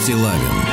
Стилавин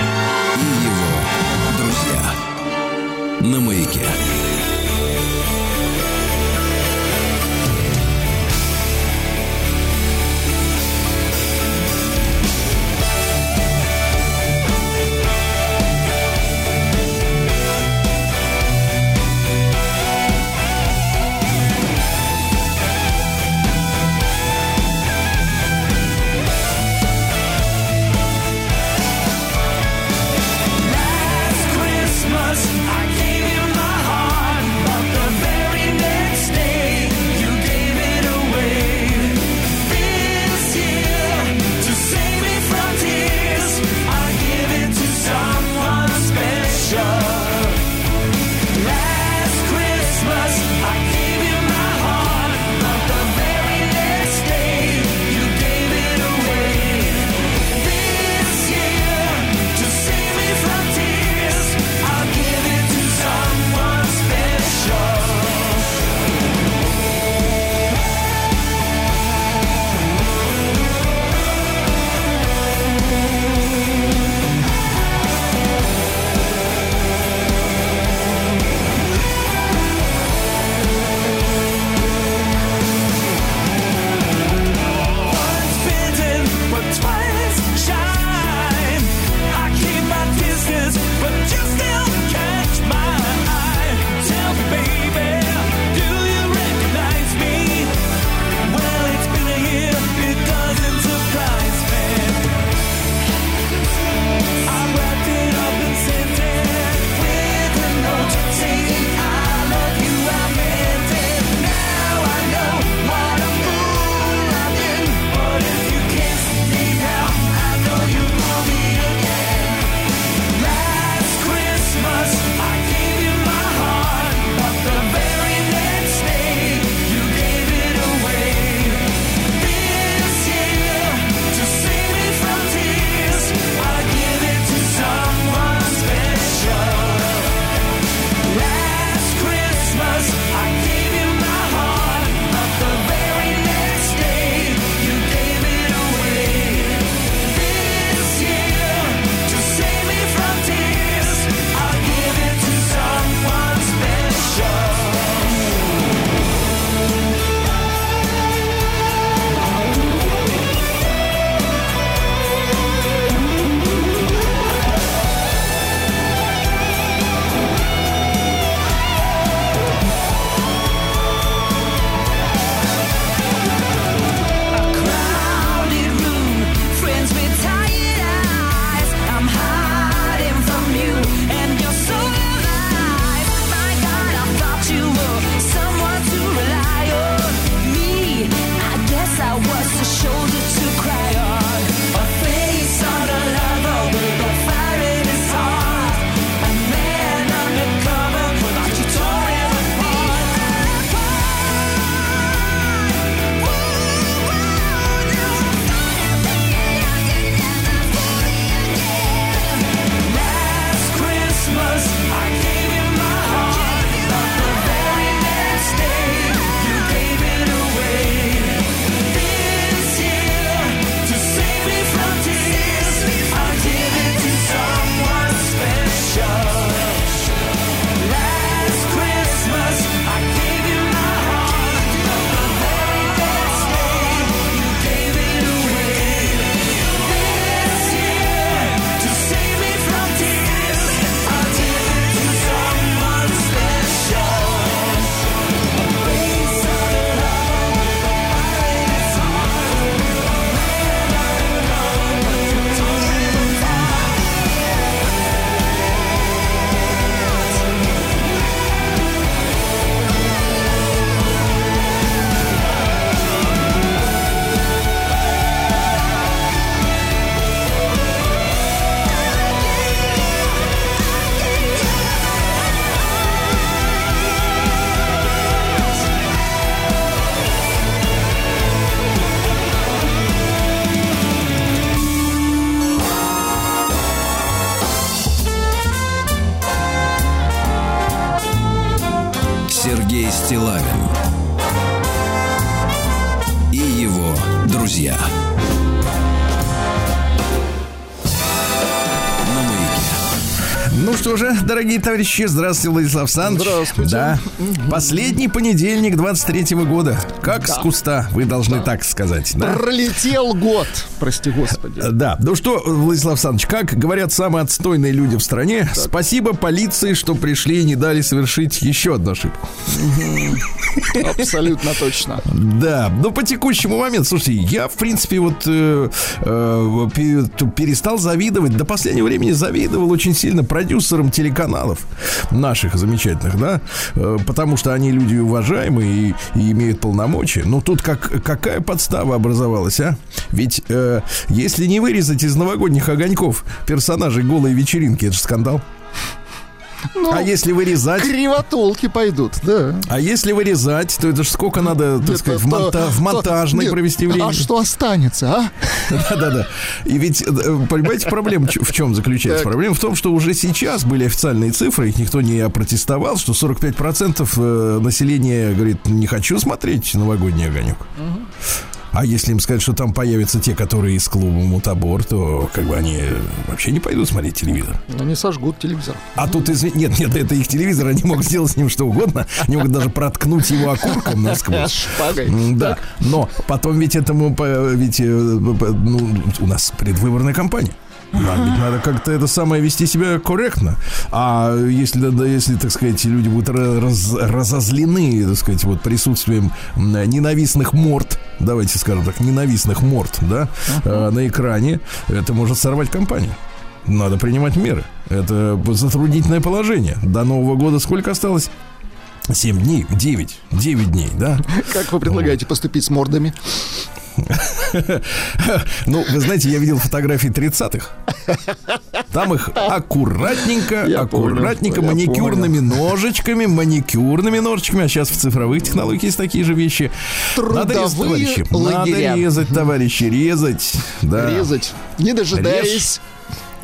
Ну что же, дорогие товарищи, здравствуйте, Владислав Александрович. Здравствуйте. Да. Последний понедельник 23-го года. Как Да. с куста, вы должны так сказать. Да? Пролетел год, прости господи. Да, ну что, Владислав Александрович, как говорят самые отстойные люди в стране, спасибо полиции, что пришли и не дали совершить еще одну ошибку. Абсолютно точно. Да, но по текущему моменту, слушайте, я, в принципе, вот э, э, перестал завидовать, до последнего времени завидовал очень сильно продюсерам телеканалов наших замечательных, да, э, потому что они люди уважаемые и, и имеют полномочия. Но тут как, какая подстава образовалась, а? Ведь э, если не вырезать из новогодних огоньков персонажей голой вечеринки, это же скандал. Ну, А если вырезать... кривотолки пойдут, да. А если вырезать, то это ж сколько надо, так Нет, сказать, в, то- монта- в то- монтажной нет, провести время? А что останется, а? Да-да-да. И ведь, э, понимаете, проблема в чем заключается? Так. Проблема в том, что уже сейчас были официальные цифры, их никто не опротестовал, что 45% э, населения говорит, не хочу смотреть новогодний огонек. А если им сказать, что там появятся те, которые из клуба Мутабор, то как бы они вообще не пойдут смотреть телевизор. Они сожгут телевизор. А тут, извини, нет, нет, это их телевизор, они могут сделать с ним что угодно, они могут даже проткнуть его окурком насквозь. Шпагой. Да, но потом ведь этому, ведь, э, ну, у нас предвыборная кампания. Ведь надо как-то это самое вести себя корректно. А если, да, если, так сказать, люди будут ра- раз- разозлены, так сказать, вот присутствием ненавистных морд, давайте скажем так, ненавистных морд, да, э, на экране, это может сорвать кампанию. Надо принимать меры. Это затруднительное положение. До Нового года сколько осталось? 7 дней, 9, 9 дней, да? Как вы предлагаете поступить с мордами? Ну, вы знаете, я видел фотографии 30-х. Там их аккуратненько, Я аккуратненько, понял, маникюрными ножичками, маникюрными ножичками. А сейчас в цифровых технологиях есть такие же вещи. Надо резать, Трудовые товарищи. Надо резать, товарищи, резать. Да. Резать, не дожидаясь.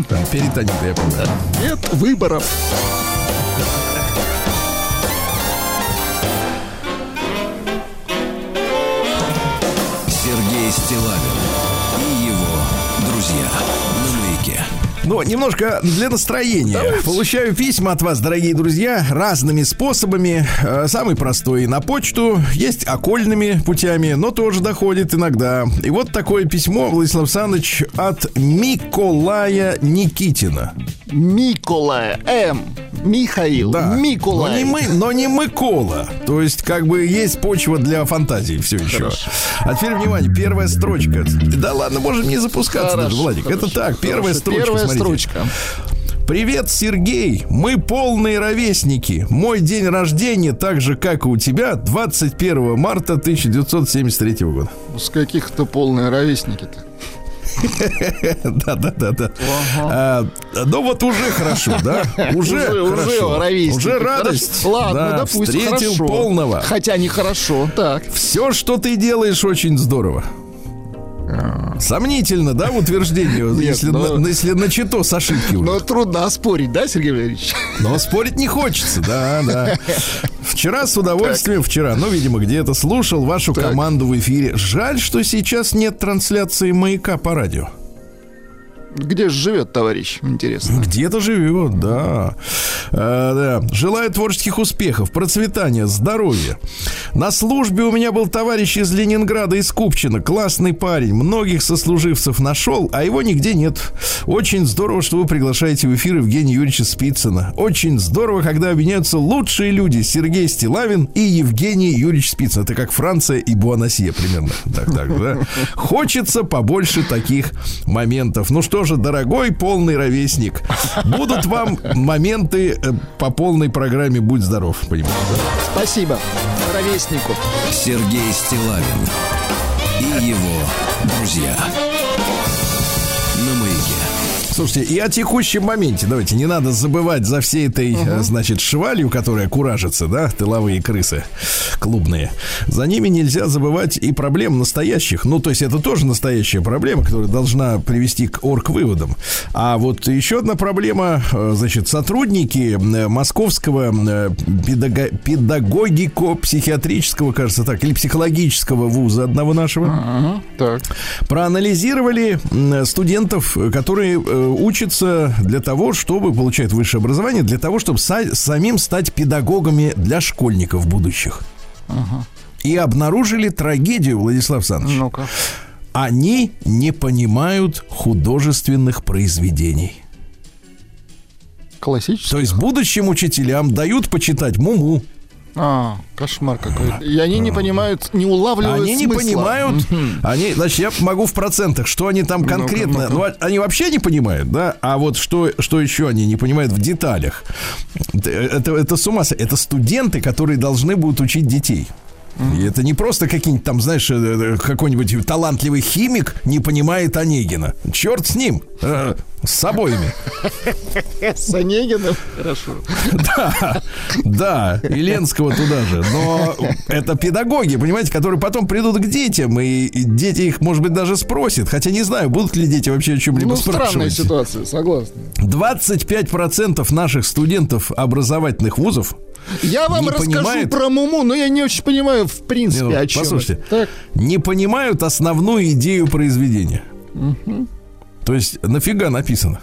Там, перитонит, я помню. Нет выборов. Стилавин Ну, немножко для настроения. Получаю письма от вас, дорогие друзья, разными способами. Э, Самый простой на почту, есть окольными путями, но тоже доходит иногда. И вот такое письмо, Владислав Александрович, от Миколая Никитина. Миколая. М. Михаил. Да. Но Миколай. не, мы, но не Микола. То есть, как бы есть почва для фантазии все еще. Хорошо. А теперь, внимание, первая строчка. Да ладно, можем не запускаться даже, Хорошо, Владик. хорошо, Это так, первая хорошо. строчка. Первая смотрите. строчка. Привет, Сергей. Мы полные ровесники. Мой день рождения, так же, как и у тебя, 21 марта 1973 года. С каких-то полные ровесники-то. Да, да, да, да. А, Ну вот уже хорошо, да? Уже уже хорошо. Уже радость. Хорошо. Ладно, Да, допустим, Встретил хорошо. полного. Хотя нехорошо. Так. Все, что ты делаешь, очень здорово. Сомнительно, да, в утверждении, если, но- на, если начато с ошибки уже. Но трудно оспорить, да, Сергей Валерьевич? Но спорить не хочется, да, да. Вчера с удовольствием, вчера, ну, видимо, где-то слушал вашу Так. команду в эфире. Жаль, что сейчас нет трансляции маяка по радио. Где же живет товарищ? Интересно. Где-то живет, да. А, да. Желаю творческих успехов, процветания, здоровья. На службе у меня был товарищ из Ленинграда, из Купчино. Классный парень. Многих сослуживцев нашел, а его нигде нет. Очень здорово, что вы приглашаете в эфир Евгения Юрьевича Спицына. Очень здорово, когда объединяются лучшие люди. Сергей Стилавин и Евгений Юрьевич Спицын. Это как Франция и Буаносье примерно. Так, так, да. Хочется побольше таких моментов. Ну что же, дорогой полный ровесник, будут вам моменты э, по полной программе «Будь здоров», понимаете? Спасибо. Ровеснику. Сергей Стилавин и его друзья. Слушайте, и о текущем моменте. Давайте, не надо забывать за всей этой, э, значит, швалью, которая куражится, да, тыловые крысы клубные. За ними нельзя забывать и проблем настоящих. Ну, то есть это тоже настоящая проблема, которая должна привести к орг-выводам. А вот еще одна проблема, э, значит, сотрудники э, московского педага- педагогико-психиатрического, кажется так, или психологического вуза одного нашего, Ага, так. проанализировали студентов, которые учатся для того, чтобы получать высшее образование, для того, чтобы са- самим стать педагогами для школьников будущих. Ага. И обнаружили трагедию, Владислав Александрович. Ну-ка. Они не понимают художественных произведений. Классический. То есть будущим учителям дают почитать Муму. А, кошмар какой-то. И они не понимают, не улавливают Они не смысла. понимают, Мгм. они, значит, я могу в процентах, что они там конкретно, ну, а- они вообще не понимают, да, а вот что, что еще они не понимают в деталях. Это, это, это с ума это студенты, которые должны будут учить детей. И это не просто какие-нибудь там, знаешь, э, э, какой-нибудь талантливый химик не понимает Онегина. Черт с ним, э, с обоими. С Онегиным? Хорошо. Да, да, и Ленского туда же. Но это педагоги, понимаете, которые потом придут к детям, и, дети их, может быть, даже спросят. Хотя не знаю, будут ли дети вообще о чем-либо Ну, странная спрашивать. ситуация, согласен. 25% наших студентов образовательных вузов Я вам Не расскажу понимает? про Муму, но я не очень понимаю, в принципе, Не, ну, о чем. послушайте. Так. не понимают основную идею произведения. То есть нафига написано?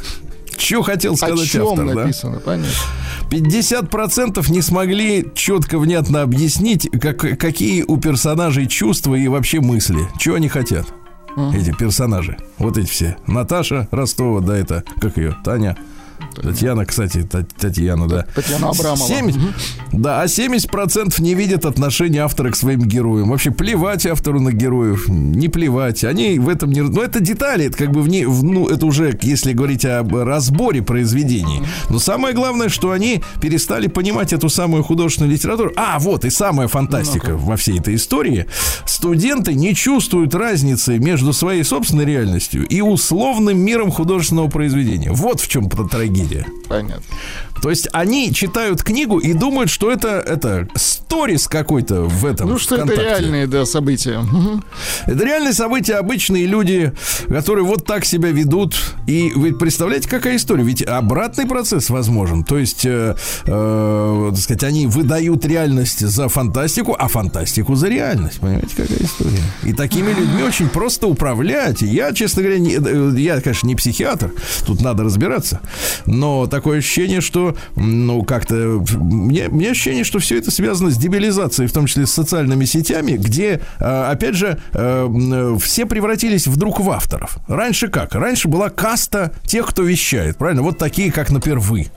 Что хотел О сказать чем автор, да? написано, понятно. 50% не смогли четко, внятно объяснить, как, какие у персонажей чувства и вообще мысли. Чего они хотят? Эти персонажи. Вот эти все. Наташа Ростова, да, это, как ее, Таня. Татьяна, кстати, Та- Татьяна, да. Татьяна Абрамова. Семь- Да, а 70% не видят отношения автора к своим героям. Вообще плевать автору на героев, не плевать. Они в этом не... Ну, это детали, это как бы в не... в- ну, это уже, если говорить об разборе произведений. Но самое главное, что они перестали понимать эту самую художественную литературу. А, вот, и самая фантастика во всей этой истории. Студенты не чувствуют разницы между своей собственной реальностью и условным миром художественного произведения. Вот в чем трагедия. Понятно. То есть они читают книгу и думают, что это, это сторис какой-то в этом Ну, что это ВКонтакте. реальные, да, события. Это реальные события, обычные люди, которые вот так себя ведут. И вы представляете, какая история? Ведь обратный процесс возможен. То есть, э, э, так сказать, они выдают реальность за фантастику, а фантастику за реальность. Понимаете, какая история? И такими людьми очень просто управлять. Я, честно говоря, не- э, я, конечно, не психиатр, тут надо разбираться. Но такое ощущение, что, ну, как-то... Мне, мне ощущение, что все это связано с дебилизацией, в том числе с социальными сетями, где, э, опять же, э, все превратились вдруг в авторов. Раньше как? Раньше была каста тех, кто вещает, правильно? Вот такие, как, например, вы.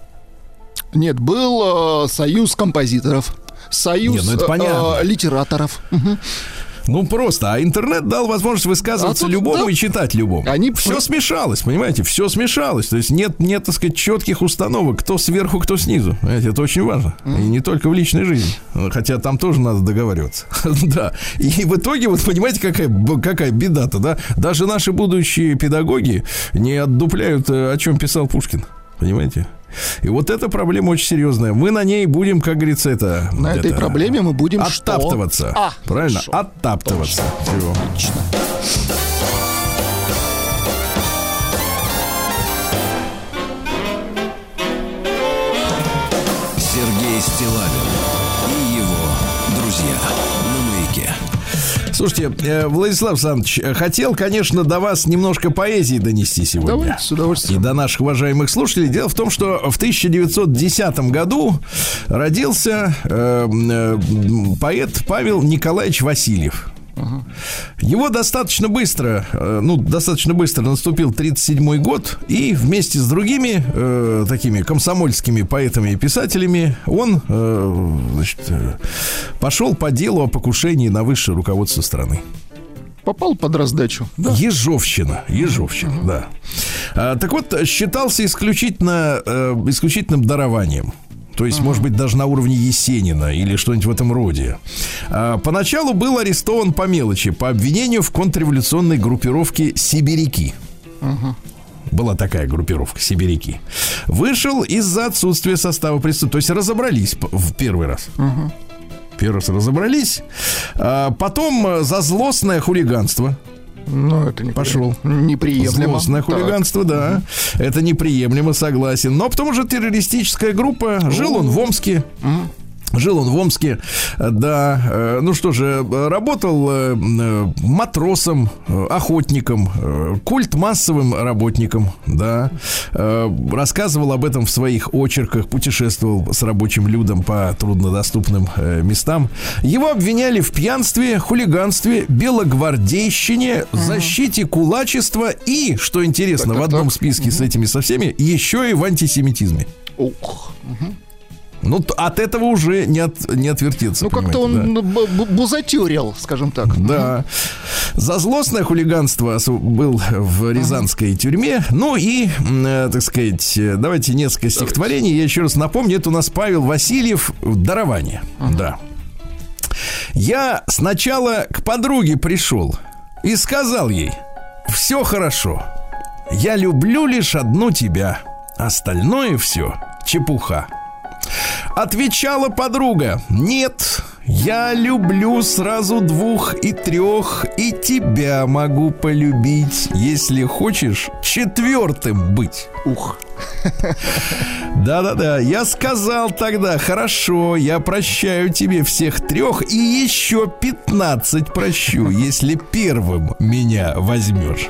Нет, был э, союз композиторов. Союз Не, ну это э, понятно. э, литераторов. Мгм. Ну, просто. А интернет дал возможность высказываться А тут, любому да. и читать любому. Они все смешалось, понимаете? Все смешалось. То есть нет, нет, так сказать, четких установок, кто сверху, кто снизу. Понимаете, это очень важно. И не только в личной жизни. Хотя там тоже надо договариваться. да. И в итоге, вот понимаете, какая, какая беда-то, да? Даже наши будущие педагоги не отдупляют, э, о чем писал Пушкин. Понимаете? И вот эта проблема очень серьезная. Мы на ней будем, как говорится, это... На этой это, проблеме мы будем что? Оттаптываться. А, Правильно? хорошо. Оттаптываться. Всего. Отлично. Слушайте, э, Владислав Александрович, э, хотел, конечно, до вас немножко поэзии донести сегодня. Давайте, с И удовольствием. до наших уважаемых слушателей. Дело в том, что в 1910 году родился э, э, поэт Павел Николаевич Васильев. Его достаточно быстро, э, ну, достаточно быстро наступил 37 год, и вместе с другими э, такими комсомольскими поэтами и писателями он э, значит, э, пошел по делу о покушении на высшее руководство страны. Попал под раздачу. Да. Ежовщина, Ежовщина, да. А, так вот, считался исключительно, э, исключительным дарованием. То есть, может быть, даже на уровне Есенина или что-нибудь в этом роде. А, поначалу был арестован по мелочи, по обвинению в контрреволюционной группировке «Сибиряки». Была такая группировка «Сибиряки». Вышел из-за отсутствия состава преступления. То есть разобрались в первый раз. Первый раз разобрались. А, потом э, за злостное хулиганство. Ну, это не Пошел. Неприемлемо. Злостное Так. хулиганство, да. Это неприемлемо, согласен. Но потом уже террористическая группа. Жил он в Омске. Жил он в Омске, да. Э, ну что же, работал э, э, матросом, охотником, культ массовым работником, да. Рассказывал об этом в своих очерках, путешествовал с рабочим людом по труднодоступным местам. Его обвиняли в пьянстве, хулиганстве, белогвардейщине, защите кулачества и, что интересно, в одном списке с этими со всеми, еще и в антисемитизме. Ух. Ну, от этого уже не, от, не отвертеться. Ну, как-то он да. бузатерил, скажем так. Да. За злостное хулиганство был в Рязанской тюрьме. Ну и, э, так сказать, давайте несколько стихотворений. Я еще раз напомню, это у нас Павел Васильев «Дарование». Ага. Да. Я сначала к подруге пришел и сказал ей, все хорошо, я люблю лишь одну тебя, остальное все чепуха. Отвечала подруга, нет, я люблю сразу двух и трех, и тебя могу полюбить, если хочешь четвертым быть. Ух. Да-да-да, я сказал тогда, хорошо, я прощаю тебе всех трех и еще пятнадцать прощу, если первым меня возьмешь.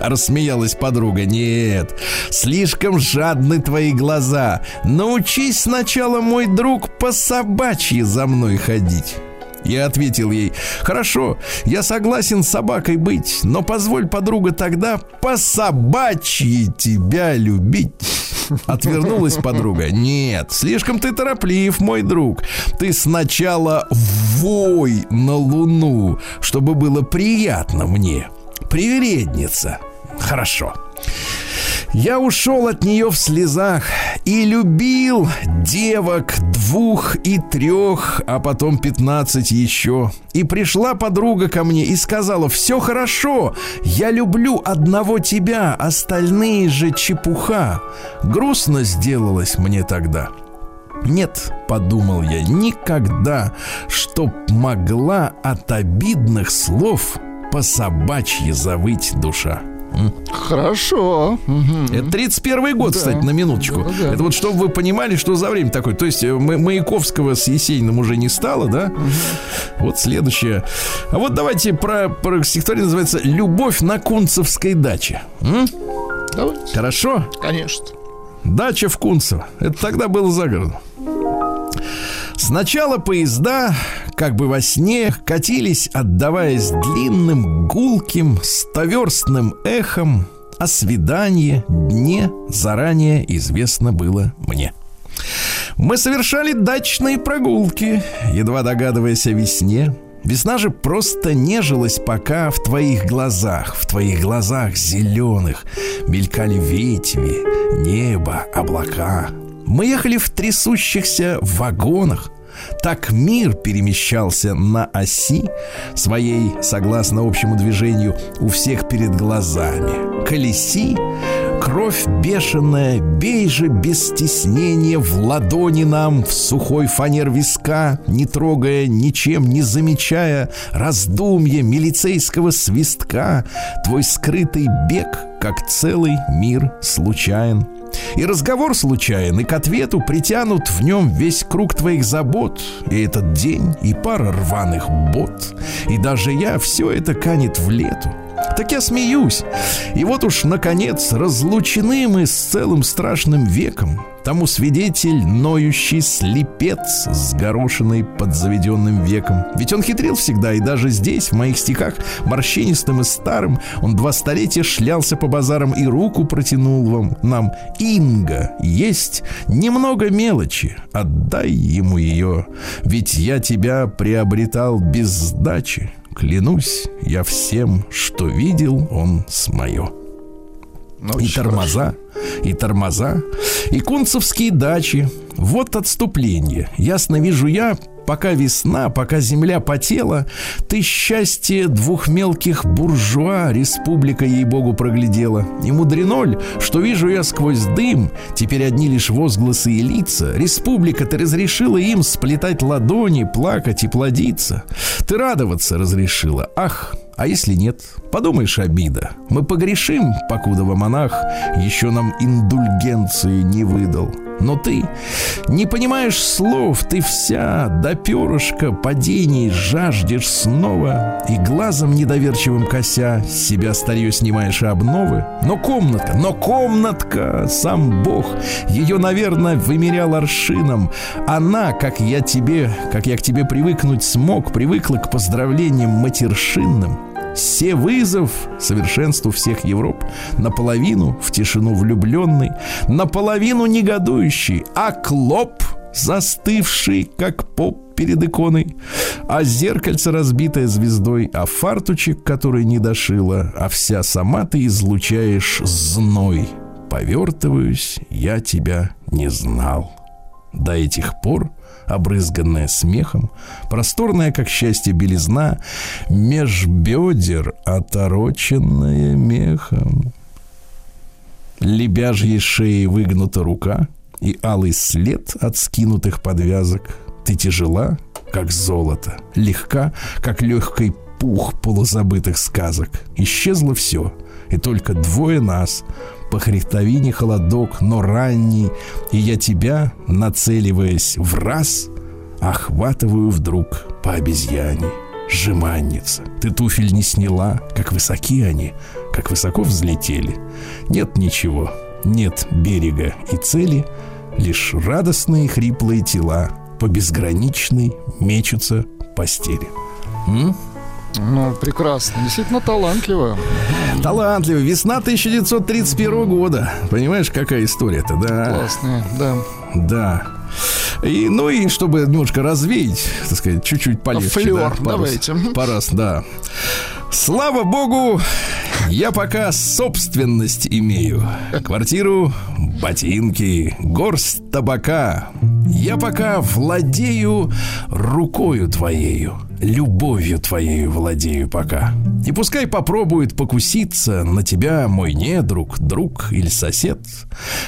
Рассмеялась подруга. Нет, слишком жадны твои глаза. Научись сначала, мой друг, по собачьи за мной ходить. Я ответил ей, хорошо, я согласен с собакой быть, но позволь, подруга, тогда по собачьи тебя любить. Отвернулась подруга. Нет, слишком ты тороплив, мой друг. Ты сначала вой на луну, чтобы было приятно мне. Привередница. Хорошо. Я ушел от нее в слезах и любил девок двух и трех, а потом пятнадцать еще. И пришла подруга ко мне и сказала, все хорошо, я люблю одного тебя, остальные же чепуха. Грустно сделалось мне тогда. Нет, подумал я, никогда, чтоб могла от обидных слов по собачьи завыть душа. Хорошо. Это 31 год, да. кстати, на минуточку. Да, да. Это вот чтобы вы понимали, что за время такое. То есть э, Маяковского с Есениным уже не стало, да? Угу. Вот следующее. А вот давайте про, про стихотворение называется «Любовь на Кунцевской даче». М? Давайте. Хорошо? Конечно. Дача в Кунцево. Это тогда было за городом. Сначала поезда, как бы во сне, катились, отдаваясь длинным, гулким, стоверстным эхом, о свидании дне заранее известно было мне. Мы совершали дачные прогулки, едва догадываясь о весне. Весна же просто нежилась, пока в твоих глазах, в твоих глазах зеленых мелькали ветви, небо, облака, мы ехали в трясущихся вагонах. Так мир перемещался на оси своей, согласно общему движению, у всех перед глазами. Колеси, кровь бешеная, бей же без стеснения в ладони нам, в сухой фанер виска, не трогая, ничем не замечая раздумья милицейского свистка, твой скрытый бег, как целый мир случайен. И разговор случайен, и к ответу притянут в нем весь круг твоих забот, и этот день, и пара рваных бот, и даже я, все это канет в лету. Так я смеюсь. И вот уж, наконец, разлучены мы с целым страшным веком. Тому свидетель ноющий слепец с горошиной под заведенным веком. Ведь он хитрил всегда, и даже здесь, в моих стихах, морщинистым и старым, он два столетия шлялся по базарам и руку протянул вам нам. Инга, есть немного мелочи, отдай ему ее, ведь я тебя приобретал без сдачи. Клянусь я всем, что видел он с мое. Ну, и тормоза, хорошо. и тормоза, и кунцевские дачи. Вот отступление. Ясно вижу я, пока весна, пока земля потела, ты счастье двух мелких буржуа республика ей-богу проглядела. И мудреноль, что вижу я сквозь дым, теперь одни лишь возгласы и лица. Республика-то разрешила им сплетать ладони, плакать и плодиться. Ты радоваться разрешила. Ах, а если нет, подумаешь, обида. Мы погрешим, покуда монах еще нам индульгенцию не выдал. Но ты не понимаешь слов, ты вся до перышка падений жаждешь снова И глазом недоверчивым кося себя старье снимаешь и обновы. Но комнатка, но комнатка, сам Бог, ее, наверное, вымерял аршином. Она, как я тебе, как я к тебе привыкнуть смог, привыкла к поздравлениям матершинным. Все вызов совершенству всех Европ. Наполовину в тишину влюбленный, наполовину негодующий, а клоп застывший, как поп перед иконой, а зеркальце разбитое звездой, а фартучек, который не дошила, а вся сама ты излучаешь зной. Повертываюсь, я тебя не знал. До этих пор обрызганная смехом, просторная, как счастье, белизна, меж бедер отороченная мехом. Лебяжьей шеей выгнута рука и алый след от скинутых подвязок. Ты тяжела, как золото, легка, как легкий пух полузабытых сказок. Исчезло все, и только двое нас — по хребтовине холодок, но ранний, и я тебя, нацеливаясь в раз, охватываю вдруг по обезьяне. Жеманница, ты туфель не сняла, как высоки они, как высоко взлетели. Нет ничего, нет берега и цели, лишь радостные хриплые тела по безграничной мечутся постели. М? Ну, прекрасно. Действительно талантливо. Талантливо. Весна 1931 года. Понимаешь, какая история-то, да? Классная, да. Да. И, ну и чтобы немножко развеять, так сказать, чуть-чуть полегче. Флёр, да, давайте. Парас, да. Слава богу, я пока собственность имею. Квартиру, ботинки, горсть табака. Я пока владею рукою твоею любовью твоей владею пока. И пускай попробует покуситься на тебя мой недруг, друг или сосед.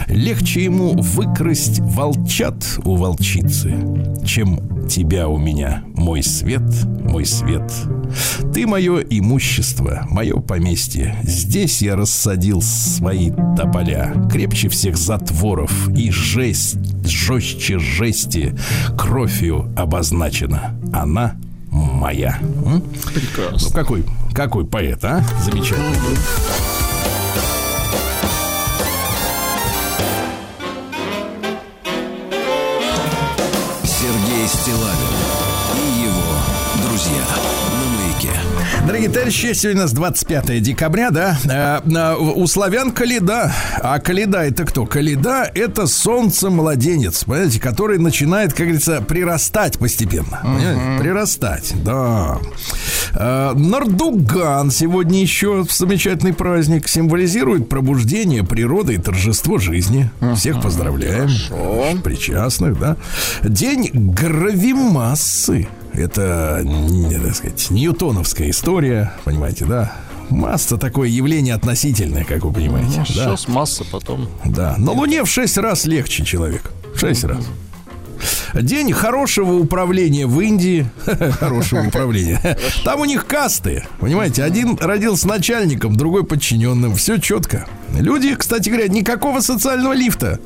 Легче ему выкрасть волчат у волчицы, чем тебя у меня, мой свет, мой свет. Ты мое имущество, мое поместье. Здесь я рассадил свои тополя, крепче всех затворов, и жесть, жестче жести, кровью обозначена. Она — моя. Прекрасно. Ну, какой, какой поэт, а? Замечательный. Дорогие товарищи, сегодня у нас 25 декабря, да? Э, э, у славян Каледа. А Каледа это кто? Каледа это солнце-младенец, понимаете, который начинает, как говорится, прирастать постепенно. Uh-huh. Прирастать, да. Э, Нардуган сегодня еще замечательный праздник. Символизирует пробуждение природы и торжество жизни. Всех поздравляем. Хорошо. Причастных, да. День гравимассы. Это, так сказать, ньютоновская история, понимаете, да? Масса такое явление относительное, как вы понимаете. Ну, да? Сейчас масса потом. Да. На Луне в шесть раз легче человек. Шесть раз. День хорошего управления в Индии. Хорошего управления. Там у них касты. Понимаете, один родился начальником, другой подчиненным. Все четко. Люди, кстати говоря, никакого социального лифта.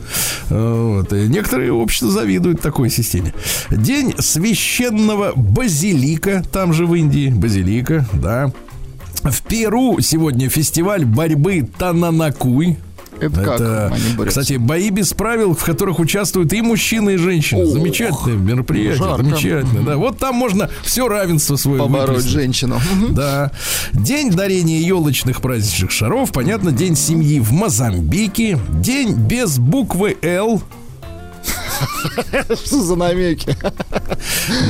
Вот. И некоторые общества завидуют такой системе. День священного базилика. Там же в Индии. Базилика, да. В Перу сегодня фестиваль борьбы Тананакуй. Это, это как? кстати, бои без правил, в которых участвуют и мужчины, и женщины. Ох, Замечательное мероприятие. Жарко. Замечательно. Да. Вот там можно все равенство свое Побороть выплеснуть. женщину. Да. День дарения елочных праздничных шаров. Понятно, день семьи в Мозамбике. День без буквы «Л». Что за намеки?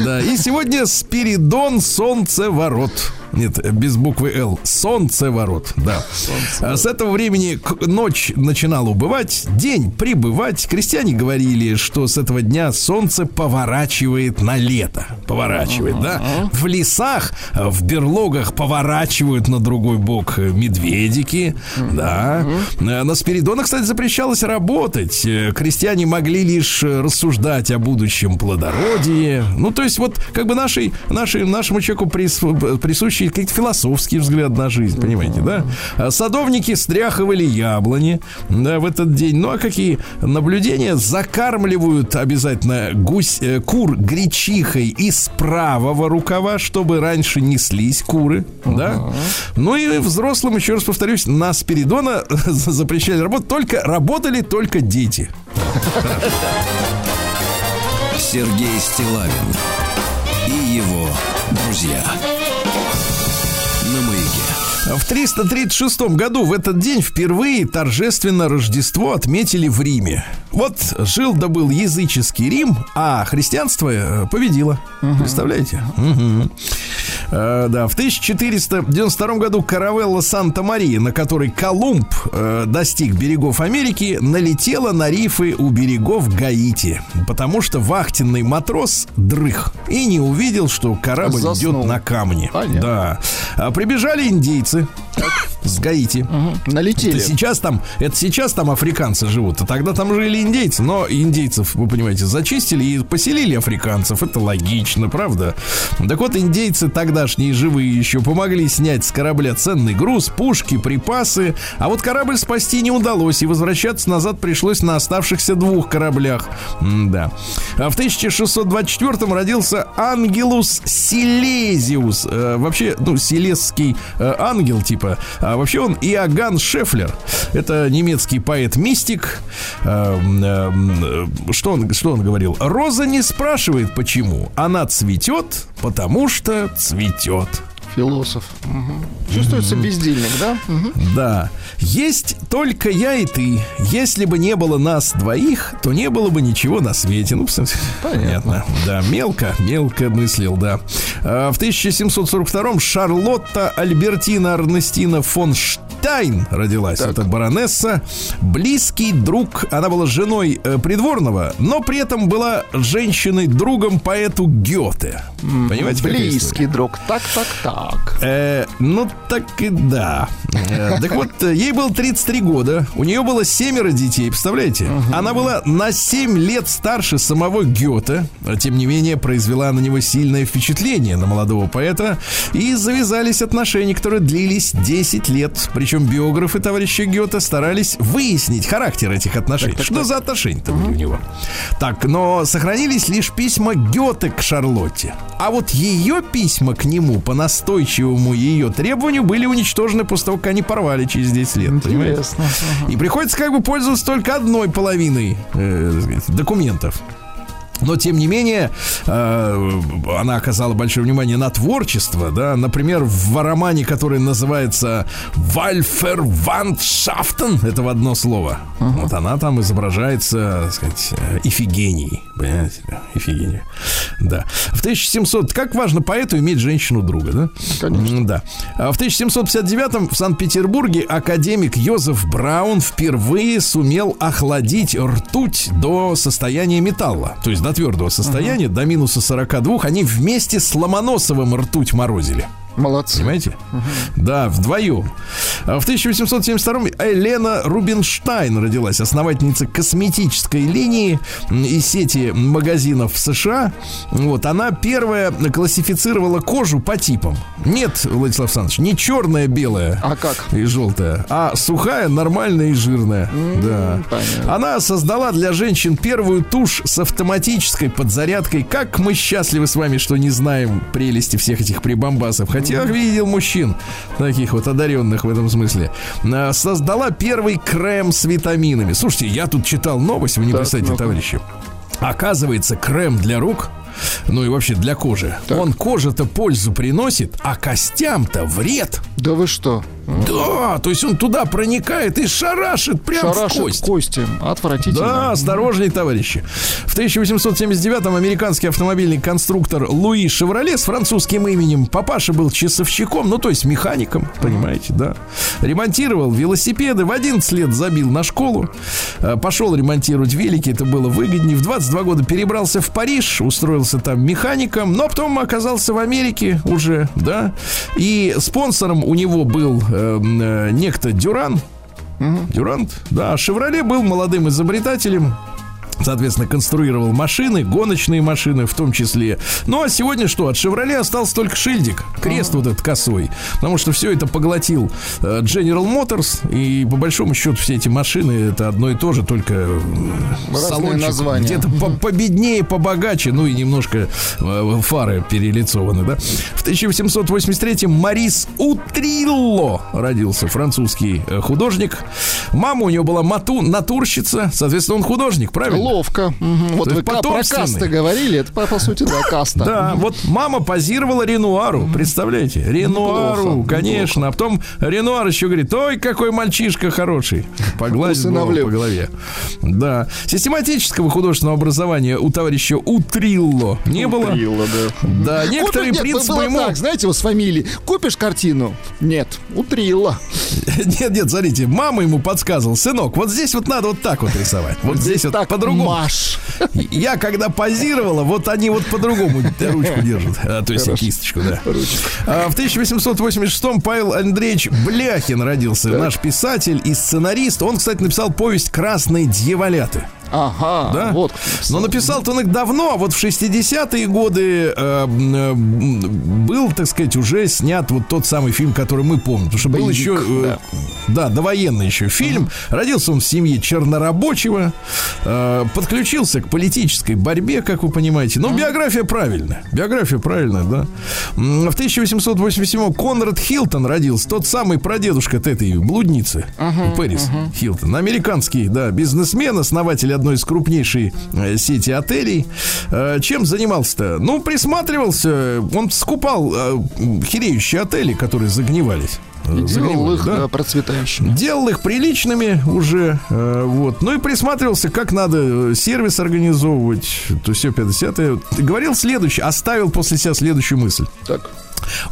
Да, и сегодня Спиридон Солнцеворот. Нет, без буквы Л. Солнцеворот, да. Солнце. С этого времени ночь начинала убывать, день прибывать. Крестьяне говорили, что с этого дня солнце поворачивает на лето. Поворачивает, uh-huh. да. В лесах, в берлогах поворачивают на другой бок медведики, uh-huh. да. На Спиридона, кстати, запрещалось работать. Крестьяне могли лишь рассуждать о будущем плодородии. Ну, то есть вот как бы нашей, нашей, нашему человеку присущи общий какой-то философский взгляд на жизнь, понимаете, да? А Садовники стряхивали яблони да, в этот день. Ну а какие наблюдения? Закармливают обязательно гусь, э, кур гречихой из правого рукава, чтобы раньше неслись куры, да? Ну и взрослым, еще раз повторюсь, на Спиридона запрещали работать, только работали только дети. Сергей Стилавин и его друзья. В 336 году в этот день впервые торжественно Рождество отметили в Риме. Вот жил да был языческий Рим, а христианство э, победило. Представляете? Мгм. Э, да, в 1492 году каравелла Санта-Мария, на которой Колумб э, достиг берегов Америки, налетела на рифы у берегов Гаити, потому что вахтенный матрос дрых и не увидел, что корабль Заснул. идет на камне. Понятно. Да. А прибежали индейцы Bye. С Гаити. Мгм. Налетели. Это сейчас там, это сейчас там африканцы живут, а тогда там жили индейцы, но индейцев, вы понимаете, зачистили и поселили африканцев, это логично, правда? Так вот, индейцы тогдашние живые еще помогли снять с корабля ценный груз, пушки, припасы, а вот корабль спасти не удалось, и возвращаться назад пришлось на оставшихся двух кораблях. да. А в 1624 родился Ангелус Силезиус. Э, вообще, ну, силезский э, ангел, типа. А вообще он Иоганн Шефлер. Это немецкий поэт-мистик. Э, э, э, что, он, что он говорил? Роза не спрашивает, почему. Она цветет, потому что цветет. Философ. Мгм. Чувствуется бездельник, да? Мгм. Да. Есть только я и ты. Если бы не было нас двоих, то не было бы ничего на свете. Ну, в смысле, понятно. Да, мелко, мелко мыслил, да. А, В 1742-м Шарлотта Альбертина Арнестина фон Штайн родилась. Так. Это баронесса. Близкий друг. Она была женой э, придворного, но при этом была женщиной-другом поэту Гёте. Понимаете? Близкий друг. Так, так, так. Э, ну так и да. Э, так вот, э, ей было 33 года. У нее было семеро детей, представляете? Она была на 7 лет старше самого Гёте. а Тем не менее, произвела на него сильное впечатление на молодого поэта. И завязались отношения, которые длились 10 лет. Причем биографы товарища Гёте старались выяснить характер этих отношений. Что за отношения-то были у него? Так, но сохранились лишь письма Гёте к Шарлотте. А вот ее письма к нему по настойчивому ее требованию были уничтожены после того, как они порвали через 10 лет. Понимаете? Интересно. Ага. И приходится как бы пользоваться только одной половиной э, документов. Но, тем не менее, э, она оказала большое внимание на творчество, да, например, в романе, который называется «Вальфер Вандшафтен», это в одно слово, вот она там изображается, так сказать, э, Ифигенией, понимаете, да, Ифигения, да. В 1700, как важно поэту иметь женщину-друга, да? Конечно. Да. А В 1759 в Санкт-Петербурге академик Йозеф Браун впервые сумел охладить ртуть до состояния металла, то есть до твердого состояния, до минуса 42. Они вместе с Ломоносовым ртуть морозили. Молодцы. Понимаете? Да, вдвоем. А В 1872 Елена Рубинштайн родилась, основательница косметической линии и сети магазинов в США. Вот, она первая классифицировала кожу по типам. Нет, Владислав Александрович, не черная, белая А как? и желтая, а сухая, нормальная и жирная. Да. понятно. Она создала для женщин первую тушь с автоматической подзарядкой. Как мы счастливы с вами, что не знаем прелести всех этих прибамбасов. Хотя видел мужчин, таких вот одаренных в этом смысле. А, Создала первый крем с витаминами. Слушайте, я тут читал новость, вы не Так, представляете, ну-ка. товарищи. Оказывается, крем для рук, ну и вообще для кожи, Так. он коже-то пользу приносит, а костям-то вред. Да вы что? Да, то есть он туда проникает и шарашит прямо в Шарашит кость. кости. Отвратительно. Да, осторожней, товарищи. В 1879-м американский автомобильный конструктор Луи Шевроле с французским именем. Папаша был часовщиком, ну то есть механиком, понимаете, да. Ремонтировал велосипеды, в 11 лет забил на школу. Э, Пошел ремонтировать велики, это было выгоднее. В 22 года перебрался в Париж, устроился там механиком, но потом оказался в Америке уже, да. И спонсором у него был некто Дюран, Дюрант, да. Шевроле был молодым изобретателем. Соответственно, конструировал машины, гоночные машины в том числе. Ну а сегодня что? От «Шевроле» остался только шильдик, крест вот этот косой. Потому что все это поглотил э, General Motors. И по большому счету все эти машины это одно и то же, только Разные салончик названия. где-то по- победнее, побогаче, ну и немножко э, фары перелицованы, да. В 1883-м Марис Утрилло родился, французский э, художник. Мама у него была мату, натурщица, соответственно, он художник, правильно? Ловко. Мгм. Вот вы про касты говорили, это по, по сути, да, каста. Да, вот мама позировала Ренуару, представляете? Ренуару, конечно. А потом Ренуар еще говорит, ой, какой мальчишка хороший. Усыновлю. по голове. Да. Систематического художественного образования у товарища Утрилло не было. Утрилло, да. Да, некоторые принципы ему... так, знаете, вот с фамилией. Купишь картину? Нет, утрилла. Нет, нет, смотрите, мама ему подсказывала, сынок, вот здесь вот надо вот так вот рисовать. Вот здесь вот так по-другому. Маш. Я когда позировала, вот они вот по-другому ручку держат. А, то есть кисточку, да. А, в 1886-м Павел Андреевич Бляхин родился. Наш писатель и сценарист. Он, кстати, написал повесть «Красные дьяволяты». Ага, Да? вот. Но написал-то он их давно, а вот в 60-е годы э, э, был, так сказать, уже снят вот тот самый фильм, который мы помним. Потому что был Боевик, еще, э, да. довоенный еще фильм. Родился он в семье чернорабочего, э, подключился к политической борьбе, как вы понимаете. Но биография правильная. Биография правильная, да. В 1887 Конрад Хилтон родился, тот самый прадедушка от этой блудницы, Пэрис Хилтон. Американский, да, бизнесмен, основатель одной из крупнейшей э, сети отелей. Э, чем занимался-то? Ну, присматривался, он скупал э, хереющие отели, которые загнивались. Делал их да. да, процветающими. Делал их приличными уже, э, вот. Ну и присматривался, как надо сервис организовывать, то все 50 Говорил следующее, оставил после себя следующую мысль. Так.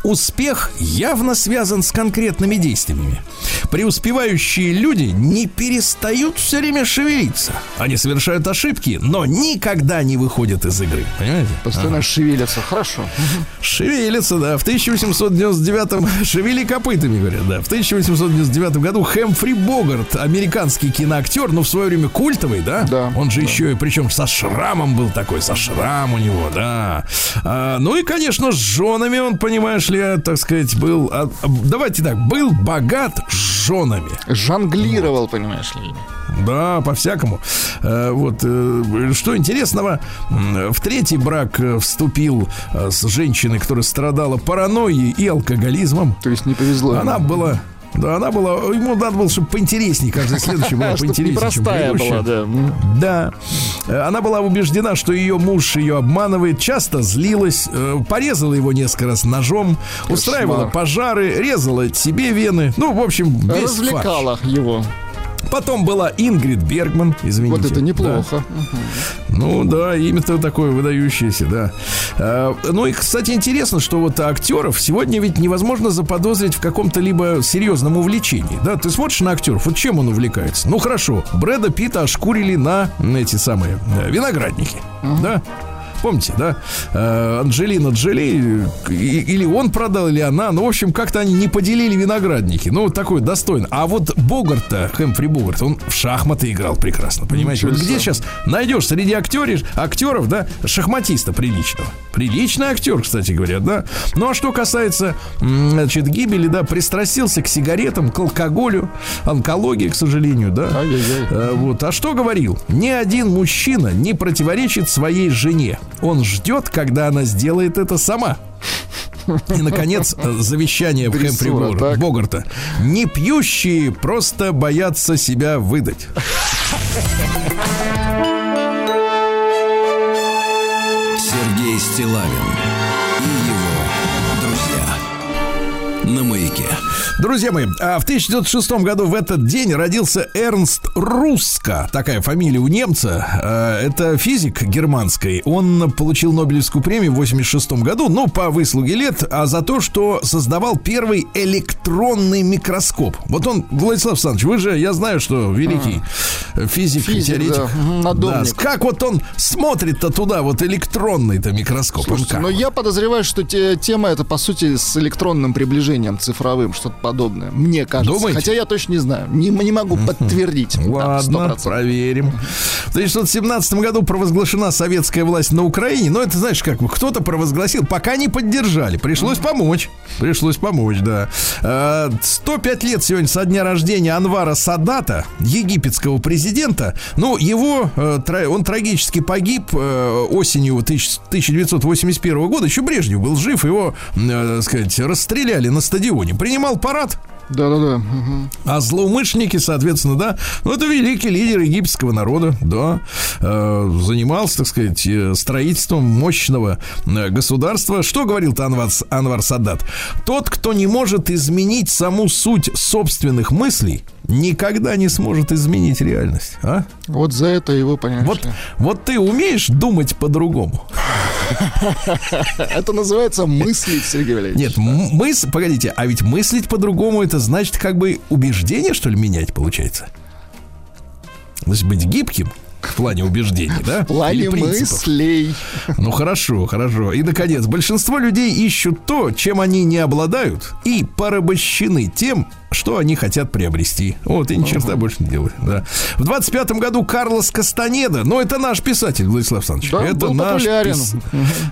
Успех явно связан с конкретными действиями. Преуспевающие люди не перестают все время шевелиться. Они совершают ошибки, но никогда не выходят из игры. Понимаете? Постоянно шевелятся. Хорошо. Шевелится, да. В 1899-м шевели копытами, говорят, да. В 1899 году Хэмфри Богарт, американский киноактер, но в свое время культовый, да? Да, Он же еще и, причем со шрамом был такой, со шрам у него, да. А, ну и, конечно, с женами он, понимаешь ли, так сказать, был... а, давайте так, был богат с женами. Жонглировал, понимаешь ли. Да, по-всякому. Э, Вот э, что интересного, в третий брак э, вступил с женщиной, которая страдала паранойей и алкоголизмом. То есть не повезло. Она ему. была. Да, она была. Ему надо было, чтобы поинтереснее. Каждая следующая была поинтереснее, чем предыдущая. была, да. Да. Э, Она была убеждена, что ее муж ее обманывает, часто злилась, э, порезала его несколько раз ножом, устраивала пожары, резала себе вены. Ну, в общем, весь фарш. Развлекала его. Потом была Ингрид Бергман, извините. Вот это Да. неплохо. Ну да, имя-то такое выдающееся, да. А, ну и, кстати, интересно, что вот актеров сегодня ведь невозможно заподозрить в каком-то либо серьезном увлечении. Да, ты смотришь на актеров, вот чем он увлекается? Ну хорошо, Брэда Питта ошкурили на эти самые э, виноградники, да? Помните, да? Э, Анджелина Джоли, или он продал, или она. Ну, в общем, как-то они не поделили виноградники. Ну, вот такой достойно. А вот Богарта, Хэмфри Богарт, он в шахматы играл прекрасно, понимаете? Вот где сейчас найдешь среди актеров, актеров, да, шахматиста приличного. Приличный актер, кстати говоря, да. Ну, а что касается, значит, гибели, да, пристрастился к сигаретам, к алкоголю, онкологии, к сожалению, да. Ай-яй-яй. Э, Вот. А что говорил? Ни один мужчина не противоречит своей жене. Он ждет, когда она сделает это сама. И, наконец, э, завещание в Хэмфри Дрессура, Богар- так. Богарта. Не пьющие просто боятся себя выдать. Сергей Стилавин Друзья мои, а в 1906 году в этот день родился Эрнст Русско, такая фамилия у немца. А, Это физик германский. Он получил Нобелевскую премию в 86 году, ну, по выслуге лет, а за то, что создавал первый электронный микроскоп. Вот он, Владислав Александрович, вы же, я знаю, что великий физик, Физик, теоретик. да. Да, как вот он смотрит-то туда, вот электронный-то микроскоп. Слушайте, но я подозреваю, что те- тема это по сути с электронным приближением цифровым, что-то подобное. Мне кажется. Думаете? Хотя я точно не знаю. Не, не могу подтвердить. Да, Ладно, 100%. проверим. В 1917 году провозглашена советская власть на Украине. Но это, знаешь, как бы кто-то провозгласил, пока не поддержали. Пришлось помочь. Пришлось помочь, да. Э, 105 лет сегодня со дня рождения Анвара Садата, египетского президента. Ну, его, э, он трагически погиб э, осенью тысяч- 1981 года. Еще Брежнев был жив, его, э, так сказать, расстреляли на стадионе. Принимал парад Да-да-да. а злоумышленники, соответственно, да, ну это великий лидер египетского народа, да, э, занимался, так сказать, э, строительством мощного э, государства. Что говорил-то Анвар, Анвар Садат? Тот, кто не может изменить саму суть собственных мыслей, никогда не сможет изменить реальность. А? Вот за это его, понимаешь Вот, вот ты умеешь думать по-другому? Это называется мыслить, Сергей Валерьевич. Нет, м- мыс... погодите, а ведь мыслить по-другому это значит как бы убеждение, что ли, менять получается? Есть быть гибким в плане убеждений, да? В плане мыслей. Ну хорошо, хорошо. И, наконец, большинство людей ищут то, чем они не обладают, и порабощены тем, что они хотят приобрести. Вот, и ни черта больше не делают. Да. В 25-м году Карлос Кастанеда, ну, это наш писатель, Владислав Александрович. Да, это был наш популярен. пис-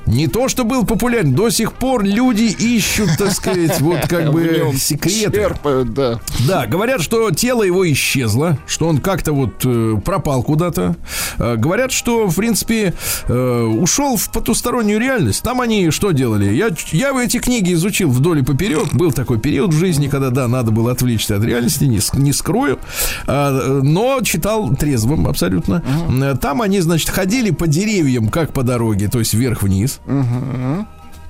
Не то, что был популярен, до сих пор люди ищут, так сказать, вот как бы секреты. черпают, да. Да, говорят, что тело его исчезло, что он как-то вот э, пропал куда-то. Э, говорят, что, в принципе, э, ушел в потустороннюю реальность. Там они что делали? Я, я эти книги изучил вдоль и поперек. Был такой период в жизни, когда, да, надо было отвлечься от реальности, не, не скрою. А, но читал трезвым абсолютно. Э, Там они, значит, ходили по деревьям, как по дороге, то есть вверх-вниз.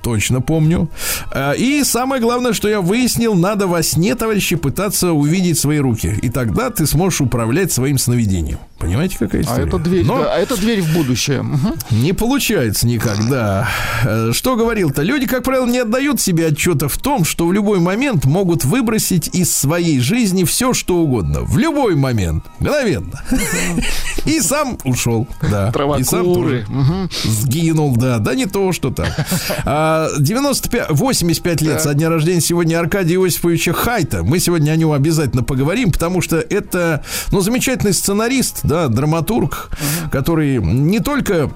Точно помню. А, И самое главное, что я выяснил, надо во сне, товарищи, пытаться увидеть свои руки. И тогда ты сможешь управлять своим сновидением. Понимаете, какая А история? это дверь, Но да, а это дверь в будущее. Не получается никогда. Э, Что говорил-то? Люди, как правило, не отдают себе отчета в том, что в любой момент могут выбросить из своей жизни все, что угодно. В любой момент. Мгновенно. И сам ушел. Да. И сам тоже. Сгинул, да. Да не то, что так. А, 95, 85 лет со дня рождения сегодня Аркадия Иосифовича Хайта. Мы сегодня о нем обязательно поговорим, потому что это, ну, замечательный сценарист, да, драматург, который не только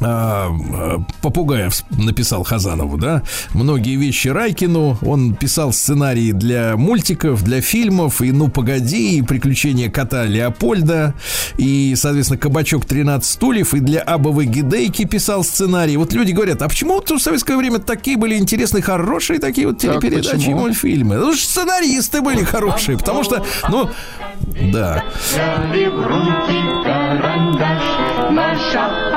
Попугаев написал Хазанову, да, многие вещи Райкину, он писал сценарии для мультиков, для фильмов, и «Ну, погоди», и «Приключения кота Леопольда», и, соответственно, «Кабачок 13 стульев», и для Абовой Гидейки писал сценарий. Вот люди говорят, а почему в советское время такие были интересные, хорошие такие вот Так, телепередачи и почему? мультфильмы? Ну, сценаристы были хорошие, потому что, ну, да. Наша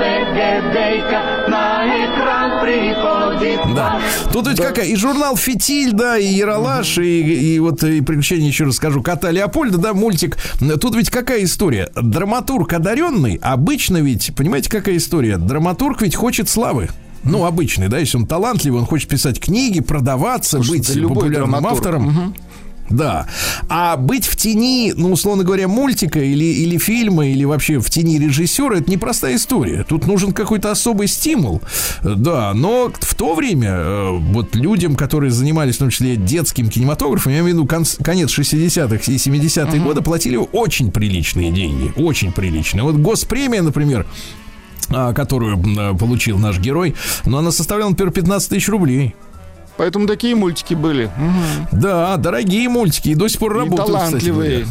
АВВГДейка на экран приходит Да. Тут ведь какая? И журнал Фитиль, да, и Яралаш, и, и вот и приключения, еще раз скажу, кота Леопольда, да, мультик. Тут ведь какая история? Драматург одаренный, обычно ведь, понимаете, какая история? Драматург ведь хочет славы. Ну, обычный, да, если он талантливый, он хочет писать книги, продаваться, Слушай, быть да любой популярным драматург. автором. Да. А быть в тени, ну, условно говоря, мультика или, или фильма, или вообще в тени режиссера, это непростая история. Тут нужен какой-то особый стимул. Э, Да, но в то время э, вот людям, которые занимались, в том числе, детским кинематографом, я имею в виду конец 60-х и 70-е годы, платили очень приличные деньги. Очень приличные. Вот госпремия, например, а, которую м, получил наш герой, но она составляла, например, 15 тысяч рублей. Поэтому такие мультики были. Да, дорогие мультики и до сих пор И работают. кстати талантливые.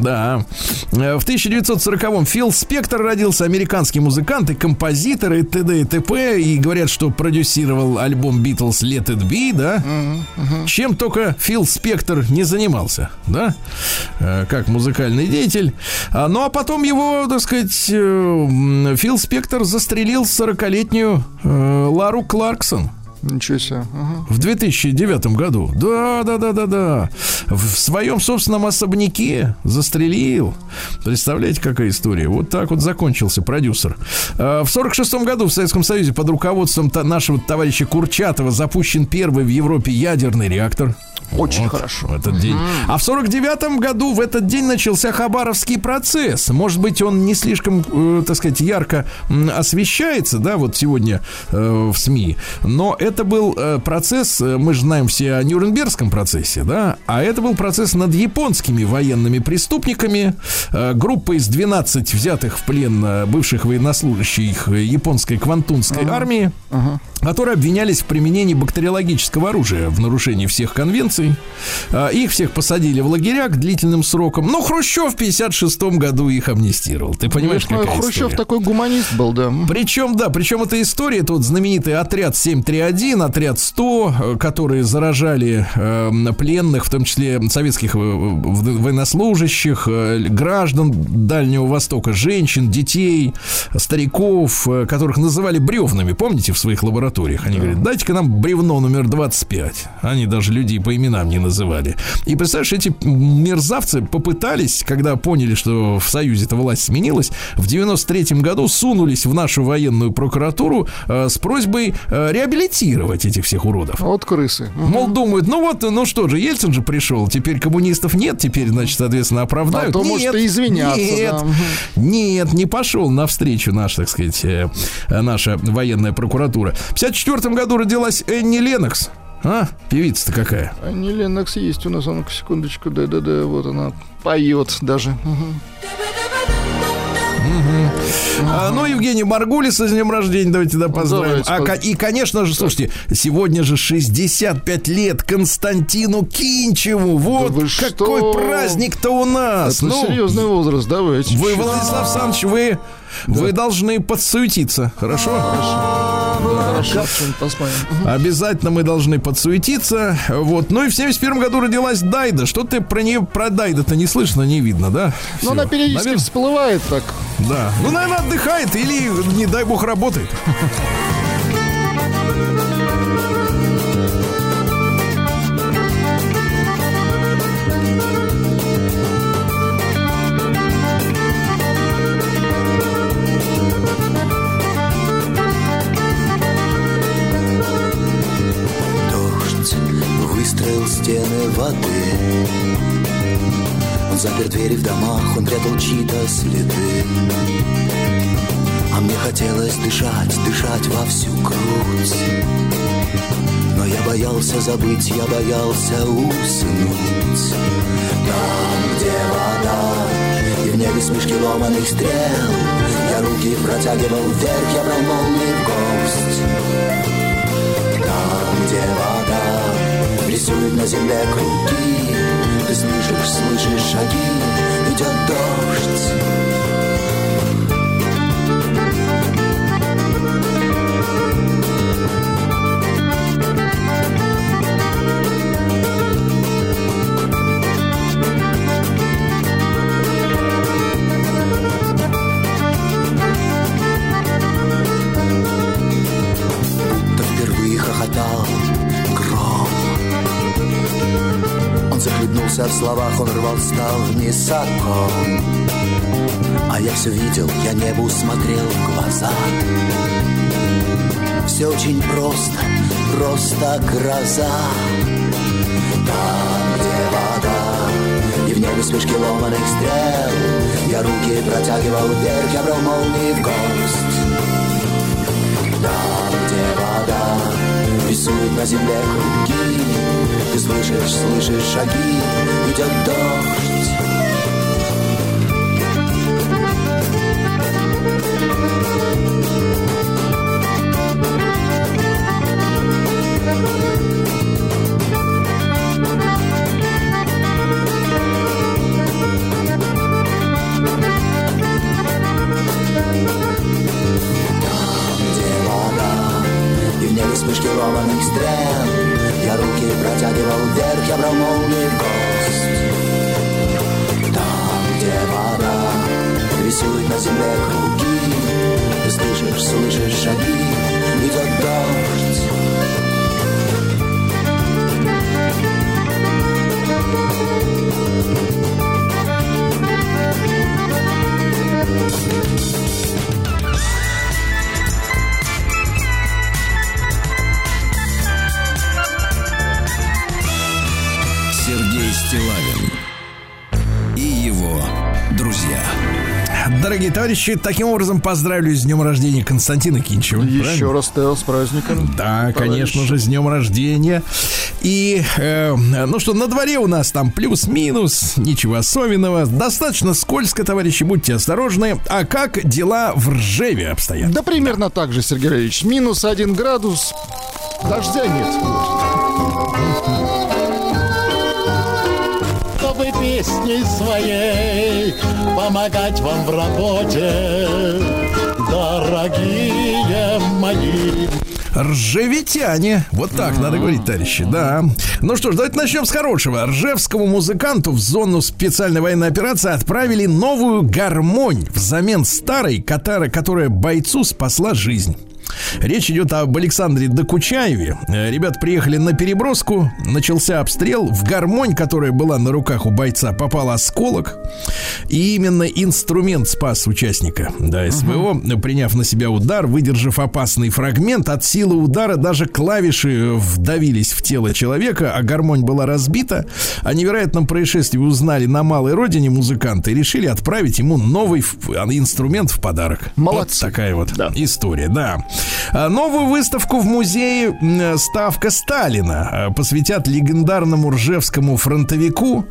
Да. Э, В 1940-м Фил Спектор родился, американский музыкант и композитор, и т.д. и т.п. И говорят, что продюсировал альбом Битлз Let It Be, да? Чем только Фил Спектор не занимался, да? Э, Как музыкальный деятель. А, Ну, а потом его, так сказать, э, Фил Спектор застрелил 40-летнюю э, Лару Кларксон. Ничего себе. Ага. В 2009 году. Да, да, да, да, да. В своем собственном особняке застрелил. Представляете, какая история? Вот так вот закончился продюсер. А, В 46 году в Советском Союзе под руководством нашего товарища Курчатова запущен первый в Европе ядерный реактор. Очень Вот, хорошо. В этот день. А в 49 году в этот день начался Хабаровский процесс. Может быть, он не слишком, э, так сказать, ярко освещается, да, вот сегодня э, в СМИ. Но это был э, процесс, э, мы же знаем все о Нюрнбергском процессе, да, а это был процесс над японскими военными преступниками. Э, группа из 12 взятых в плен э, бывших военнослужащих э, японской квантунской армии которые обвинялись в применении бактериологического оружия в нарушении всех конвенций. А, Их всех посадили в лагеря к длительным срокам. Но Хрущев в 56 году их амнистировал. Ты понимаешь, Ну, какая Хрущев история? такой гуманист был, да. Причем, да, причем эта история, это вот знаменитый отряд 731, отряд 100, э, которые заражали э, пленных, в том числе советских э, военнослужащих, э, граждан Дальнего Востока, женщин, детей, стариков, э, которых называли бревнами, помните, в своих лабораториях? Они говорят, дайте-ка нам бревно номер 25. Они даже людей по именам не называли. И представляешь, эти мерзавцы попытались, когда поняли, что в Союзе-то власть сменилась, в 93 году сунулись в нашу военную прокуратуру э, с просьбой э, реабилитировать этих всех уродов. Вот крысы. Мол, думают, ну вот, ну что же, Ельцин же пришел, теперь коммунистов нет, теперь, значит, соответственно, оправдают. А то, нет, может, и извиняться, Нет, да. Нет, не пошел навстречу наш, так сказать, э, э, наша военная прокуратура. В 54 году родилась Энни Ленокс. А, певица-то какая? А не Ленокс есть у нас, а ну-ка, секундочку, да-да-да, вот она поет даже. А, ну, Евгений Маргулис с днем рождения, давайте да поздравим. Давайте, А, и, конечно же, слушайте, сегодня же 65 лет Константину Кинчеву. Вот вы какой праздник-то у нас. Это ну, серьезный возраст, давайте. вы, Владислав Александрович, вы, вы должны подсуетиться, хорошо? Хорошо, что-нибудь посмотрим. Мгм. Обязательно мы должны подсуетиться. Вот. Ну и в 71 году родилась Дайда. Что ты про нее, про Дайда-то не слышно, не видно, да? Ну, она периодически Наверно- всплывает так. Да. Ну, наверное, отдыхает или, не дай бог, работает. Воды. Он запер двери в домах, он прятал чьи-то следы. А мне хотелось дышать, дышать во всю грудь. Но я боялся забыть, я боялся уснуть. Там, где вода И в небе смешки ломаных стрел Я руки протягивал вверх, я брал молнии в гость. Там, где вода рисует на земле круги, Ты слышишь, слышишь шаги, идет дождь. Захлебнулся в словах, он рвал стал высоко. А я все видел, я небу смотрел в глаза. Все очень просто, просто гроза. Там, где вода, и в небе вспышки ломаных стрел. Я руки протягивал вверх, я брал молнии в гость. Там, где вода рисует на земле круги, Ты слышишь, слышишь шаги, идет дождь. где вода И в небе вспышки ломаных стрел Я руки протягивал вверх, я брал молнии в гость Там, где вода Рисует на земле круги Ты слышишь, слышишь шаги Идет дождь товарищи, таким образом поздравлю с днем рождения Константина Кинчева. Еще правильно? раз, Тео, с праздником. Да, товарищ. конечно же, с днем рождения. И, э, ну что, на дворе у нас там плюс-минус, ничего особенного. Достаточно скользко, товарищи, будьте осторожны. А как дела в Ржеве обстоят? Да примерно так же, Сергей Ильич. Минус один градус, дождя нет. Песней своей помогать вам в работе, дорогие мои. Ржевитяне. Вот так надо говорить, товарищи, да. Ну что ж, давайте начнем с хорошего. Ржевскому музыканту в зону специальной военной операции отправили новую гармонь взамен старой, которая, бойцу спасла жизнь. Речь идет об Александре Докучаеве. Э, Ребята приехали на переброску, начался обстрел. В гармонь, которая была на руках у бойца, попал осколок. И именно инструмент спас участника да, СВО, приняв на себя удар, выдержав опасный фрагмент. От силы удара даже клавиши вдавились в тело человека, а гармонь была разбита. О невероятном происшествии узнали на малой родине музыканты и решили отправить ему новый инструмент в подарок. Молодцы. Вот такая вот история, да. А, Новую выставку в музее «Ставка Сталина» а, посвятят легендарному ржевскому фронтовику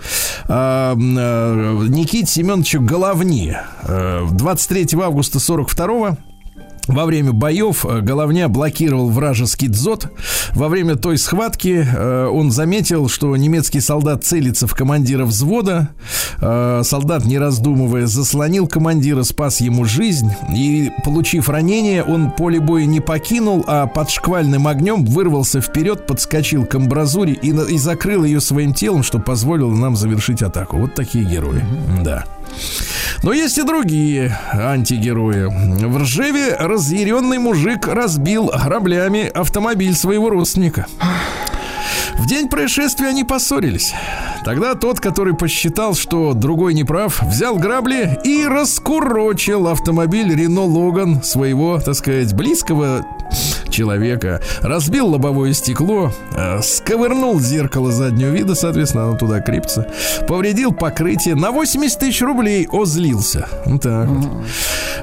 а, Никите Семеновичу Головни. А, 23 августа 42 во время боев э, Головня блокировал вражеский дзот. Во время той схватки э, он заметил, что немецкий солдат целится в командира взвода. Э, солдат, не раздумывая, заслонил командира, спас ему жизнь. И, получив ранение, он поле боя не покинул, а под шквальным огнем вырвался вперед, подскочил к амбразуре и, закрыл ее своим телом, что позволило нам завершить атаку. Вот такие герои. Да. Но есть и другие антигерои. В Ржеве разъяренный мужик разбил граблями автомобиль своего родственника. В день происшествия они поссорились. Тогда тот, который посчитал, что другой не прав, взял грабли и раскурочил автомобиль Рено Логан своего, так сказать, близкого человека. Разбил лобовое стекло, э, сковырнул зеркало заднего вида, соответственно, оно туда крепится. Повредил покрытие на 80 тысяч рублей. Озлился. Так вот.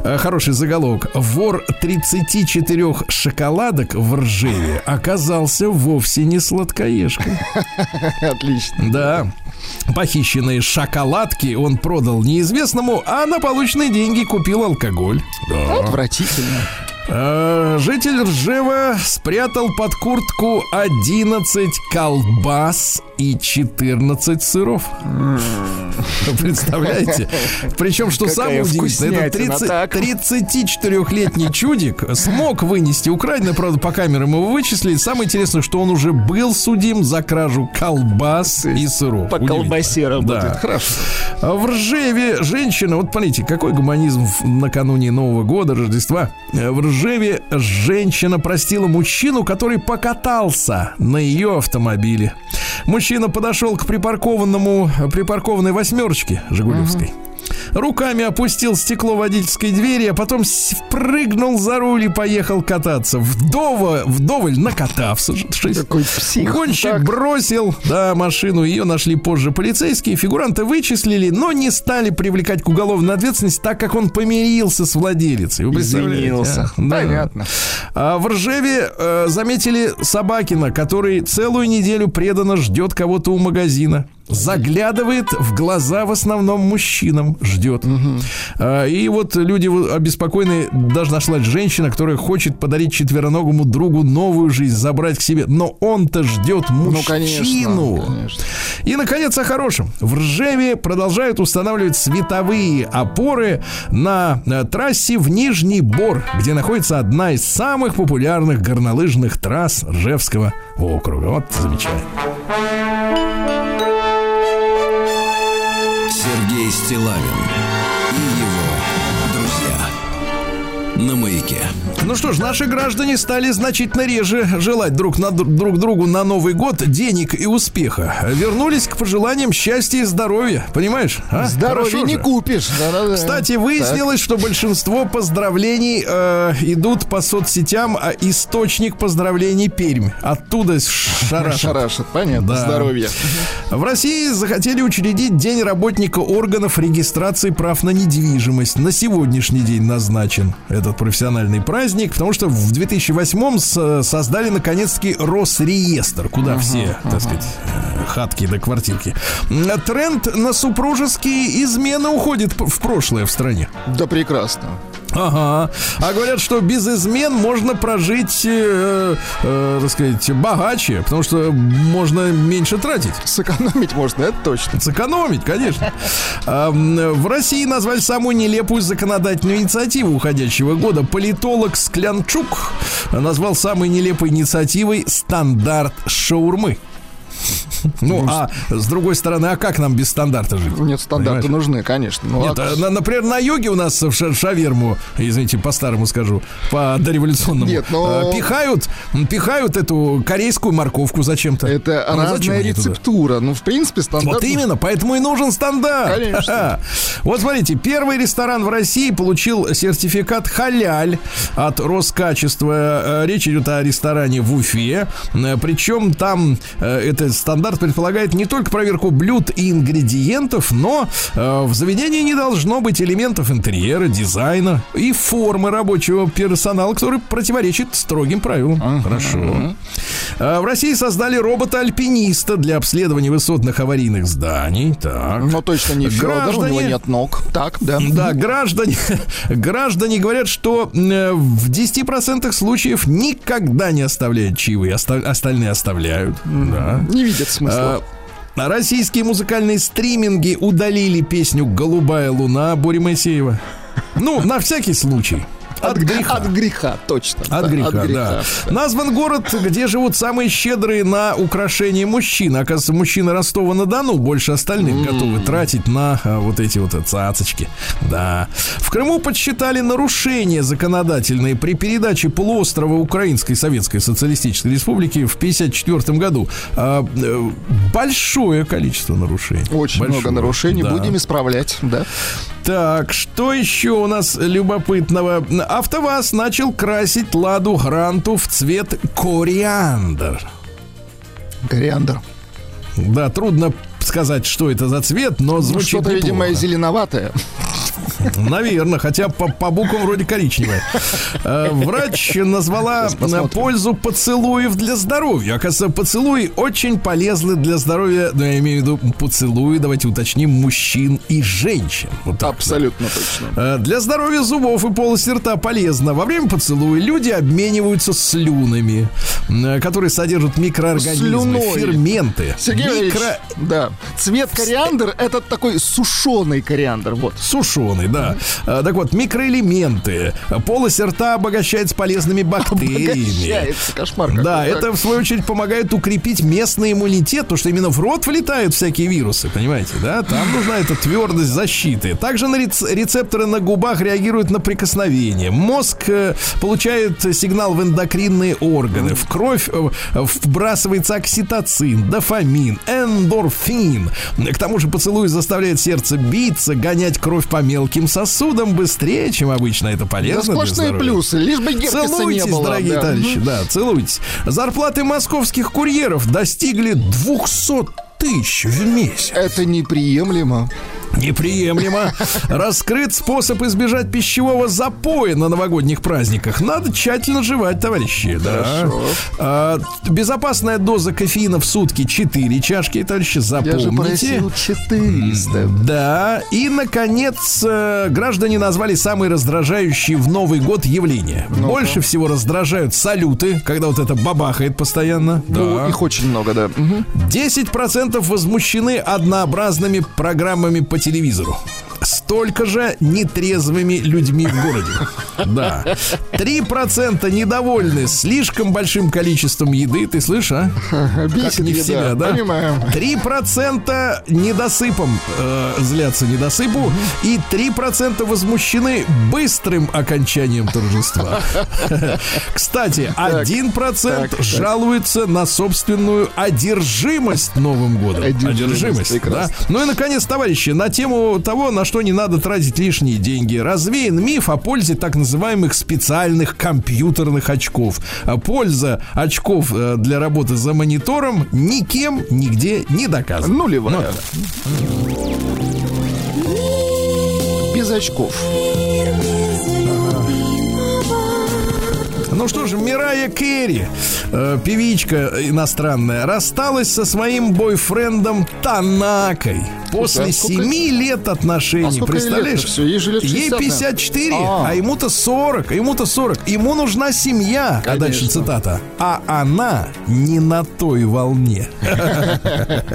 Э, Хороший заголовок. Вор 34 шоколадок в Ржеве оказался вовсе не сладкоежкой. Отлично. Да. Похищенные шоколадки он продал неизвестному, а на полученные деньги купил алкоголь. Да. Отвратительно. Э, Житель Ржева спрятал под куртку 11 колбас и 14 сыров. Представляете? Причем, что самое удивительное, это вкуснятина, так. 34-летний чудик смог вынести украденное, правда, по камерам его вычислили. Самое интересное, что он уже был судим за кражу колбас и сыров. По колбасе работает. Хорошо. А В Ржеве женщина, вот смотрите, какой гуманизм накануне Нового года, Рождества. В Ржеве женщина простила мужчину, который покатался на ее автомобиле. Мужчина подошел к припаркованному, припаркованной восьмерочке Жигулевской. Руками опустил стекло водительской двери, а потом прыгнул за руль и поехал кататься. Вдова, вдоволь накатавшись. Какой псих. Гонщик Так. бросил, да, машину. Ее нашли позже полицейские. Фигуранта вычислили, но не стали привлекать к уголовной ответственности, так как он помирился с владелицей. Вы представляете, Извинился. а? Да. Понятно. А в Ржеве э, заметили Собакина, который целую неделю преданно ждет кого-то у магазина. Заглядывает в глаза в основном мужчинам, ждет. А, и вот люди обеспокоены, даже нашлась женщина, которая хочет подарить четвероногому другу новую жизнь, забрать к себе. Но он-то ждет мужчину. Ну, конечно, конечно. И, наконец, о хорошем. В Ржеве продолжают устанавливать световые опоры на э, трассе в Нижний Бор, где находится одна из самых популярных горнолыжных трасс Ржевского округа. Вот замечательно. Стилавин на маяке. Ну что ж, наши граждане стали значительно реже желать друг, на, друг другу на Новый год денег и успеха. Вернулись к пожеланиям счастья и здоровья. Понимаешь? А? Здоровье Хорошо не же. купишь. Да-да-да. Кстати, выяснилось, что большинство поздравлений э, идут по соцсетям, а источник поздравлений Пермь. Оттуда Так, шарашат. Шарашит, понятно. Да. Здоровье. В России захотели учредить День работника органов регистрации прав на недвижимость. На сегодняшний день назначен этот профессиональный праздник, потому что в 2008-м с- создали наконец-таки Росреестр, куда все, так сказать, э, хатки до квартирки. М, Тренд на супружеские измены уходит в прошлое в стране. Да прекрасно. Ага. А говорят, что без измен можно прожить, э, э, так сказать, богаче, потому что можно меньше тратить. Сэкономить можно, это точно. Сэкономить, конечно. В России назвали самую нелепую законодательную инициативу уходящего года. Политолог Склянчук назвал самой нелепой инициативой стандарт шаурмы. Ну, а с другой стороны, а как нам без стандарта жить? Нет, стандарты Понимаешь? нужны, конечно. Ну, Нет, а- а, на- например, на йоге у нас в ша- шаверму, извините, по-старому скажу, по дореволюционному, Нет, но- э, пихают, пихают эту корейскую морковку зачем-то. Это Ну, разная рецептура. Ну, в принципе, стандарт... Вот именно, поэтому и нужен стандарт. Конечно. Вот смотрите, первый ресторан в России получил сертификат халяль от Роскачества. Э, Речь идет о ресторане в Уфе. Э, Причем там э, этот стандарт предполагает не только проверку блюд и ингредиентов, но э, в заведении не должно быть элементов интерьера, дизайна и формы рабочего персонала, который противоречит строгим правилам. Хорошо. Э, В России создали робота-альпиниста для обследования высотных аварийных зданий. Так. Но точно не Федор, у него Граждане- нет ног. Так, да. Да, граждане, граждане говорят, что э, в 10% случаев никогда не оставляют чаевые, оста- остальные оставляют. Да. Не видят смысла. А, Российские музыкальные стриминги удалили песню «Голубая луна» Бори Моисеева. Ну, на всякий случай. От греха. От греха, точно. От Да, греха, да. Назван город, где живут самые щедрые на украшения мужчин. Оказывается, мужчины Ростова-на-Дону больше остальных готовы тратить на а, вот эти вот цацочки. Да. В Крыму подсчитали нарушения законодательные при передаче полуострова Украинской Советской Социалистической Республики в 1954 году. А, э, большое количество нарушений. Очень много Большое. нарушений. Да. Будем исправлять, да. Так, что еще у нас любопытного? АвтоВАЗ начал красить Ладу Гранту в цвет кориандр. Кориандр. Да, трудно сказать, что это за цвет, но Ну, звучит что-то, видимо, зеленоватое. Наверное, хотя по, по буквам вроде коричневая. Э, Врач назвала э, пользу поцелуев для здоровья. Оказывается, поцелуи очень полезны для здоровья. Ну, я имею в виду поцелуи, давайте уточним, мужчин и женщин. Вот. Абсолютно точно. Э, Для здоровья зубов и полости рта полезно. Во время поцелуя люди обмениваются слюнами, которые содержат микроорганизмы, Слюной. ферменты. Сергей Микро... да. Цвет кориандр это такой сушеный кориандр. Вот. Сушеный, да. Э, Так вот, микроэлементы. Полость рта обогащается полезными бактериями. Кошмар какой. Да, это в свою очередь помогает укрепить местный иммунитет, потому что именно в рот влетают всякие вирусы, понимаете, да? Там нужна эта твердость защиты. Также на рец- рецепторы на губах реагируют на прикосновение. Мозг э, получает сигнал в эндокринные органы. В кровь э, вбрасывается окситоцин, дофамин, эндорфин. К тому же поцелуй заставляет сердце биться, гонять кровь по мелким сосудам быстрее, чем обычно. Это Да полезно для сплошные плюсы, лишь бы Целуйтесь, не было. дорогие да. товарищи, да, целуйтесь. Зарплаты московских курьеров достигли 200 тысяч в месяц. Это неприемлемо. Неприемлемо. Раскрыт способ избежать пищевого запоя на новогодних праздниках. Надо тщательно жевать, товарищи. Да. Хорошо. А, безопасная доза кофеина в сутки 4 чашки, товарищи, Я же запомните. просил 400. Да, и, наконец, э, граждане назвали самые раздражающие в Новый год явления. Больше всего раздражают салюты, когда вот это бабахает постоянно. Ну, Да. их очень много, да. Мгм. 10% возмущены однообразными программами по телевизору. Столько же нетрезвыми людьми в городе. Да. 3% недовольны слишком большим количеством еды. Ты слышишь, а? Бесит не в еда, себя, да? Понимаем. 3% недосыпом э, злятся недосыпу. И 3% возмущены быстрым окончанием торжества. Кстати, 1% так, так. жалуется на собственную одержимость Новым годом. Одержимость, да? Ну и, наконец, товарищи, на тему того, на что не надо тратить лишние деньги. Развеян миф о пользе так называемых специальных компьютерных очков. А Польза очков э, для работы за монитором никем нигде не доказана. Нулевая. Без очков. Ну что же, Мирая Керри, э, певичка иностранная, рассталась со своим бойфрендом Танакой после а сколько- семи лет отношений. А ей Представляешь? всё? Ей лет Ей 60, 54, А. а ему-то 40, а ему-то 40. Ему нужна семья. А дальше Конечно. цитата. А она не на той волне.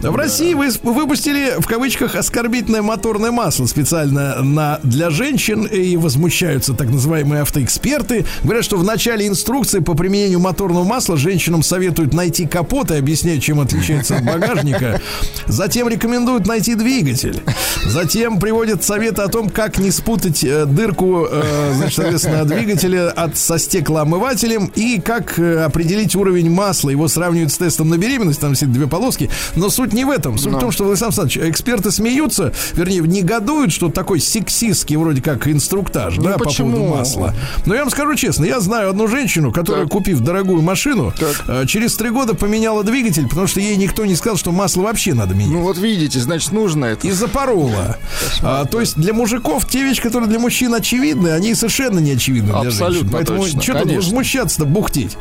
В России вы выпустили в кавычках оскорбительное моторное масло специально на, для женщин и возмущаются так называемые автоэксперты. Говорят, что в начале инструкции по применению моторного масла женщинам советуют найти капот и объясняют, чем отличается от багажника. Затем рекомендуют найти двигатель. Затем приводят советы о том, как не спутать э, дырку, э, значит, соответственно, двигателя от, со стеклоомывателем и как э, определить уровень масла. Его сравнивают с тестом на беременность, там все две полоски. Но суть не в этом. Суть в том, что, Владимир Александрович, эксперты смеются, вернее, негодуют, что такой сексистский вроде как инструктаж, да, по почему? поводу масла. Но я вам скажу честно, я знаю одну женщину, которая, Так. купив дорогую машину, э, через три года поменяла двигатель, потому что ей никто не сказал, что масло вообще надо менять. Ну вот видите, значит, нужно это. И запорола. А, то есть для мужиков те вещи, которые для мужчин очевидны, они совершенно не очевидны для Абсолютно женщин. Поэтому точно, что тут возмущаться-то, бухтеть.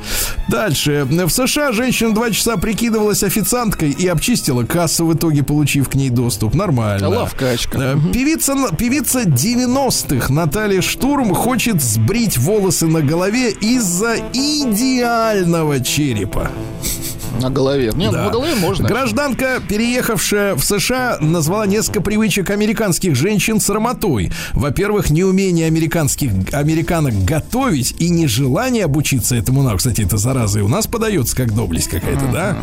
Дальше. В США женщина два часа прикидывалась официанткой и обчистила кассу, в итоге получив к ней доступ. Нормально. Лавкачка. Э, Певица, певица 90-х Наталья Штурм хочет сбрить волосы на голове из-за идеального черепа. На голове. Нет, Да. на голове можно. Гражданка, переехавшая в США, назвала несколько привычек американских женщин срамотой. Во-первых, неумение американских американок готовить и нежелание обучиться этому навыку. Кстати, это зараза и у нас подается как доблесть какая-то, да?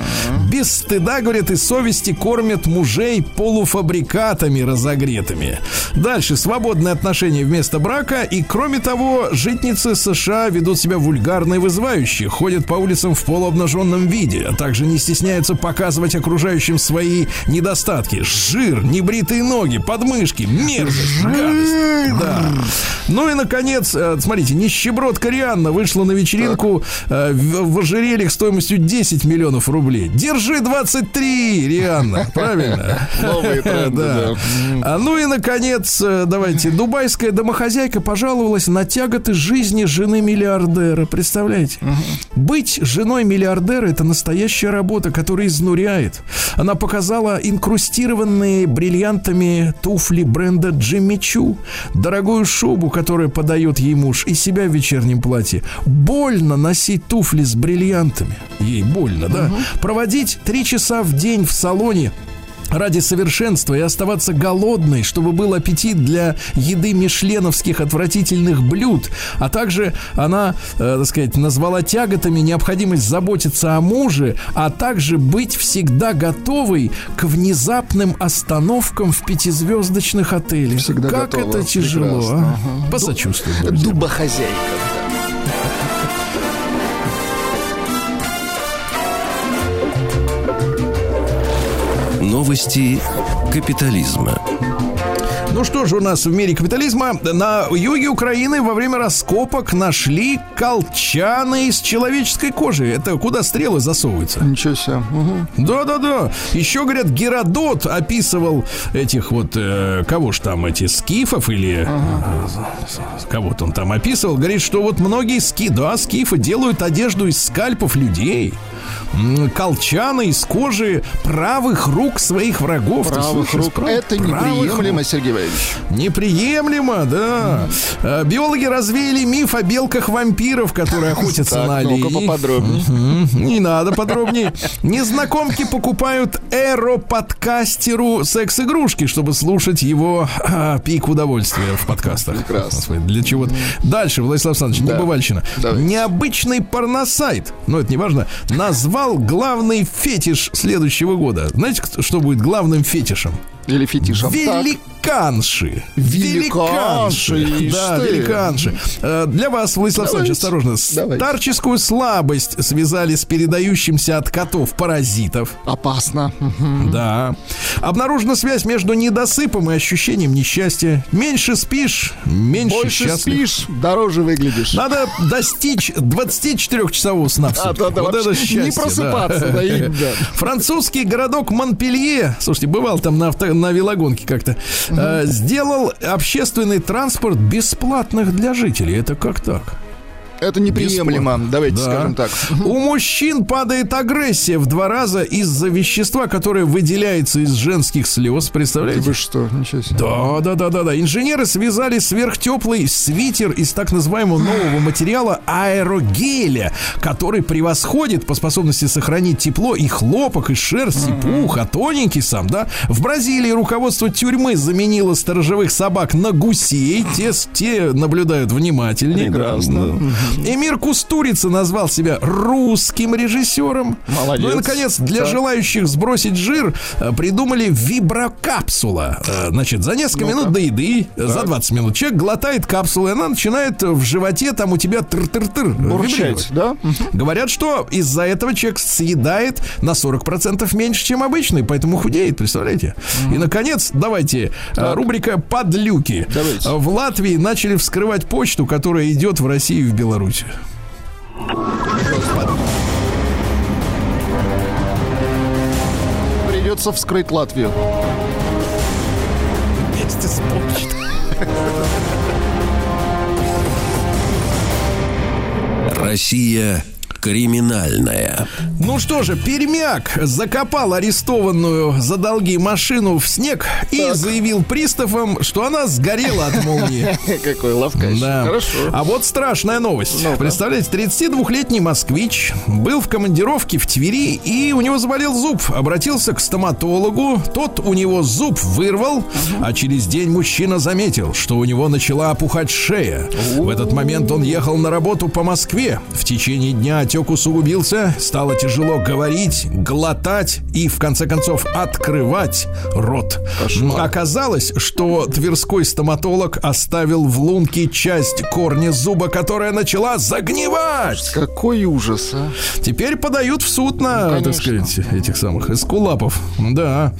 Без стыда, говорят, и совести кормят мужей полуфабрикатами разогретыми. Дальше, свободные отношения вместо брака. И, кроме того, житницы США ведут себя вульгарно и вызывающе. Ходят по улицам в полуобнаженном виде, также не стесняются показывать окружающим свои недостатки. Жир, небритые ноги, подмышки, мерзость, гадость. Да. Ну и, наконец, э, смотрите, нищебродка Рианна вышла на вечеринку э, в, ожерельях стоимостью 10 миллионов рублей. Держи 23, Рианна. Правильно? Новые тренды, да. А ну и, наконец, э, давайте, дубайская домохозяйка пожаловалась на тяготы жизни жены миллиардера. Представляете? Быть женой миллиардера – это настоящая работа, которая изнуряет. Она показала инкрустированные бриллиантами туфли бренда Джимми Чу, дорогую шубу, которую подает ей муж, и себя в вечернем платье. Больно носить туфли с бриллиантами. Ей больно, да? Проводить три часа в день в салоне ради совершенства и оставаться голодной, чтобы был аппетит для еды мишленовских отвратительных блюд. А также она, э, так сказать, назвала тяготами необходимость заботиться о муже, а также быть всегда готовой к внезапным остановкам в пятизвездочных отелях. Всегда как готова. это тяжело, Прекрасно. а? Посочувствуем. Дубохозяйка. Новости капитализма. Ну что же у нас в мире капитализма? На юге Украины во время раскопок нашли колчаны из человеческой кожи. Это куда стрелы засовываются? Ничего себе. Мгм. Да-да-да. Еще, говорят, Геродот описывал этих вот, э, кого ж там, эти скифов или... э, Кого-то он там описывал. Говорит, что вот многие ски, да, скифы делают одежду из скальпов людей. М, Колчаны из кожи правых рук своих врагов. Правых слышишь? рук. Прав- Это неприемлемо, рук. Сергей Валерьевич. Неприемлемо, да. Э, Биологи развеяли миф о белках вампиров, которые охотятся Так, на ну-ка оленей. поподробнее. Не надо подробнее. Незнакомки покупают эроподкастеру секс-игрушки, чтобы слушать его а, пик удовольствия в подкастах. Прекрасно. Для чего? Дальше, Владислав Александрович, Да. небывальщина. Давайте. Необычный порносайт, но это не важно, назвал главный фетиш следующего года. Знаете, что будет главным фетишем? Или фетишем. Так. Великанши. Великанши, Да, ты. великанши. Э, Для вас, Владислав. Александрович, осторожно. Давайте. Старческую слабость связали с передающимся от котов паразитов. Опасно. Да. Обнаружена связь между недосыпом и ощущением несчастья. Меньше спишь, меньше Больше счастлив. спишь, дороже выглядишь. Надо достичь 24-часового сна в А, сутки. да, да, Вот это счастье, не просыпаться, да. да, и- да. Французский городок Монпелье, слушайте, бывал там на, авто, на велогонке как-то, э, сделал общественный транспорт бесплатных для жителей. Это как так? Это неприемлемо, Бесплатно. давайте Да. скажем так. У мужчин падает агрессия в два раза из-за вещества, которое выделяется из женских слез. Представляете? Вы что, ничего себе. Да, да, да, да, да. Инженеры связали сверхтеплый свитер из так называемого нового материала аэрогеля, который превосходит по способности сохранить тепло и хлопок, и шерсть, и пух, а тоненький сам, да. В Бразилии руководство тюрьмы заменило сторожевых собак на гусей. Те, те наблюдают внимательнее. Прекрасно. Да. Эмир Кустурица назвал себя русским режиссером. Молодец. Ну и, наконец, для Так. желающих сбросить жир э, придумали виброкапсула. Э, Значит, за несколько минут до еды, э, за 20 минут человек глотает капсулу, и она начинает в животе там у тебя тыр-тыр-тыр Бурчать, да? Говорят, что из-за этого человек съедает на 40% меньше, чем обычный, поэтому худеет, представляете? И, наконец, давайте, э, рубрика «Подлюки». Давайте. В Латвии начали вскрывать почту, которая идет в Россию и в Беларусь. Придется вскрыть Латвию. Вместе с почтой. Россия криминальная. Ну что же, Пермяк закопал арестованную за долги машину в снег и заявил приставам, что она сгорела от молнии. Какой лавкач. Да. Хорошо. А вот страшная новость. Ну-ка. Представляете, 32-летний москвич был в командировке в Твери, и у него заболел зуб. Обратился к стоматологу, тот у него зуб вырвал, а через день мужчина заметил, что у него начала опухать шея. В этот момент он ехал на работу по Москве. В течение дня отек усугубился, стало тяжело говорить, глотать и, в конце концов, открывать рот. Оказалось, что тверской стоматолог оставил в лунке часть корня зуба, которая начала загнивать. Какой ужас, а. Теперь подают в суд на, Ну, так сказать, этих самых эскулапов. Да.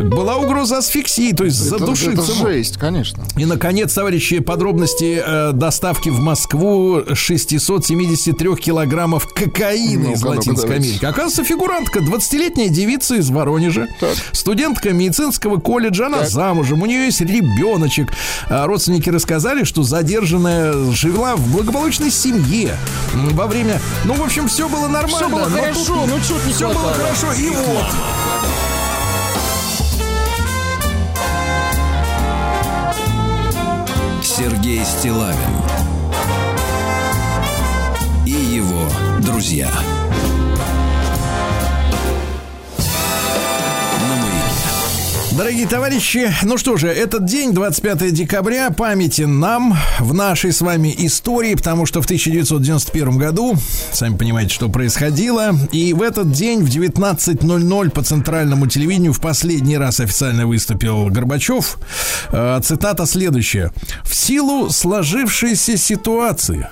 Была угроза асфиксии, то есть Это- задушиться. Это жесть, конечно. И, наконец, товарищи, подробности э, доставки в Москву 673 килограммов кокаина Ну-ка, из Латинской давайте. Америки. Оказывается, фигурантка, 20-летняя девица из Воронежа, Так. студентка медицинского колледжа, она замужем, у нее есть ребеночек. А родственники рассказали, что задержанная жила в благополучной семье во время... Ну, в общем, все было нормально. Все было но хорошо, тут ну не Все было хорошо, и вот. Сергей Стилавин друзья. Дорогие товарищи, ну что же, этот день, 25 декабря, памятен нам в нашей с вами истории, потому что в 1991 году, сами понимаете, что происходило, и в этот день в 19.00 по центральному телевидению в последний раз официально выступил Горбачев. Э, Цитата следующая. «В силу сложившейся ситуации...»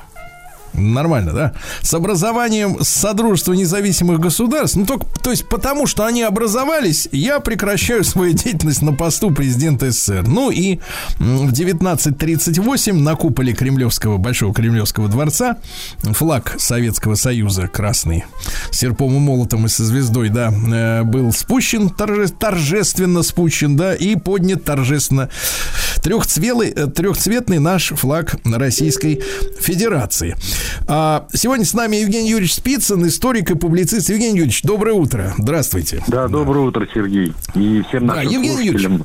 Нормально, да? С образованием Содружества независимых государств, ну только, то есть потому, что они образовались, я прекращаю свою деятельность на посту президента СССР. Ну и в 1938 на куполе Кремлевского, Большого Кремлевского дворца флаг Советского Союза красный с серпом и молотом и со звездой, да, э, был спущен, торже- торжественно спущен, да, и поднят торжественно трехцветный, э, трехцветный наш флаг Российской Федерации. А, сегодня с нами Евгений Юрьевич Спицын, историк и публицист. Евгений Юрьевич, доброе утро. Здравствуйте. Да, доброе утро, Сергей. И всем Да, нашим Евгений слушателям.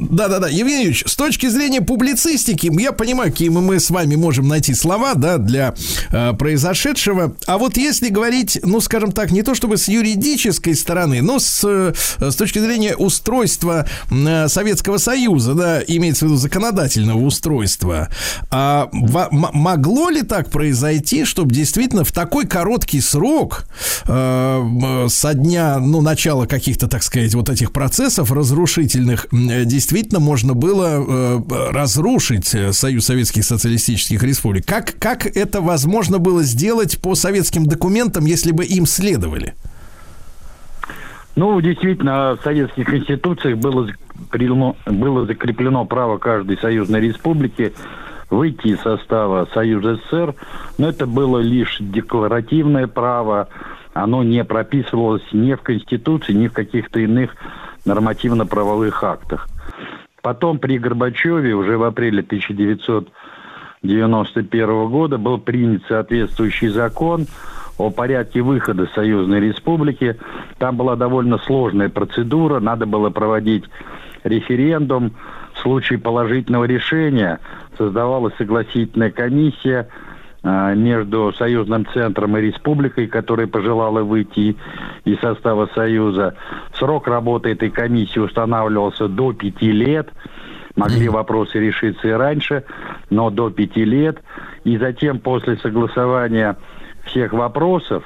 Да-да-да, Евгений Юрьевич, с точки зрения публицистики, я понимаю, какие мы, с вами можем найти слова, да, для э, произошедшего. А вот если говорить, ну, скажем так, не то чтобы с юридической стороны, но с, э, с точки зрения устройства э, Советского Союза, да, имеется в виду законодательного устройства, а, во, м- могло ли так произойти, чтобы действительно в такой короткий срок э, э, со дня, ну, начала каких-то, так сказать, вот этих процессов разрушительных, э, действительно можно было э, разрушить э, Союз Советских Социалистических Республик. Как, как это возможно было сделать по советским документам, если бы им следовали? Ну, действительно, в советских конституциях было было закреплено право каждой союзной республики выйти из состава Союза СССР, но это было лишь декларативное право, оно не прописывалось ни в Конституции, ни в каких-то иных нормативно-правовых актах. Потом при Горбачеве уже в апреле 1991 года был принят соответствующий закон о порядке выхода Союзной Республики. Там была довольно сложная процедура, надо было проводить референдум. В случае положительного решения создавалась согласительная комиссия между Союзным центром и республикой, которая пожелала выйти из состава Союза. Срок работы этой комиссии устанавливался до пяти лет. Могли вопросы решиться и раньше, но до пяти лет. И затем, после согласования всех вопросов,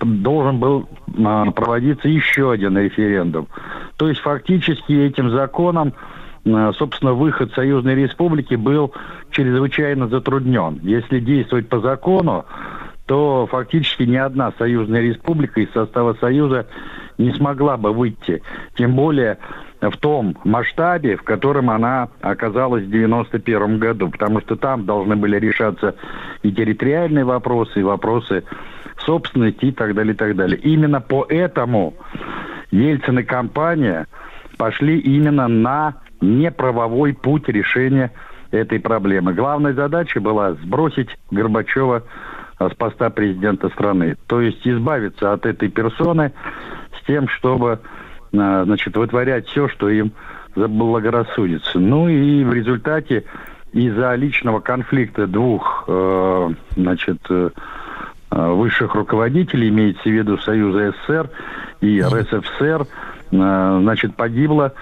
должен был а, проводиться еще один референдум. То есть фактически этим законом, а, собственно, выход Союзной Республики был чрезвычайно затруднен. Если действовать по закону, то фактически ни одна союзная республика из состава Союза не смогла бы выйти. Тем более в том масштабе, в котором она оказалась в 91 году. Потому что там должны были решаться и территориальные вопросы, и вопросы собственности и так далее, и так далее. Именно поэтому Ельцин и компания пошли именно на неправовой путь решения этой проблемы. Главная задача была сбросить Горбачева а, с поста президента страны. То есть избавиться от этой персоны с тем, чтобы а, значит, вытворять все, что им заблагорассудится. Ну и в результате из-за личного конфликта двух э, значит, э, высших руководителей, имеется в виду Союза СССР и РСФСР, э, значит, погибло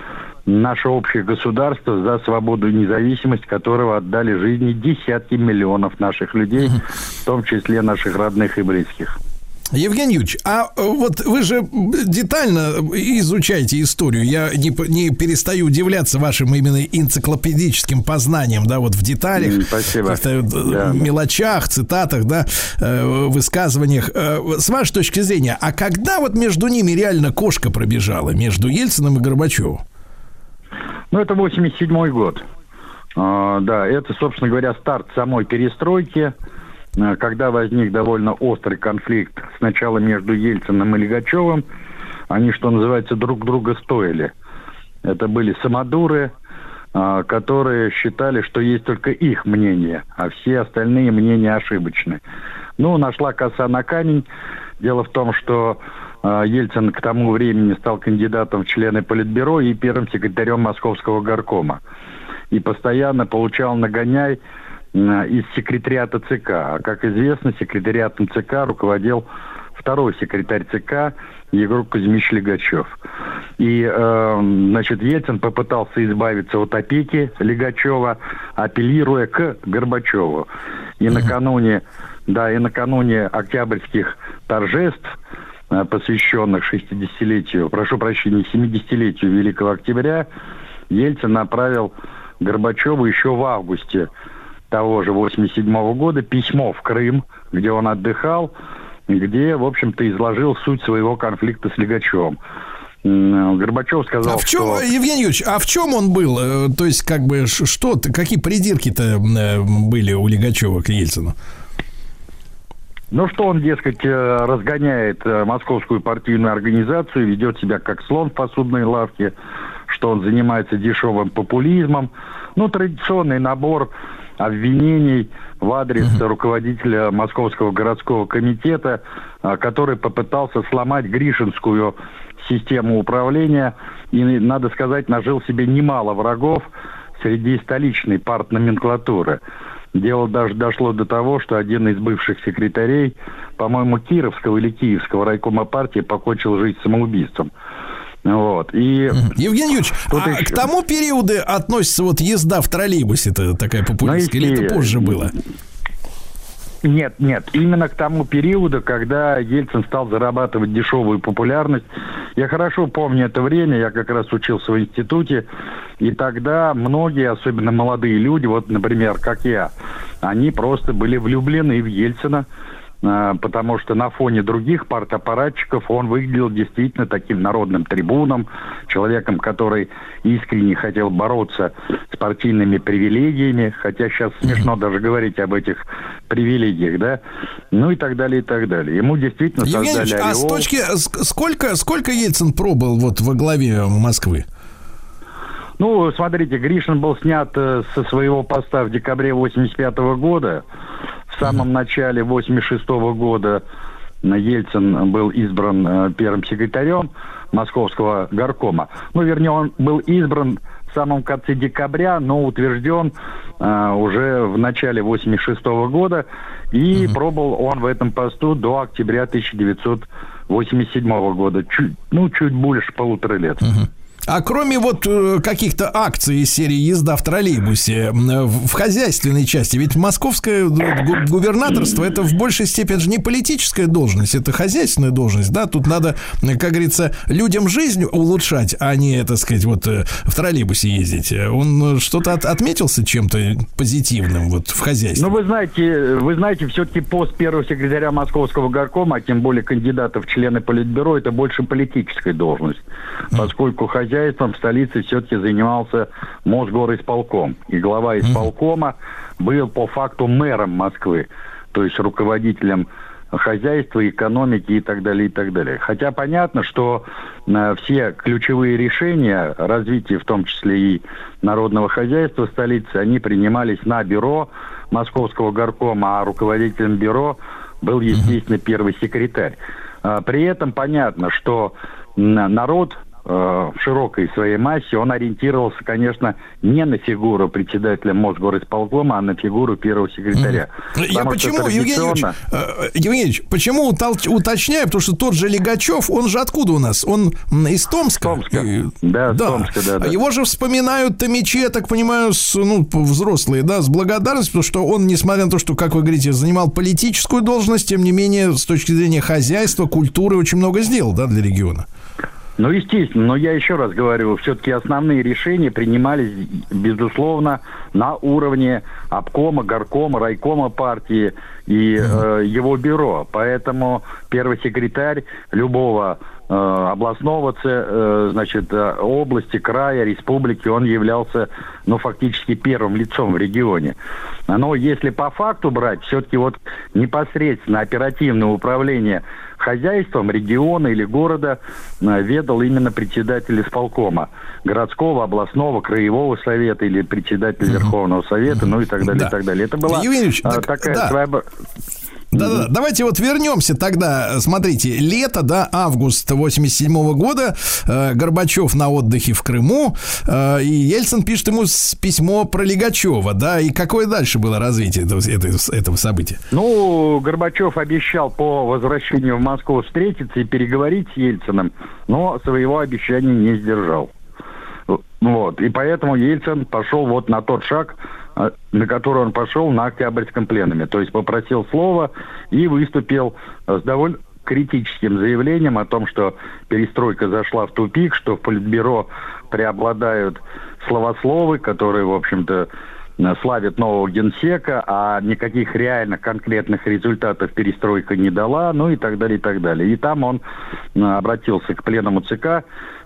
наше общее государство за свободу и независимость, которого отдали жизни десятки миллионов наших людей, в том числе наших родных и близких. Евгений Юрьевич, а э, вот вы же детально изучаете историю. Я не, не перестаю удивляться вашим именно энциклопедическим познанием, да, вот в деталях, Спасибо. каких-то э, Да. мелочах, цитатах, да, э, высказываниях. С вашей точки зрения, а когда вот между ними реально кошка пробежала, между Ельциным и Горбачевым? Ну, это 87 год. А, да, это, собственно говоря, старт самой перестройки, а, когда возник довольно острый конфликт сначала между Ельциным и Легачевым. Они, что называется, друг друга стоили. Это были самодуры, а, которые считали, что есть только их мнение, а все остальные мнения ошибочны. Ну, нашла коса на камень. Дело в том, что Ельцин к тому времени стал кандидатом в члены Политбюро и первым секретарем Московского горкома. И постоянно получал нагоняй из секретариата ЦК. А как известно, секретариатом ЦК руководил второй секретарь ЦК Егор Кузьмич Легачев. И, э, значит, Ельцин попытался избавиться от опеки Легачева, апеллируя к Горбачеву. И накануне, да, и накануне октябрьских торжеств, посвященных 60-летию, прошу прощения, 70-летию Великого Октября, Ельцин направил Горбачеву еще в августе того же 87 года письмо в Крым, где он отдыхал, где, в общем-то, изложил суть своего конфликта с Легачевым. М, Горбачев сказал, А в чем, что... Евгений Юрьевич, а в чем он был? Э, То есть, как бы, что, какие придирки-то э, были у Легачева к Ельцину? Ну что он, дескать, э, разгоняет э, московскую партийную организацию, ведет себя как слон в посудной лавке, что он занимается дешевым популизмом. Ну, традиционный набор обвинений в адрес руководителя Московского городского комитета, а, который попытался сломать Гришинскую систему управления и, надо сказать, нажил себе немало врагов среди столичной партноменклатуры. Дело даже дошло до того, что один из бывших секретарей, по-моему, Кировского или Киевского райкома партии покончил жизнь самоубийством. Вот. И Евгений Юрьевич, а еще- к тому периоду относится вот езда в троллейбусе, это такая популистская, или это Знаете, позже было? Нет, нет, именно к тому периоду, когда Ельцин стал зарабатывать дешевую популярность. Я хорошо помню это время, я как раз учился в институте, и тогда многие, особенно молодые люди, вот, например, как я, они просто были влюблены в Ельцина, потому что на фоне других партаппаратчиков он выглядел действительно таким народным трибуном, человеком, который искренне хотел бороться с партийными привилегиями, хотя сейчас смешно даже говорить об этих привилегиях, да, ну и так далее, и так далее. Ему действительно Евгений создали Юрьевич, а с точки, ск- сколько, сколько Ельцин пробыл вот во главе Москвы? Ну, смотрите, Гришин был снят э, со своего поста в декабре 85 года. В самом начале 86 года э, Ельцин был избран э, первым секретарем московского горкома. Ну, вернее, он был избран в самом конце декабря, но утвержден э, уже в начале 86 года. И пробыл он в этом посту до октября 1987 года. Чуть, ну, чуть больше полутора лет. А кроме вот э, каких-то акций из серии «Езда в троллейбусе», в хозяйственной части, ведь московское гу- губернаторство это в большей степени же не политическая должность, это хозяйственная должность, да, тут надо, э, как говорится, людям жизнь улучшать, а не, так сказать, вот э, в троллейбусе ездить. Он что-то от- отметился чем-то позитивным вот в хозяйстве? Ну, вы знаете, вы знаете, все-таки пост первого секретаря Московского горкома, а тем более кандидата в члены Политбюро, это больше политическая должность, поскольку хозяйством в столице все-таки занимался Мосгорисполком. И глава исполкома был по факту мэром Москвы, то есть руководителем хозяйства, экономики и так далее, и так далее. Хотя понятно, что э, все ключевые решения развития, в том числе и народного хозяйства столицы, они принимались на бюро московского горкома, а руководителем бюро был, естественно, первый секретарь. А, При этом понятно, что народ в широкой своей массе, он ориентировался, конечно, не на фигуру председателя Мосгорисполкома, а на фигуру первого секретаря. Я Потому что почему, Евгений Юрьевич, традиционно- э, Евгений Юрьевич, почему уточняю, потому что тот же Легачев, он же откуда у нас? Он из Томска? Томска. И- Да, с Томска, да, да. Его же вспоминают томичи, я так понимаю, с, ну, взрослые, да, с благодарностью, потому что он, несмотря на то, что, как вы говорите, занимал политическую должность, тем не менее, с точки зрения хозяйства, культуры, очень много сделал, да, для региона. Ну, естественно, но я еще раз говорю, все-таки основные решения принимались, безусловно, на уровне обкома, горкома, райкома партии и э, его бюро. Поэтому первый секретарь любого э, областного, э, значит, э, области, края, республики, он являлся, ну, фактически первым лицом в регионе. Но если по факту брать, все-таки вот непосредственно оперативное управление хозяйством региона или города э, ведал именно председатель исполкома городского, областного, краевого совета или председатель Верховного совета, ну и так далее, Да. и так далее. Это была Ильич, э, так, такая да. Своеобра- Да-да, давайте вот вернемся тогда. Смотрите, лето, да, август 87 года, э, Горбачев на отдыхе в Крыму, э, и Ельцин пишет ему письмо про Легачева, да, и какое дальше было развитие этого, этого, этого события? Ну, Горбачев обещал по возвращению в Москву встретиться и переговорить с Ельциным, но своего обещания не сдержал. Вот. И поэтому Ельцин пошел вот на тот шаг, на который он пошел на Октябрьском пленуме. То есть попросил слова и выступил с довольно критическим заявлением о том, что перестройка зашла в тупик, что в Политбюро преобладают словословы, которые, в общем-то, э, славят нового генсека, а никаких реально конкретных результатов перестройка не дала, ну и так далее, и так далее. И там он э, обратился к пленному ЦК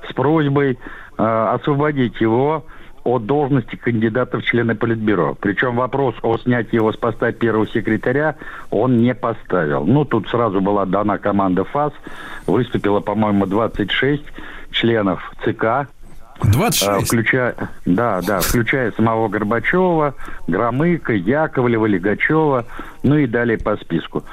с просьбой э, освободить его от должности кандидата в члены Политбюро. Причем вопрос о снятии его с поста первого секретаря он не поставил. Ну, тут сразу была дана команда ФАС, выступило, по-моему, 26 членов ЦК, 26. а, включая, да, да, включая самого Горбачева, Громыка, Яковлева, Легачева, ну и далее по списку.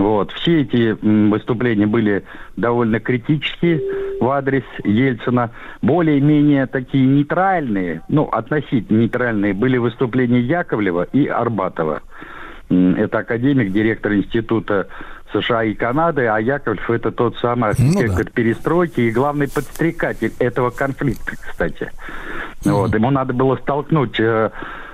Вот. Все эти выступления были довольно критические в адрес Ельцина. Более-менее такие нейтральные, ну, относительно нейтральные, были выступления Яковлева и Арбатова. Это академик, директор Института США и Канады, а Яковлев это тот самый Ну да. перестройки и главный подстрекатель этого конфликта, кстати. Вот. Ему надо было столкнуть э,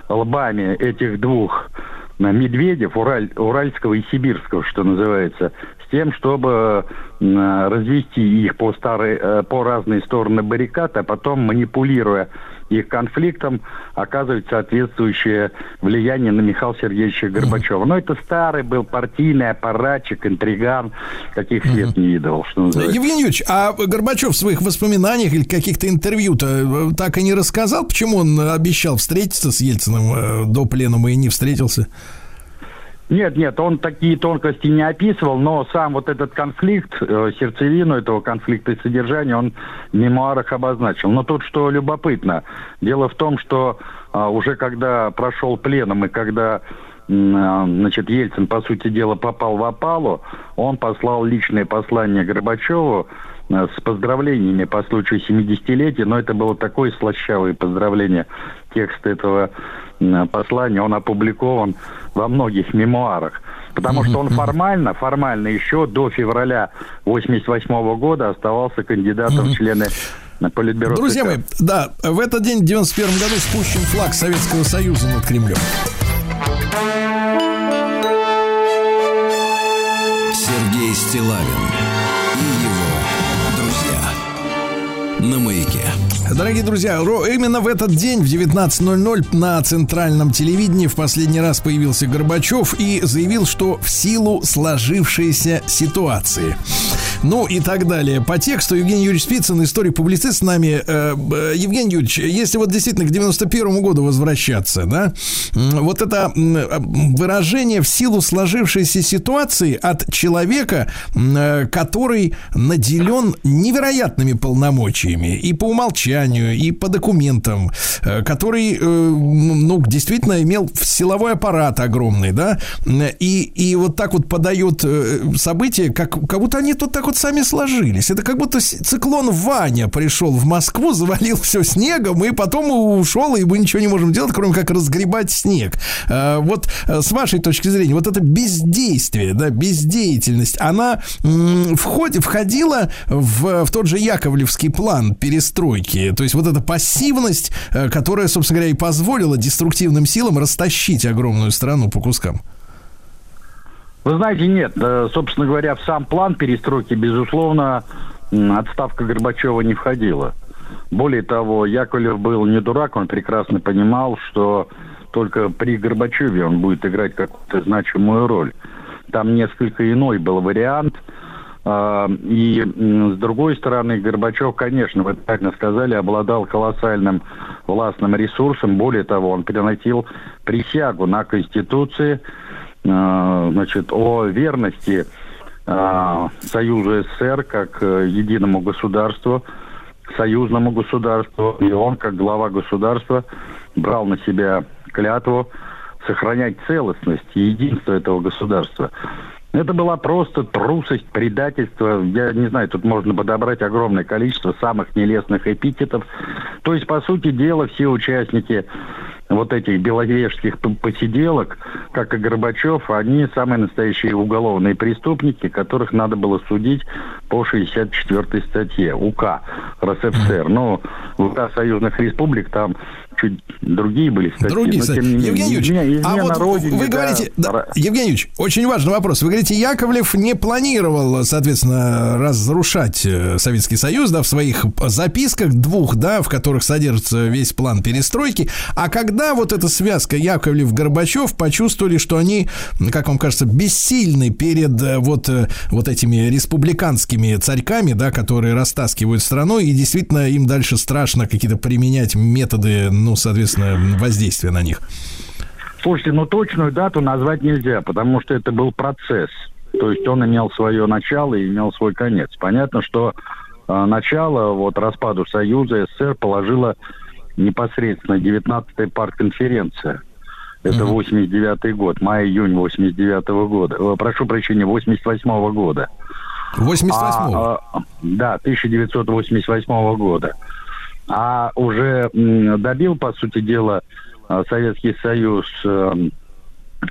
лбами этих двух медведев, Ураль- уральского и сибирского, что называется, с тем, чтобы э, развести их по, старой, э, по разные стороны баррикад, а потом, манипулируя их конфликтом, оказывать соответствующее влияние на Михаила Сергеевича Горбачева. Но это старый был партийный аппаратчик, интриган, каких свет не видывал, что называется. Евгений Юрьевич, а Горбачев в своих воспоминаниях или каких-то интервью-то э, так и не рассказал, почему он обещал встретиться с Ельциным э, до пленума и не встретился? Нет, нет, он такие тонкости не описывал, но сам вот этот конфликт, э, сердцевину этого конфликта и содержание он в мемуарах обозначил. Но тут что любопытно, дело в том, что а, уже когда прошел пленум и когда а, значит, Ельцин, по сути дела, попал в опалу, он послал личное послание Горбачеву э, с поздравлениями по случаю 70-летия, но это было такое слащавое поздравление. Текст этого послания, он опубликован во многих мемуарах. Потому что он формально, формально еще до февраля 88 года оставался кандидатом в члены Политбюро Друзья мои, да, в этот день, в 91 году, спущен флаг Советского Союза над Кремлем. Сергей Стилавин и его друзья. На маяке. Дорогие друзья, именно в этот день, в 19.00, на центральном телевидении в последний раз появился Горбачев и заявил, что в силу сложившейся ситуации. Ну и так далее. По тексту Евгений Юрьевич Спицын, историк-публицист с нами. Э, э, Евгений Юрьевич, если вот действительно к 91 году возвращаться, да, вот это э, выражение в силу сложившейся ситуации от человека, который наделен невероятными полномочиями и по умолчанию, и по документам, э, который, э, ну, действительно имел силовой аппарат огромный, да, и, и вот так вот подает э, события, как, как будто они тут так вот сами сложились. Это как будто циклон Ваня пришел в Москву, завалил все снегом, и потом ушел, и мы ничего не можем делать, кроме как разгребать снег. Вот с вашей точки зрения, вот это бездействие, да, бездеятельность, она м, входи- входила в, в тот же Яковлевский план перестройки. То есть вот эта пассивность, э, которая, собственно говоря, и позволила деструктивным силам растащить огромную страну по кускам. Вы знаете, нет. Э, Собственно говоря, в сам план перестройки, безусловно, отставка Горбачева не входила. Более того, Яковлев был не дурак, он прекрасно понимал, что только при Горбачеве он будет играть какую-то значимую роль. Там несколько иной был вариант. А, И с другой стороны, Горбачев, конечно, вы правильно сказали, обладал колоссальным властным ресурсом. Более того, он приносил присягу на Конституции, э, значит, о верности э, Союзу СССР как э, единому государству, союзному государству. И он, как глава государства, брал на себя клятву сохранять целостность и единство этого государства. Это была просто трусость, предательство. Я не знаю, тут можно подобрать огромное количество самых нелестных эпитетов. То есть, по сути дела, все участники вот этих беловежских посиделок, как и Горбачев, они самые настоящие уголовные преступники, которых надо было судить по 64 статье УК РСФСР. Но в УК союзных республик там чуть другие были статьи. Другие, но, кстати. тем не менее, Евгений Юрьевич, измена- а вот родине, вы да, говорите, да, ра- Евгений Юрьевич, очень важный вопрос. Вы говорите, Яковлев не планировал, соответственно, разрушать э, Советский Союз, да, в своих записках двух, да, в которых содержится весь план перестройки. А когда вот эта связка Яковлев-Горбачев почувствовали, что они, как вам кажется, бессильны перед э, вот, э, вот этими республиканскими царьками, да, которые растаскивают страну, и действительно им дальше страшно какие-то применять методы, ну, соответственно, воздействия на них. Слушайте, ну точную дату назвать нельзя, потому что это был процесс. То есть он имел свое начало и имел свой конец. Понятно, что э, начало вот распаду Союза СССР положила непосредственно 19-я партконференция. Это 89 год, май-июнь 89 года. Э, Прошу прощения, 88 года. 88-го. А, а, да, 1988 года. А уже добил, по сути дела, а, Советский Союз э,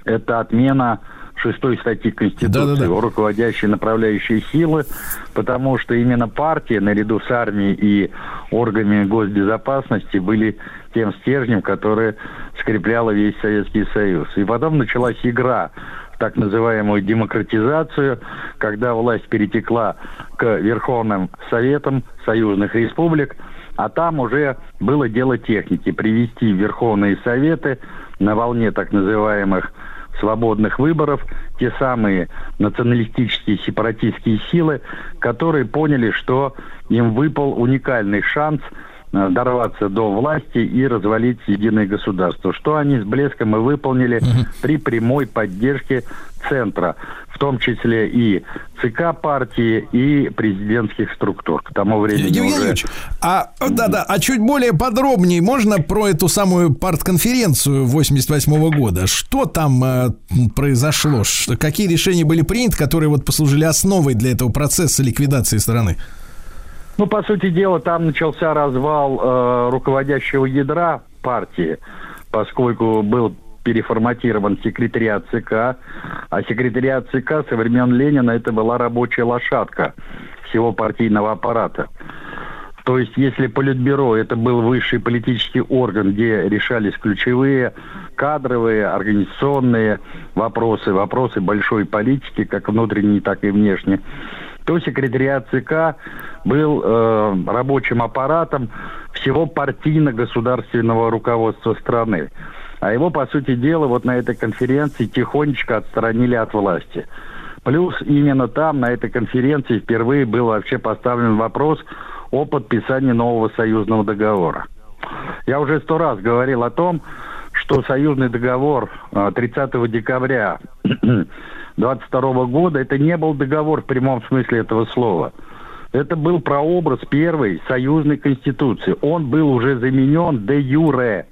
это отмена шестой статьи Конституции Да-да-да. о руководящей направляющей силы, потому что именно партия, наряду с армией и органами госбезопасности, были тем стержнем, который скрепляла весь Советский Союз. И потом началась игра в так называемую демократизацию, когда власть перетекла к Верховным Советам союзных республик, а там уже было дело техники. Привести в Верховные Советы на волне так называемых свободных выборов те самые националистические сепаратистские силы, которые поняли, что им выпал уникальный шанс э, дорваться до власти и развалить единое государство, что они с блеском и выполнили при прямой поддержке центра, в том числе и ЦК партии, и президентских структур. К тому времени Евгений уже... Юрьевич, а, да-да, а чуть более подробнее можно про эту самую партконференцию 88 года? Что там э, произошло? Ш- какие решения были приняты, которые вот послужили основой для этого процесса ликвидации страны? Ну, по сути дела, там начался развал э, руководящего ядра партии, поскольку был переформатирован секретариат ЦК, а секретариат ЦК со времен Ленина это была рабочая лошадка всего партийного аппарата. То есть, если Политбюро это был высший политический орган, где решались ключевые кадровые, организационные вопросы, вопросы большой политики, как внутренней, так и внешней, то секретариат ЦК был э, рабочим аппаратом всего партийно-государственного руководства страны. А его, по сути дела, вот на этой конференции тихонечко отстранили от власти. Плюс именно там, на этой конференции, впервые был вообще поставлен вопрос о подписании нового союзного договора. Я уже сто раз говорил о том, что союзный договор э, 30 декабря 22 года это не был договор в прямом смысле этого слова. Это был прообраз первой союзной конституции. Он был уже заменен де юре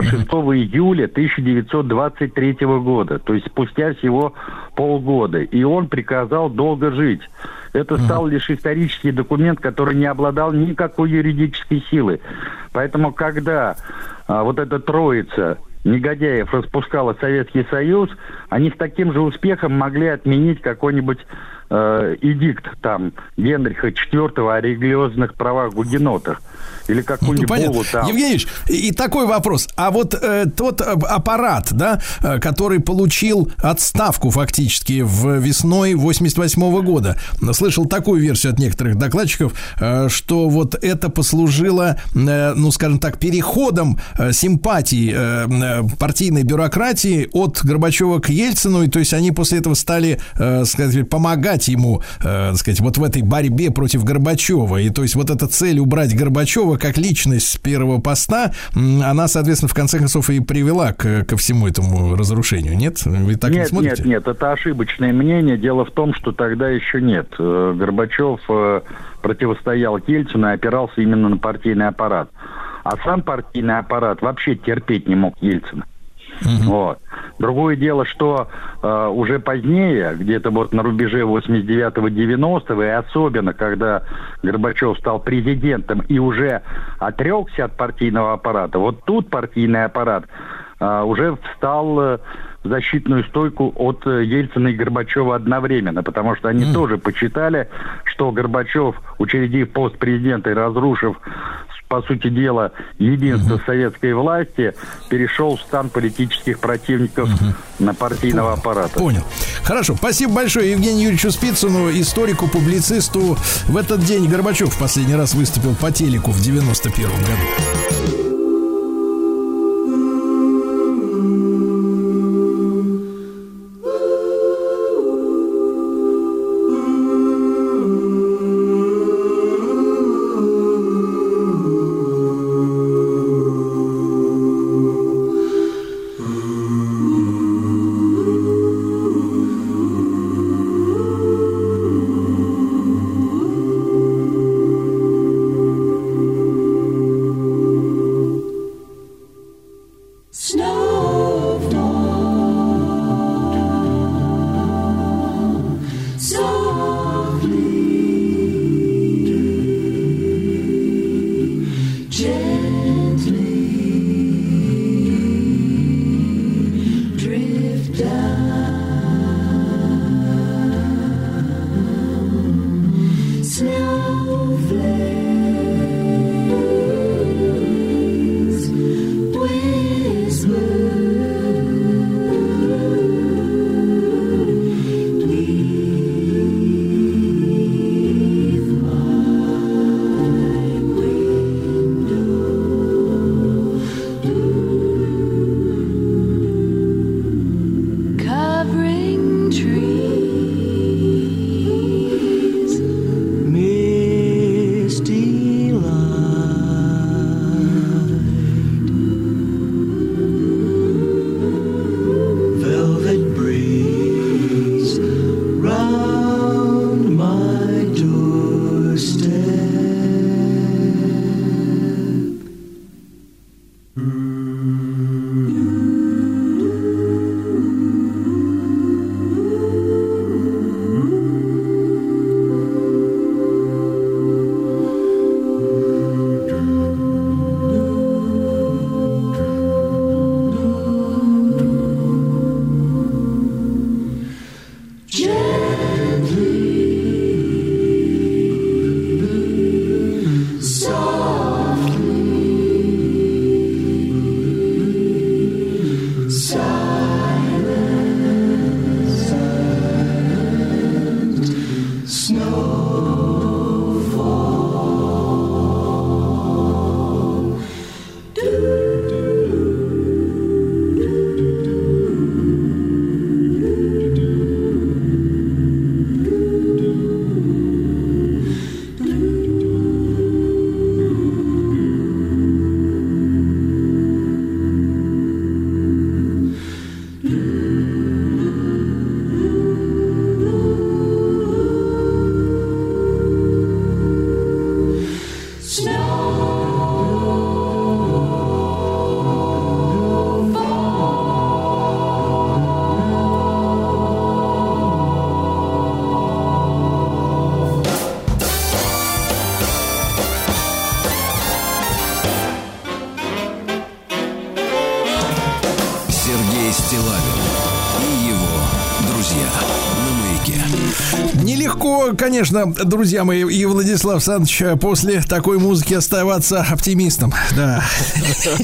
6 июля 1923 года, то есть спустя всего полгода. И он приказал долго жить. Это стал лишь исторический документ, который не обладал никакой юридической силы. Поэтому, когда а, вот эта троица негодяев распускала Советский Союз, они с таким же успехом могли отменить какой-нибудь э, эдикт там Генриха IV о религиозных правах гугенотах. Или Ну, какую-нибудь понятно. булу там. Евгений Ильич, и, и такой вопрос. А вот э, тот э, аппарат, да, э, который получил отставку фактически в весной 88 года, слышал такую версию от некоторых докладчиков, э, что вот это послужило, э, ну, скажем так, переходом э, симпатии э, э, партийной бюрократии от Горбачева к Ельцину, и то есть они после этого стали, э, сказать, помогать ему, э, сказать, вот в этой борьбе против Горбачева. И то есть вот эта цель убрать Горбачева как личность с первого поста, она, соответственно, в конце концов и привела к, ко всему этому разрушению. Нет? Вы так не нет, смотрите? нет, нет, это ошибочное мнение. Дело в том, что тогда еще нет. Э, Горбачев э, противостоял Ельцину и опирался именно на партийный аппарат. А сам партийный аппарат вообще терпеть не мог Ельцина. Вот. Другое дело, что э, уже позднее, где-то вот на рубеже 89-90-го, и особенно, когда Горбачев стал президентом и уже отрекся от партийного аппарата, вот тут партийный аппарат э, уже встал э, защитную стойку от э, Ельцина и Горбачева одновременно, потому что они тоже почитали, что Горбачев, учредив пост президента и разрушив по сути дела, единство советской власти, перешел в стан политических противников на партийного аппарата. Понял. Хорошо. Спасибо большое Евгению Юрьевичу Спицыну, историку, публицисту. В этот день Горбачев в последний раз выступил по телеку в 91 году. Конечно, друзья мои, и Владислав Саныч после такой музыки оставаться оптимистом. Да,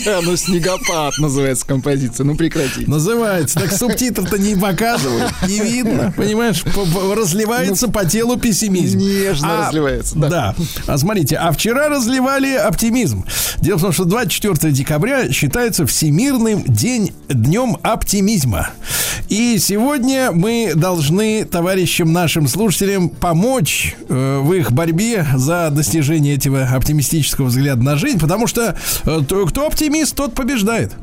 Ну, снегопад называется композиция. Ну, прекрати. называется. Так субтитр-то не показывают, не видно, понимаешь? Разливается по телу пессимизм. Нежно А, разливается. Да. А смотрите, а вчера разливали оптимизм. Дело в том, что 24 декабря считается Всемирным день, днем оптимизма. И сегодня мы должны товарищам нашим слушателям помочь э, в их борьбе за достижение этого оптимистического взгляда на жизнь, потому что э, то- кто оптимист, тот побеждает.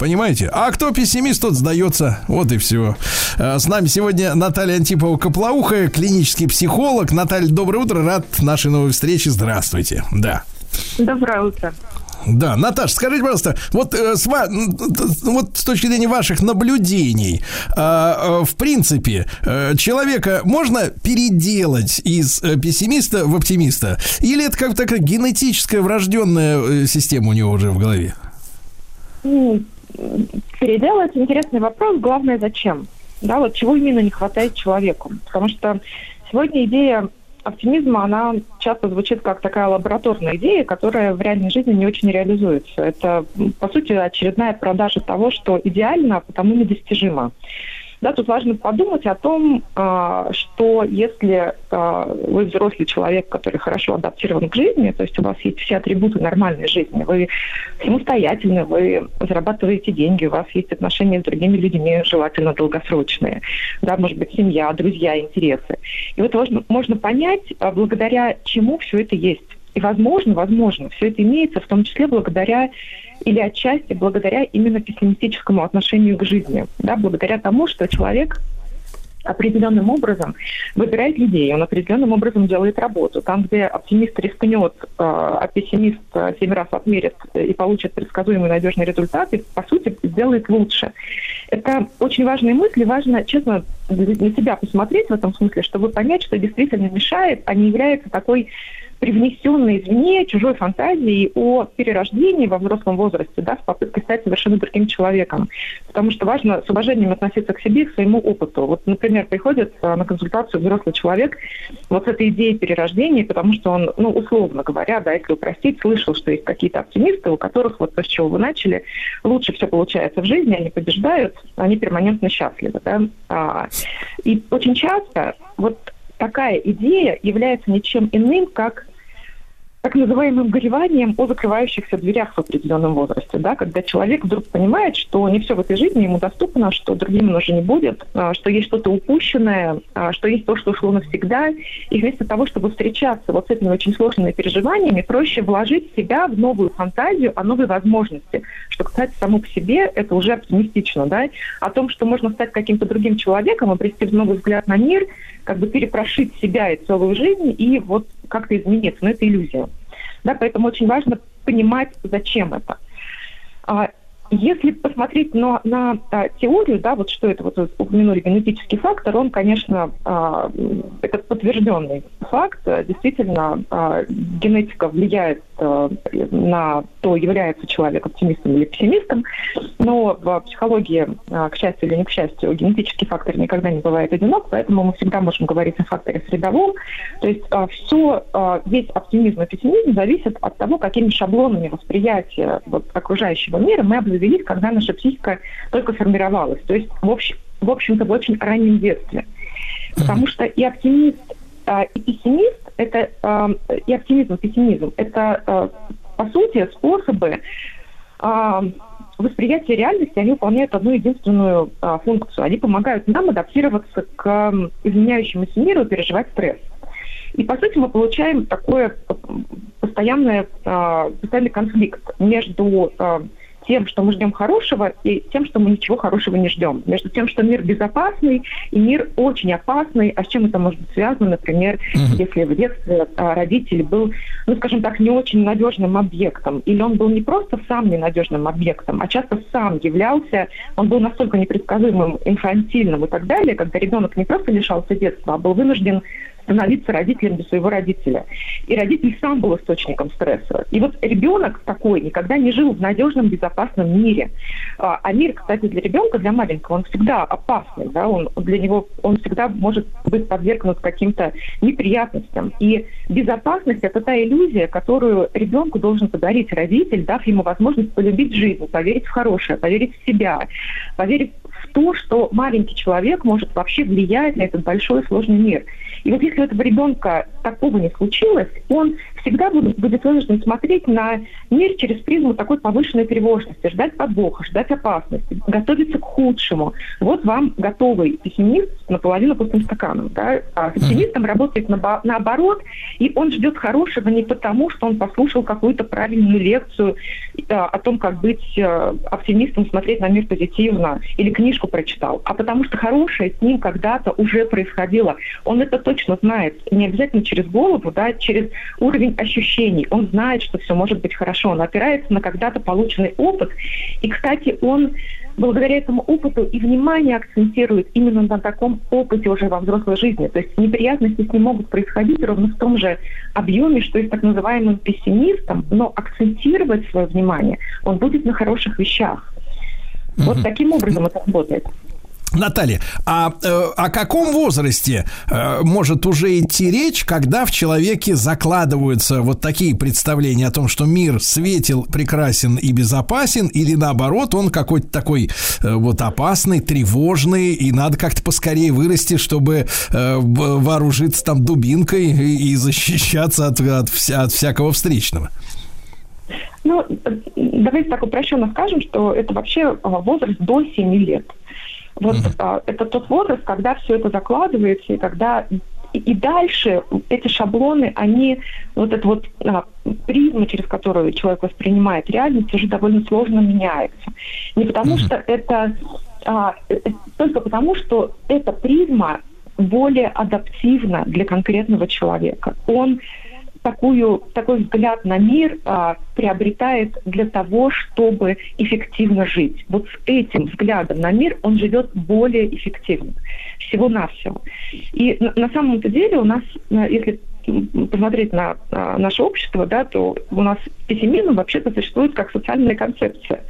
Понимаете? А кто пессимист, тот сдается. Вот и все. С нами сегодня Наталья Антипова-Коплауха, клинический психолог. Наталья, доброе утро. Рад нашей новой встрече. Здравствуйте. Да. Доброе утро. Да, Наташа, скажите, пожалуйста, вот, э, с, вот с точки зрения ваших наблюдений, а, э, в принципе, э, человека можно переделать из э, пессимиста в оптимиста? Или это как такая генетическая врожденная э, система у него уже в голове? М, Переделать интересный вопрос. Главное, зачем? Да, вот чего именно не хватает человеку? Потому что сегодня идея оптимизма, она часто звучит как такая лабораторная идея, которая в реальной жизни не очень реализуется. Это, по сути, очередная продажа того, что идеально, а потому недостижимо. Да, тут важно подумать о том, а, что если а, вы взрослый человек, который хорошо адаптирован к жизни, то есть у вас есть все атрибуты нормальной жизни, вы самостоятельны, вы зарабатываете деньги, у вас есть отношения с другими людьми, желательно долгосрочные, да, может быть, семья, друзья, интересы. И вот можно, можно понять, а, благодаря чему все это есть. И возможно, возможно, все это имеется в том числе благодаря или отчасти благодаря именно пессимистическому отношению к жизни, да, благодаря тому, что человек определенным образом выбирает людей, он определенным образом делает работу. Там, где оптимист рискнет, э, а пессимист э, семь раз отмерит и получит предсказуемый надежный результат, и, по сути, сделает лучше. Это очень важные мысли, важно, честно, для себя посмотреть в этом смысле, чтобы понять, что действительно мешает, а не является такой привнесенной извне чужой фантазией о перерождении во взрослом возрасте, да, с попыткой стать совершенно другим человеком. Потому что важно с уважением относиться к себе и к своему опыту. Вот, например, приходит а, на консультацию взрослый человек вот с этой идеей перерождения, потому что он, ну, условно говоря, да, если упростить, слышал, что есть какие-то оптимисты, у которых, вот то, с чего вы начали, лучше все получается в жизни, они побеждают, они перманентно счастливы, да. А, и очень часто вот такая идея является ничем иным, как так называемым гореванием о закрывающихся дверях в определенном возрасте, да, когда человек вдруг понимает, что не все в этой жизни ему доступно, что другим уже не будет, а, что есть что-то упущенное, а, что есть то, что ушло навсегда, и вместо того, чтобы встречаться вот с этими очень сложными переживаниями, проще вложить себя в новую фантазию о новой возможности, что, кстати, само по себе это уже оптимистично, да, о том, что можно стать каким-то другим человеком, обрести новый взгляд на мир, как бы перепрошить себя и целую жизнь, и вот как-то измениться, но это иллюзия. Да, поэтому очень важно понимать, зачем это. Если посмотреть на, на а, теорию, да, вот что это, вот вы упомянули генетический фактор, он, конечно, а, это подтвержденный факт. Действительно, а, генетика влияет а, на то, является человек оптимистом или пессимистом, но в психологии, к счастью или не к счастью, генетический фактор никогда не бывает одинок, поэтому мы всегда можем говорить о факторе средовом. То есть все, весь оптимизм и пессимизм зависит от того, какими шаблонами восприятия вот, окружающего мира мы обзавелись завелись, когда наша психика только формировалась. То есть, в, общем, в общем-то, в очень раннем детстве. Потому что и оптимист, а, и пессимист, это а, и оптимизм, и пессимизм, это, а, по сути, способы восприятия реальности, они выполняют одну единственную функцию. Они помогают нам адаптироваться к изменяющемуся миру и переживать стресс. И, по сути, мы получаем такое постоянное, постоянный конфликт между тем, что мы ждем хорошего, и тем, что мы ничего хорошего не ждем. Между тем, что мир безопасный и мир очень опасный. А с чем это может быть связано? Например, mm-hmm. если в детстве а, родитель был, ну, скажем так, не очень надежным объектом, или он был не просто сам ненадежным объектом, а часто сам являлся, он был настолько непредсказуемым, инфантильным и так далее, когда ребенок не просто лишался детства, а был вынужден становиться родителем для своего родителя. И родитель сам был источником стресса. И вот ребенок такой никогда не жил в надежном, безопасном мире. А, а мир, кстати, для ребенка, для маленького, он всегда опасный. Да? Он, для него он всегда может быть подвергнут каким-то неприятностям. И безопасность – это та иллюзия, которую ребенку должен подарить родитель, дав ему возможность полюбить жизнь, поверить в хорошее, поверить в себя, поверить в то, что маленький человек может вообще влиять на этот большой сложный мир. И вот если у этого ребенка такого не случилось, он всегда будет, будет вынужден смотреть на мир через призму такой повышенной тревожности, ждать подвоха, ждать опасности, готовиться к худшему. Вот вам готовый пессимист с наполовину пустым стаканом. Да? А с оптимистом работает на, наоборот, и он ждет хорошего не потому, что он послушал какую-то правильную лекцию да, о том, как быть э, оптимистом, смотреть на мир позитивно, или книжку прочитал, а потому что хорошее с ним когда-то уже происходило. Он это точно знает, не обязательно через голову, да, через уровень ощущений. Он знает, что все может быть хорошо. Он опирается на когда-то полученный опыт. И, кстати, он благодаря этому опыту и внимание акцентирует именно на таком опыте уже во взрослой жизни. То есть неприятности с ним могут происходить ровно в том же объеме, что и с так называемым пессимистом, но акцентировать свое внимание он будет на хороших вещах. Вот таким образом это работает. Наталья, а э, о каком возрасте э, может уже идти речь, когда в человеке закладываются вот такие представления о том, что мир светил, прекрасен и безопасен, или наоборот, он какой-то такой э, вот опасный, тревожный, и надо как-то поскорее вырасти, чтобы э, вооружиться там дубинкой и, и защищаться от, от, вся, от всякого встречного? Ну, давайте так упрощенно скажем, что это вообще а, возраст до 7 лет. Вот mm-hmm. а, это тот возраст, когда все это закладывается, и когда и, и дальше эти шаблоны, они, вот эта вот а, призма, через которую человек воспринимает реальность, уже довольно сложно меняется. Не потому mm-hmm. что это, а, э, только потому что эта призма более адаптивна для конкретного человека. Он такую, такой взгляд на мир а, приобретает для того, чтобы эффективно жить. Вот с этим взглядом на мир он живет более эффективно. Всего-навсего. И на, на самом-то деле у нас, если посмотреть на, на наше общество, да, то у нас пессимизм вообще-то существует как социальная концепция.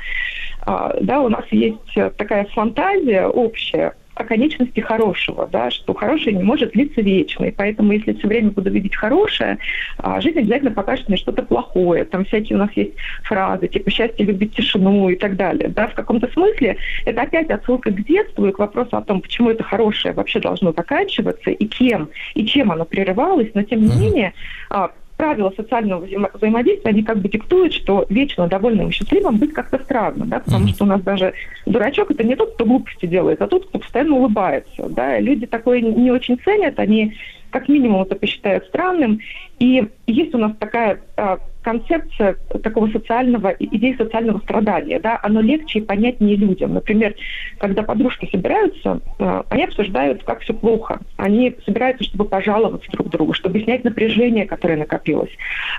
А, да, у нас есть такая фантазия общая, о конечности хорошего, да, что хорошее не может длиться вечно. И поэтому, если все время буду видеть хорошее, а, жизнь обязательно покажет мне что-то плохое. Там всякие у нас есть фразы, типа «счастье любит тишину» и так далее. Да, в каком-то смысле это опять отсылка к детству и к вопросу о том, почему это хорошее вообще должно заканчиваться, и кем, и чем оно прерывалось. Но, тем не менее, а, правила социального взаимо- взаимодействия, они как бы диктуют, что вечно довольным и счастливым быть как-то странно, да, потому mm-hmm. что у нас даже дурачок это не тот, кто глупости делает, а тот, кто постоянно улыбается, да, люди такое не очень ценят, они как минимум это посчитают странным, и есть у нас такая а, концепция такого социального, идеи социального страдания, да, оно легче и понятнее людям. Например, когда подружки собираются, э, они обсуждают, как все плохо. Они собираются, чтобы пожаловаться друг другу, чтобы снять напряжение, которое накопилось.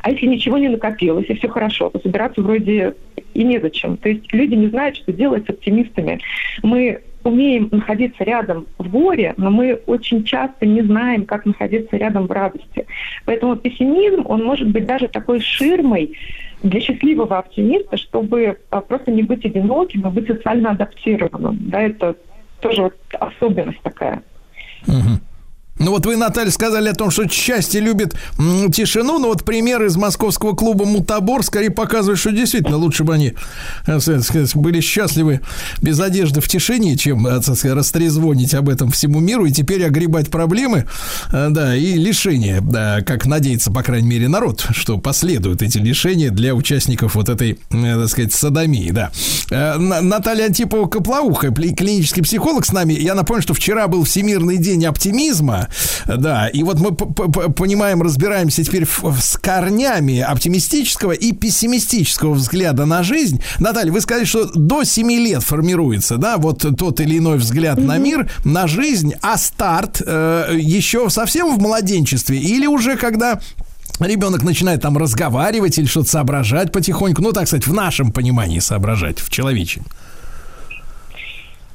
А если ничего не накопилось, и все хорошо, то собираться вроде и незачем. То есть люди не знают, что делать с оптимистами. Мы умеем находиться рядом в горе, но мы очень часто не знаем, как находиться рядом в радости. Поэтому пессимизм, он может быть даже такой ширмой для счастливого оптимиста, чтобы а, просто не быть одиноким, а быть социально адаптированным. Да, это тоже вот особенность такая. Угу. Ну вот вы, Наталья, сказали о том, что счастье любит тишину, но вот пример из московского клуба «Мутабор» скорее показывает, что действительно лучше бы они э, сказать, были счастливы без одежды в тишине, чем э, сказать, растрезвонить об этом всему миру и теперь огребать проблемы, э, да, и лишения, да, как надеется, по крайней мере, народ, что последуют эти лишения для участников вот этой, так сказать, садомии, да. Наталья Антипова-Коплауха, клинический психолог с нами. Я напомню, что вчера был Всемирный день оптимизма, да. И вот мы понимаем, разбираемся теперь с корнями оптимистического и пессимистического взгляда на жизнь. Наталья, вы сказали, что до 7 лет формируется, да, вот тот или иной взгляд mm-hmm. на мир, на жизнь, а старт э, еще совсем в младенчестве или уже когда ребенок начинает там разговаривать или что-то соображать потихоньку, ну, так сказать, в нашем понимании соображать, в человечьем?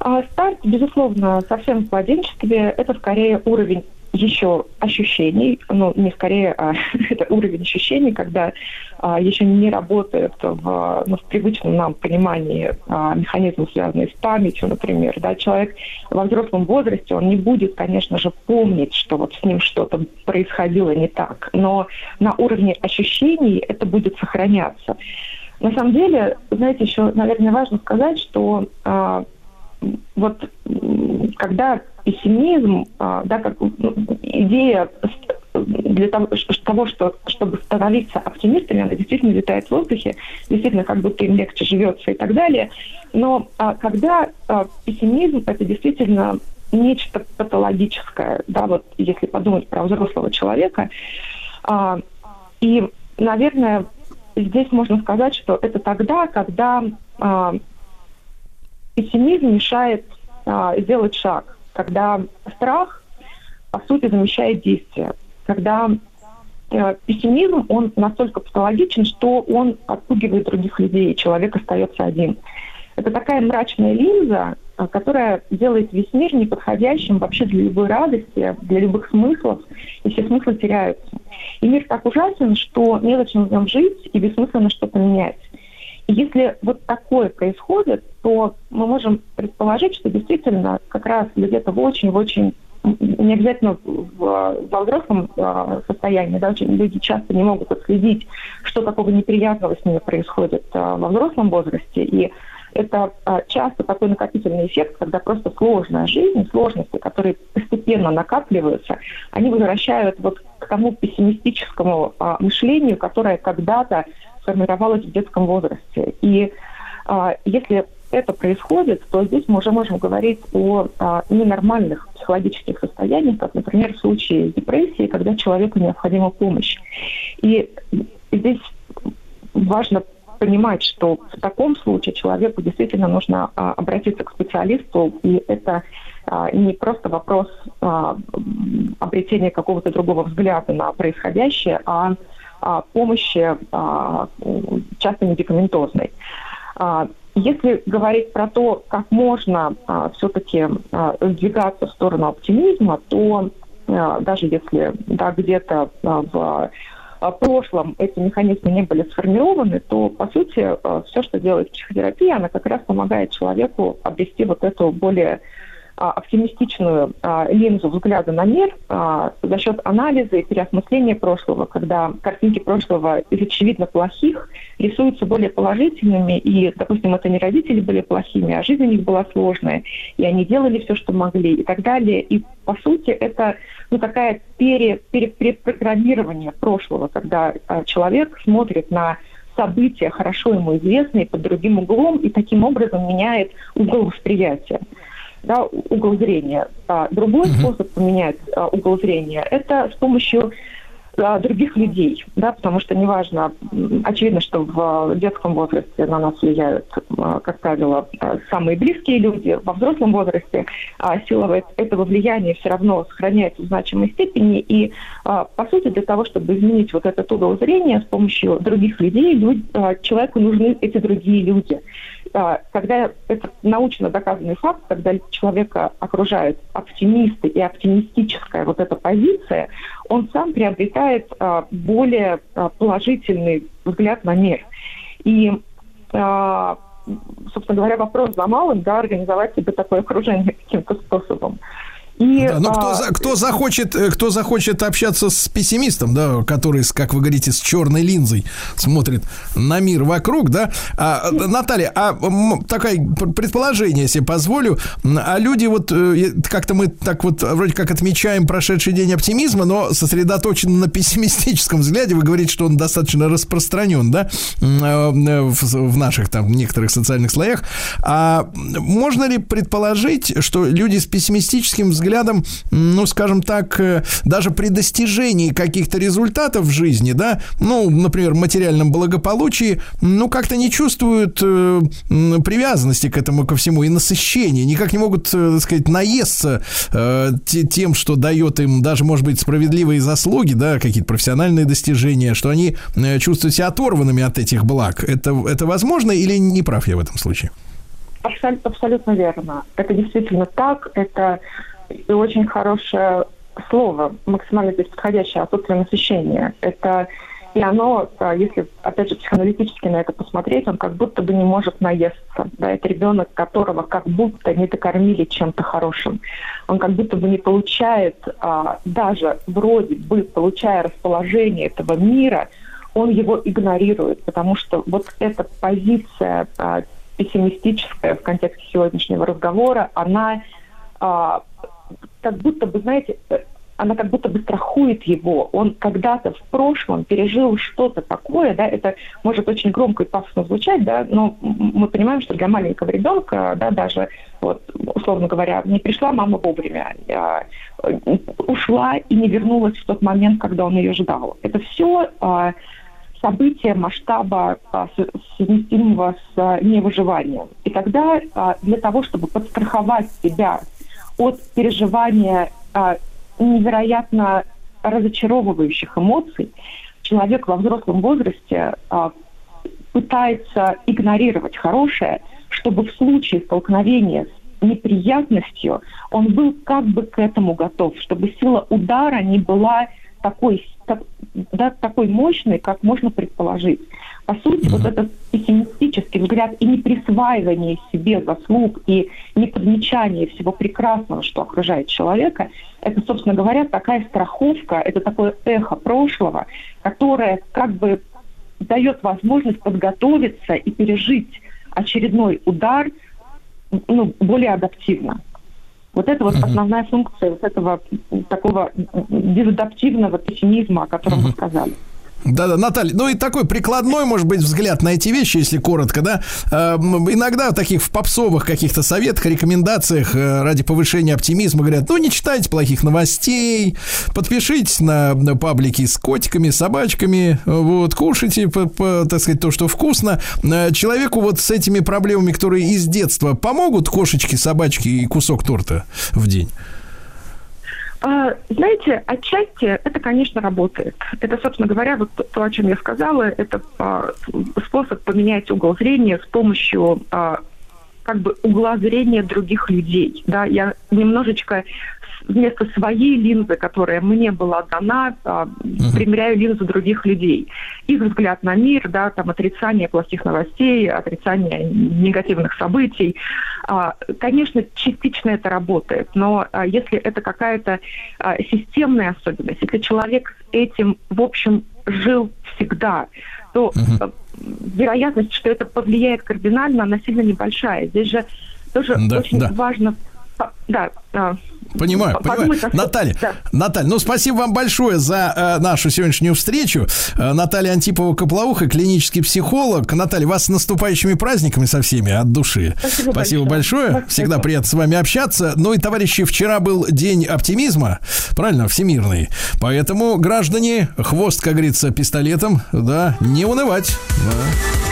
А старт, безусловно, совсем в младенчестве. Это скорее уровень еще ощущений, ну, не скорее, а это уровень ощущений, когда а, еще не работает в, ну, в привычном нам понимании а, механизмы, связанные с памятью, например. Да, человек во взрослом возрасте, он не будет, конечно же, помнить, что вот с ним что-то происходило не так, но на уровне ощущений это будет сохраняться. На самом деле, знаете, еще, наверное, важно сказать, что а, вот когда пессимизм, а, да, как ну, идея для того, что, чтобы становиться оптимистами, она действительно летает в воздухе, действительно как будто им легче живется и так далее. Но а, когда а, пессимизм, это действительно нечто патологическое, да, вот если подумать про взрослого человека, и, наверное, здесь можно сказать, что это тогда, когда пессимизм мешает а, сделать шаг, когда страх, по сути, замещает действие, когда э, пессимизм, он настолько патологичен, что он отпугивает других людей, человек остается один. Это такая мрачная линза, а, которая делает весь мир неподходящим вообще для любой радости, для любых смыслов, и все смыслы теряются. И мир так ужасен, что незачем в нем жить и бессмысленно что-то менять. Если вот такое происходит, то мы можем предположить, что действительно как раз где-то в очень-очень не обязательно в, во взрослом э, состоянии, да, очень люди часто не могут отследить, что такого неприятного с ними происходит э, во взрослом возрасте. И это э, часто такой накопительный эффект, когда просто сложная жизнь, сложности, которые постепенно накапливаются, они возвращают вот к тому пессимистическому мышлению, которое когда-то сформировалась в детском возрасте. И а, если это происходит, то здесь мы уже можем говорить о а, ненормальных психологических состояниях, как, например, в случае депрессии, когда человеку необходима помощь. И здесь важно понимать, что в таком случае человеку действительно нужно а, обратиться к специалисту, и это а, не просто вопрос а, обретения какого-то другого взгляда на происходящее, а помощи, а, часто медикаментозной. А, если говорить про то, как можно все-таки сдвигаться в сторону оптимизма, то даже если да, где-то в прошлом эти механизмы не были сформированы, то, по сути, все, что делает психотерапия, она как раз помогает человеку обрести вот эту более а, оптимистичную а, линзу взгляда на мир а, за счет анализа и переосмысления прошлого, когда картинки прошлого из очевидно плохих рисуются более положительными, и, допустим, это не родители были плохими, а жизнь у них была сложная, и они делали все, что могли, и так далее. И, по сути, это ну, такая пере, пере, перепрограммирование прошлого, когда человек смотрит на события, хорошо ему известные, под другим углом, и таким образом меняет угол восприятия да, угол зрения. А другой uh-huh. способ поменять а, угол зрения – это с помощью а, других людей, да, потому что неважно, очевидно, что в детском возрасте на нас влияют, а, как правило, а, самые близкие люди, во взрослом возрасте а, сила этого влияния все равно сохраняется в значимой степени, и, а, по сути, для того, чтобы изменить вот этот угол зрения с помощью других людей, люд- а, человеку нужны эти другие люди. А, Когда это научно доказанный факт, когда человека окружают оптимисты и оптимистическая вот эта позиция, он сам приобретает а, более а, положительный взгляд на мир. И, собственно говоря, вопрос за малым, да, организовать себе такое окружение каким-то способом. И, Да, ну кто, а, кто захочет, э, кто захочет общаться с пессимистом, да, который, как вы говорите, с черной линзой смотрит на мир вокруг, да. А, э, Наталья, а такое пр- предположение, если позволю, а люди вот э, как-то мы так вот вроде как отмечаем прошедший день оптимизма, но сосредоточены на пессимистическом взгляде. Вы говорите, что он достаточно распространен, да, в, в наших там некоторых социальных слоях. А можно ли предположить, что люди с пессимистическим взглядом, ну, скажем так, э, даже при достижении каких-то результатов в жизни, да, ну, например, материальном благополучии, ну, как-то не чувствуют э, привязанности к этому ко всему и насыщения, никак не могут, э, так сказать, наесться э, те- тем, что дает им даже, может быть, справедливые заслуги, да, какие-то профессиональные достижения, что они э, чувствуют себя оторванными от этих благ. Это, это возможно или не прав я в этом случае? Абсол- Абсолютно верно. Это действительно так. Это и очень хорошее слово, максимально здесь подходящее, отсутствие насыщения. Это и оно, а, если, опять же, психоаналитически на это посмотреть, он как будто бы не может наесться. Да, это ребенок, которого как будто не докормили чем-то хорошим. Он как будто бы не получает, а, даже вроде бы получая расположение этого мира, он его игнорирует, потому что вот эта позиция а, пессимистическая в контексте сегодняшнего разговора, она а, как будто бы, знаете, э, она как будто бы страхует его. Он когда-то в прошлом пережил что-то такое, да, это может очень громко и пафосно звучать, да, но мы понимаем, что для маленького ребенка, да, даже, вот, условно говоря, не пришла мама вовремя, а, э, ушла и не вернулась в тот момент, когда он ее ждал. Это все события масштаба а, совместимого с а, невыживанием. И тогда а, для того, чтобы подстраховать себя от переживания а, невероятно разочаровывающих эмоций, человек во взрослом возрасте а, пытается игнорировать хорошее, чтобы в случае столкновения с неприятностью он был как бы к этому готов, чтобы сила удара не была такой, так- да, такой мощной, как можно предположить. По сути, вот этот пессимистический взгляд и не присваивание себе заслуг, и не подмечание всего прекрасного, что окружает человека, это, собственно говоря, такая страховка, это такое эхо прошлого, которое как бы дает возможность подготовиться и пережить очередной удар ну, более адаптивно. Вот это вот основная функция вот этого такого дезадаптивного пессимизма, о котором вы сказали. Да-да, Наталья, ну и такой прикладной, может быть, взгляд на эти вещи, если коротко, да. Э, иногда в таких в попсовых каких-то советах, рекомендациях э, ради повышения оптимизма говорят, ну не читайте плохих новостей, подпишитесь на, на паблики с котиками, собачками, вот, кушайте, по- по- так сказать, то, что вкусно. Э, Человеку вот с этими проблемами, которые из детства помогут кошечки, собачки и кусок торта в день. А, Знаете, отчасти это, конечно, работает. Это, собственно говоря, вот то, о чем я сказала, это а, способ поменять угол зрения с помощью а, как бы угла зрения других людей. Да, я немножечко вместо своей линзы, которая мне была дана, а, примеряю линзу других людей. Их взгляд на мир, да, там отрицание плохих новостей, отрицание негативных событий. А, Конечно, частично это работает, но а, если это какая-то системная особенность, если человек с этим, в общем, жил всегда, то а, вероятность, что это повлияет кардинально, она сильно небольшая. Здесь же тоже Да, очень да. важно... Да, Понимаю, понимаю. подумать, что- Наталья, Да. Наталья, ну спасибо вам большое за э, нашу сегодняшнюю встречу. Э, Наталья Антипова-Коплауха, клинический психолог. Наталья, вас с наступающими праздниками со всеми от души. Спасибо большое. большое. Всегда приятно с вами общаться. Ну и, товарищи, вчера был день оптимизма, правильно, всемирный. Поэтому, граждане, хвост, как говорится, пистолетом, да, не унывать. Да.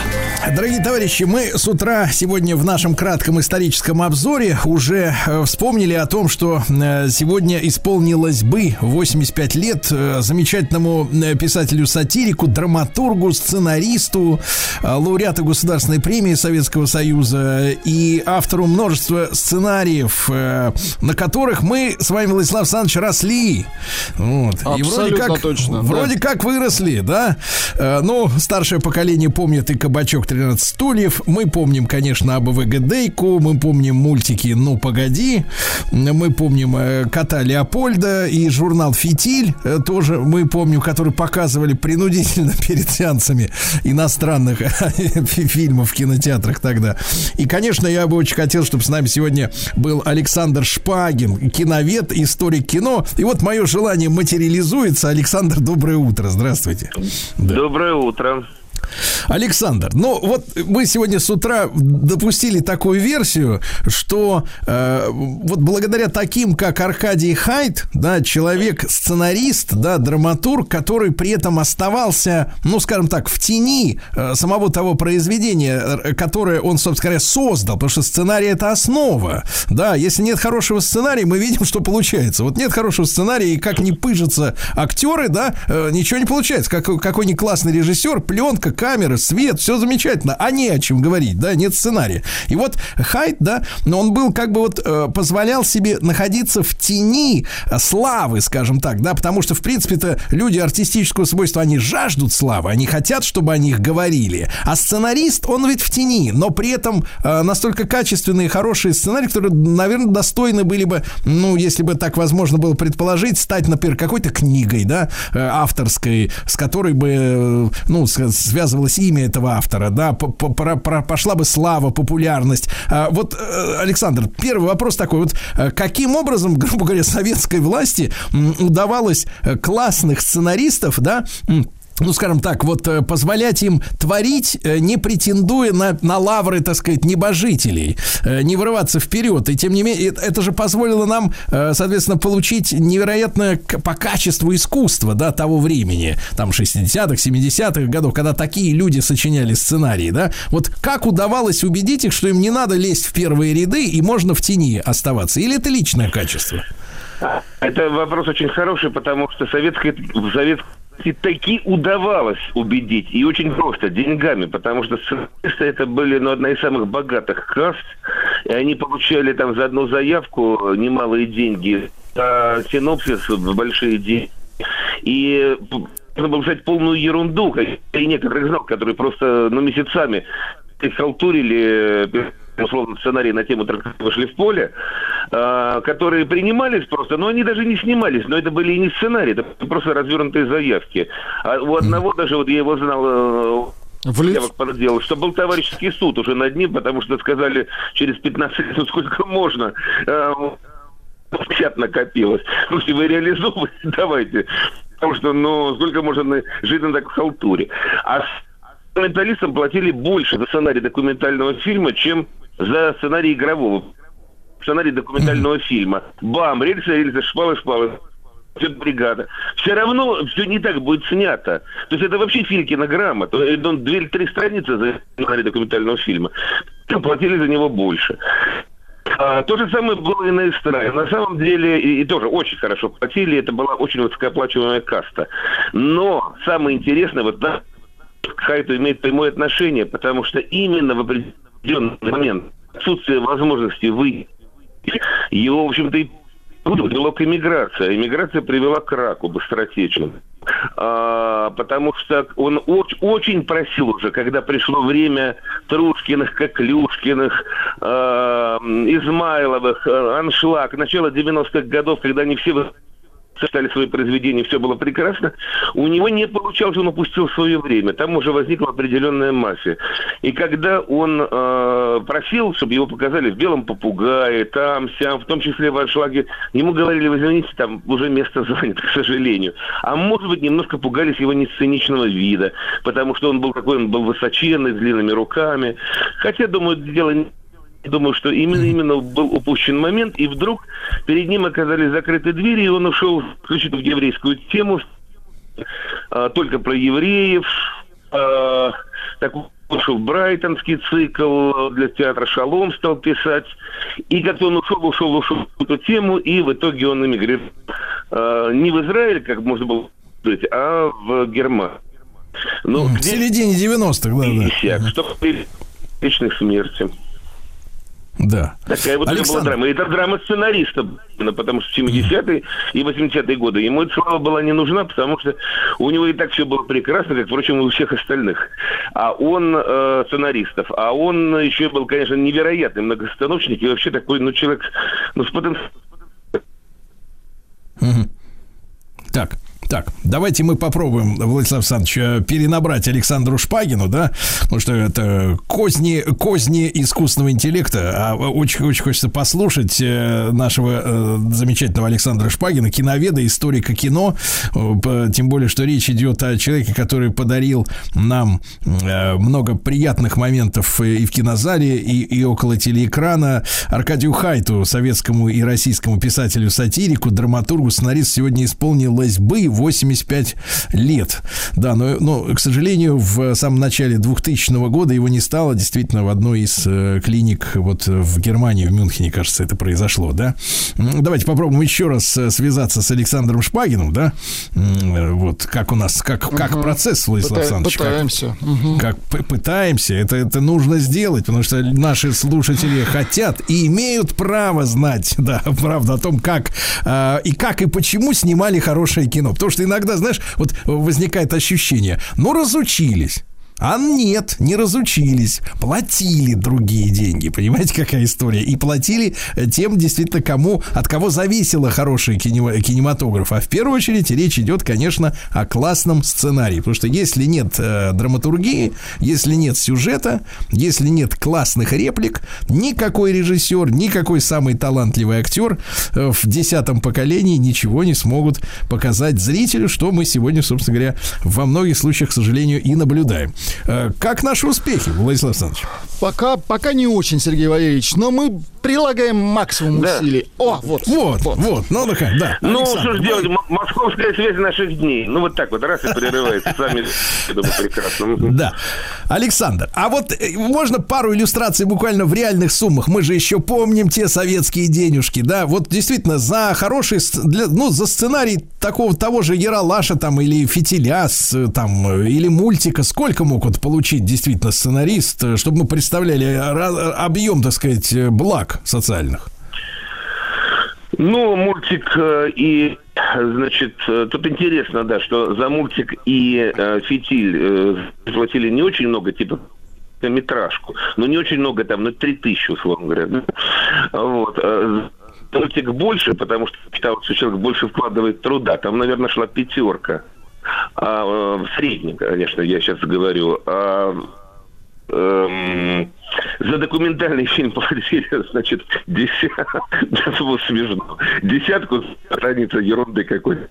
Дорогие товарищи, мы с утра сегодня в нашем кратком историческом обзоре уже э, вспомнили о том, что э, сегодня исполнилось бы 85 лет э, замечательному писателю-сатирику, драматургу, сценаристу, лауреату Государственной премии Советского Союза и автору множества сценариев, на которых мы с вами, Владислав Александрович, росли. Вот. И вроде Абсолютно как, точно, да. Вроде как выросли, да? Ну, старшее поколение помнит и «Кабачок 13 стульев». Мы помним, конечно, АБВГ-дейку. Мы помним мультики «Ну, погоди». Мы помним э, «Кота Леопольда» и журнал «Фитиль». э, Тоже мы помним, который показывали принудительно перед сеансами иностранных фи- фильмов в кинотеатрах тогда. И, конечно, я бы очень хотел, чтобы с нами сегодня был Александр Шпагин, киновед, историк кино. И вот мое желание материализуется. Александр, доброе утро. Здравствуйте. Да. Доброе утро. Александр, ну вот мы сегодня с утра допустили такую версию, что э, вот благодаря таким, как Аркадий Хайт, да, человек-сценарист, да, драматург, который при этом оставался, ну, скажем так, в тени э, самого того произведения, которое он, собственно говоря, создал, потому что сценарий это основа, да, если нет хорошего сценария, мы видим, что получается. Вот нет хорошего сценария, и как не пыжатся актеры, да, э, ничего не получается. Как, какой не классный режиссер, пленка, камера, свет, все замечательно, а не о чем говорить, да, нет сценария. И вот Хайт, да, но он был как бы вот э, позволял себе находиться в тени э, славы, скажем так, да, потому что, в принципе-то, люди артистического свойства, они жаждут славы, они хотят, чтобы о них говорили. А сценарист, он ведь в тени, но при этом э, настолько качественные, хорошие сценарии, которые, наверное, достойны были бы, ну, если бы так возможно было предположить, стать, например, какой-то книгой, да, э, авторской, с которой бы, э, ну, с- связывалось имя этого автора, да, пошла бы слава, популярность. А, Вот, э, Александр, первый вопрос такой, вот э, каким образом, грубо говоря, советской власти удавалось э, классных сценаристов, да, ну, скажем так, вот э, позволять им творить, э, не претендуя на, на лавры, так сказать, небожителей, э, не вырываться вперед. И тем не менее, это, же позволило нам, соответственно, получить невероятное по качеству искусство, да, того времени, там, 60-х, 70-х годов, когда такие люди сочиняли сценарии, да. Вот как удавалось убедить их, что им не надо лезть в первые ряды и можно в тени оставаться? Или это личное качество? Это вопрос очень хороший, потому что советской, в советской таки удавалось убедить. И очень просто, деньгами, потому что сценаристы это были ну, одна из самых богатых каст, и они получали там за одну заявку немалые деньги, а синопсис большие деньги. И можно было писать полную ерунду, и некоторых знал, которые просто ну, месяцами халтурили э, условно сценарий на тему «Трактора вышли в поле», э, которые принимались просто, но они даже не снимались, но это были и не сценарии, это просто развернутые заявки. А у одного даже, вот я его знал, э, В я лицо. вот проделал, что был товарищеский суд уже над ним, потому что сказали через 15 лет, ну сколько можно. Э, Печат накопилось. Ну, если вы реализовываете, давайте. Потому что, ну, сколько можно жить на такой халтуре. А документалистам платили больше за сценарий документального фильма, чем за сценарий игрового. Сценарий документального фильма. Бам, рельсы, рельсы, шпалы, шпалы. Все бригада. Все равно все не так будет снято. То есть это вообще Филькина грамота. Э, ну, Две или три страницы за сценарий документального фильма. Платили за него больше. А, то же самое было и на эстраде. На самом деле, и, и тоже очень хорошо платили, это была очень высокооплачиваемая каста. Но самое интересное, вот да, к Хайту имеет прямое отношение, потому что именно в определенный момент отсутствие возможности выйти, его, в общем-то, и привело к эмиграции. Эмиграция привела к раку быстротечному. А, потому что он оч- очень просил уже, когда пришло время Трушкиных, Коклюшкиных, а, Измайловых, а, Аншлаг, начало 90-х годов, когда они все стали свои произведения, все было прекрасно. У него не получалось, он упустил свое время. Там уже возникла определенная мафия. И когда он э, просил, чтобы его показали в «Белом попугае», там, сям, в том числе в «Аншлаге», ему говорили, вы извините, там уже место занято, к сожалению. А может быть, немножко пугались его несценичного вида, потому что он был такой, он был высоченный, с длинными руками. Хотя, думаю, дело не Думаю, что именно именно был упущен момент, и вдруг перед ним оказались закрыты двери, и он ушел исключительно в еврейскую тему, а, только про евреев, а, так ушел в Брайтонский цикл для театра «Шалом» стал писать. И как-то он ушел, ушел, ушел в эту тему, и в итоге он эмигрировал а, не в Израиль, как можно было сказать, а в Германию. Ну, в середине 90-х, да, да. Что личной смерти. Да. Такая вот Александр... была драма. И это драма сценариста, потому что в 70-е и 80-е годы ему эта слава была не нужна, потому что у него и так все было прекрасно, как, впрочем, и у всех остальных. А он э, сценаристов, а он еще был, конечно, невероятный многостаночник и вообще такой, ну, человек, ну, с потенциалом. Так, так, давайте мы попробуем, Владислав Александрович, э, перенабрать Александру Шпагину, да, потому что это козни, козни искусственного интеллекта, а очень, очень хочется послушать э, нашего э, замечательного Александра Шпагина, киноведа, историка кино, тем более, что речь идет о человеке, который подарил нам много приятных моментов и в кинозале, и, и около телеэкрана. Аркадию Хайту, советскому и российскому писателю-сатирику, драматургу, сценарист сегодня исполнилось бы 85 лет. Да, но, но, к сожалению, в самом начале 2000 года его не стало. Действительно, в одной из э, клиник вот в Германии, в Мюнхене, кажется, это произошло, да. Давайте попробуем еще раз э, связаться с Александром Шпагиным, да. Вот как у нас, как, как угу. процесс, Владислав Пыта- Александрович. Пытаемся. Как, угу. как пытаемся. Это, это нужно сделать, потому что наши слушатели хотят и имеют право знать, да, правда, о том, как э, и как и почему снимали хорошее кино. Потому что иногда, знаешь, вот возникает ощущение, ну, разучились. А нет, не разучились. Платили другие деньги. Понимаете, какая история? И платили э, тем, действительно, кому, от кого зависело хороший кинематограф. А в первую очередь речь идет, конечно, о классном сценарии. Потому что если нет э, драматургии, если нет сюжета, если нет классных реплик, никакой режиссер, никакой самый талантливый актер э, в десятом поколении ничего не смогут показать зрителю, что мы сегодня, собственно говоря, во многих случаях, к сожалению, и наблюдаем. Э, как наши успехи, Владислав Александрович? Пока, пока не очень, Сергей Валерьевич, но мы прилагаем максимум да. усилий. О, вот. Вот, вот. вот. Ну, как, да. Ну, Александр, что же делать? Московская связь наших дней. Ну, вот так вот, раз и прерывается. Сами, я думаю, прекрасно. Да. Александр, а вот э, можно пару иллюстраций буквально в реальных суммах? Мы же еще помним те советские денежки, да? Вот действительно, за хороший, для, ну, за сценарий такого того же Яралаша там или Фитиля там, или мультика, сколько мог вот получить действительно сценарист, э, чтобы мы представляли объем, так сказать, э, благ социальных? Ну, мультик э, и, значит, тут интересно, да, что за мультик и э, фитиль э, платили не очень много, типа метражку, но не очень много, там, ну, 3000, условно говоря. Да? Вот. Мультик больше, потому что считалось, что человек больше вкладывает труда. Там, наверное, шла пятерка. А, в среднем, конечно, я сейчас говорю. А эм, за документальный фильм платили, значит, десятку, было смешно, десятку страница ерунды какой-то.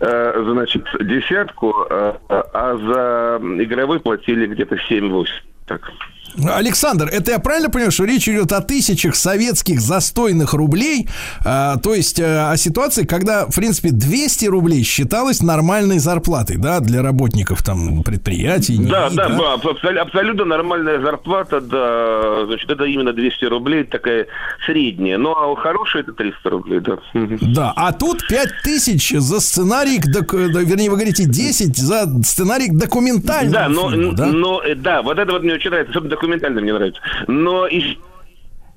Э, значит, десятку, э, а за игровой платили где-то 7-8. Так. Александр, это я правильно понимаю, что речь идет о тысячах советских застойных рублей, а, то есть а, о ситуации, когда, в принципе, 200 рублей считалось нормальной зарплатой, да, для работников там предприятий. Да, НИИ, да, да, абсолютно, абсолютно нормальная зарплата, да, значит, это именно 200 рублей, такая средняя, ну, а хорошая это 300 рублей, да. Да, а тут 5000 за сценарий, док, вернее, вы говорите 10 за сценарий документальный. Да, но, фильму, да? но, да, вот это вот мне очень нравится, особенно документально мне нравится. Но и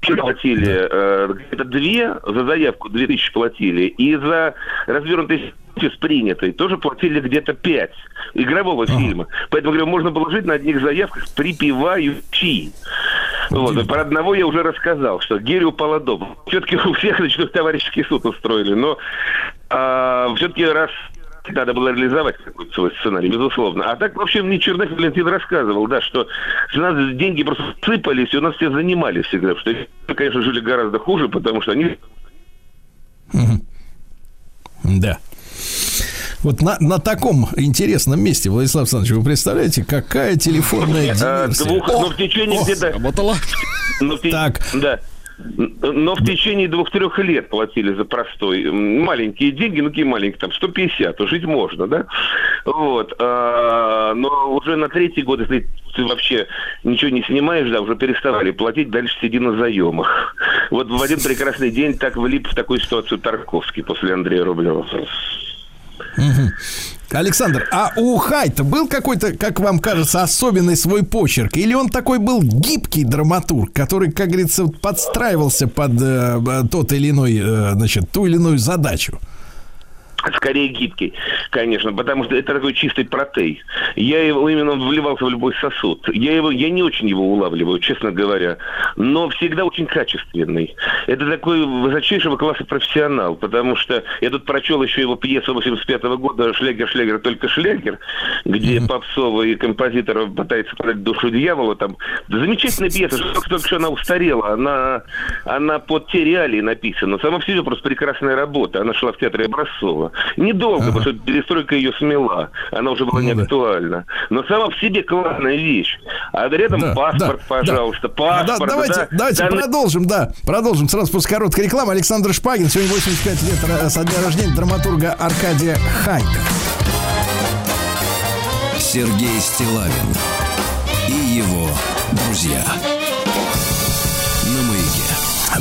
платили э, где-то две за заявку, две тысячи платили, и за развернутый с принятой тоже платили где-то пять игрового ага. фильма. Поэтому, говорю, можно было жить на одних заявках припеваючи. Вот, про одного я уже рассказал, что Герю Полодов. Все-таки у всех ночных товарищеский суд устроили, но А, все-таки раз надо было реализовать какой-то свой сценарий, безусловно. А так, вообще, мне Черных Валентин рассказывал, да, что у нас деньги просто сыпались, и у нас все занимали всегда. Что, конечно, жили гораздо хуже, потому что они Да. Вот на, на таком интересном месте, Владислав Александрович, вы представляете, какая телефонная а, диверсия? двух, ну, в течение где-то... Работала. В Так. Да. Но в течение двух-трех лет платили за простой. Маленькие деньги, ну какие маленькие, там 150, то жить можно, да? Вот. А, но уже на третий год, если ты вообще ничего не снимаешь, да, уже переставали платить, дальше сиди на заемах. Вот в один прекрасный день так влип в такую ситуацию Тарковский после Андрея Рублева. Александр, а у Хайта был какой-то, как вам кажется, особенный свой почерк? Или он такой был гибкий драматург, который, как говорится, подстраивался под э, тот или иной, э, значит, ту или иную задачу? Скорее гибкий, конечно, потому что это такой чистый протей. Я его именно вливался в любой сосуд. Я его, я не очень его улавливаю, честно говоря, но всегда очень качественный. Это такой высочайшего класса профессионал, потому что я тут прочел еще его пьесу 85 года «Шлягер, шлягер, только шлягер», где попсовый композитор пытается продать душу дьявола. Там замечательная пьеса, только, только что она устарела, она, она под те реалии написана. Сама в себе просто прекрасная работа. Она шла в театре Образцова. Недолго, потому что перестройка ее смела. Она уже была Ну не да. актуальна. Но сама в себе классная вещь. А рядом Да, паспорт, да, пожалуйста, да. паспорт. Да, давайте, да. давайте Да, продолжим, да. Продолжим сразу после короткой рекламы. Александр Шпагин, сегодня 85 лет со дня рождения драматурга Аркадия Хайта. Сергей Стилавин и его друзья.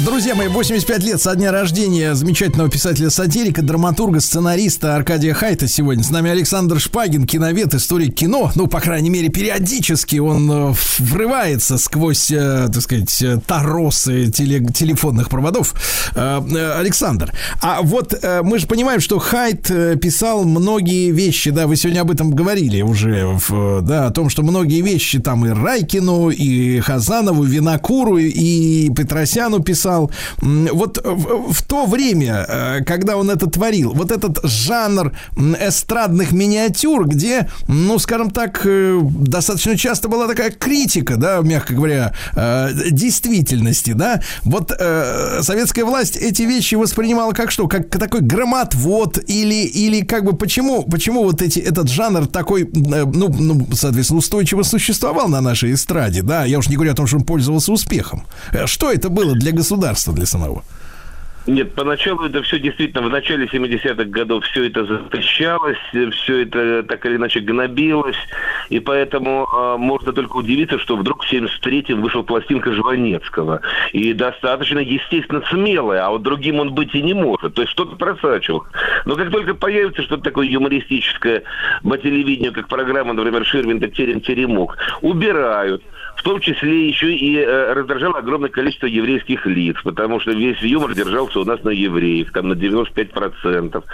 Друзья мои, 85 лет со дня рождения замечательного писателя-сатирика, драматурга, сценариста Аркадия Хайта сегодня. С нами Александр Шпагин, киновед, историк кино. Ну, по крайней мере, периодически он э, врывается сквозь, э, так сказать, э, торосы теле- телефонных проводов. Александр, а вот мы же понимаем, что Хайт писал многие вещи, да, вы сегодня об этом говорили уже, да, о том, что многие вещи там и Райкину, и Хазанову, Винокуру, и Петросяну писал. Вот в, в то время, э, когда он это творил, вот этот жанр эстрадных миниатюр, где, ну, скажем так, э, достаточно часто была такая критика, да, мягко говоря, э, действительности, да, вот советская власть эти вещи воспринимала как что? Как такой громотвод или, или как бы почему, почему вот эти, этот жанр такой, ну, ну, соответственно, устойчиво существовал на нашей эстраде, да, я уж не говорю о том, что он пользовался успехом. Что это было для государства, для самого? Нет, поначалу это все действительно, в начале 70-х годов все это запрещалось, все это так или иначе гнобилось, и поэтому э, можно только удивиться, что вдруг в 73-м вышла пластинка Жванецкого, и достаточно, естественно, смелая, а вот другим он быть и не может, то есть что-то просачивал. Но как только появится что-то такое юмористическое по телевидению, как программа, например, Ширвин, Терем, Теремок, убирают. Том числе еще и э, раздражало огромное количество еврейских лиц, потому что весь юмор держался у нас на евреев, там на 95%.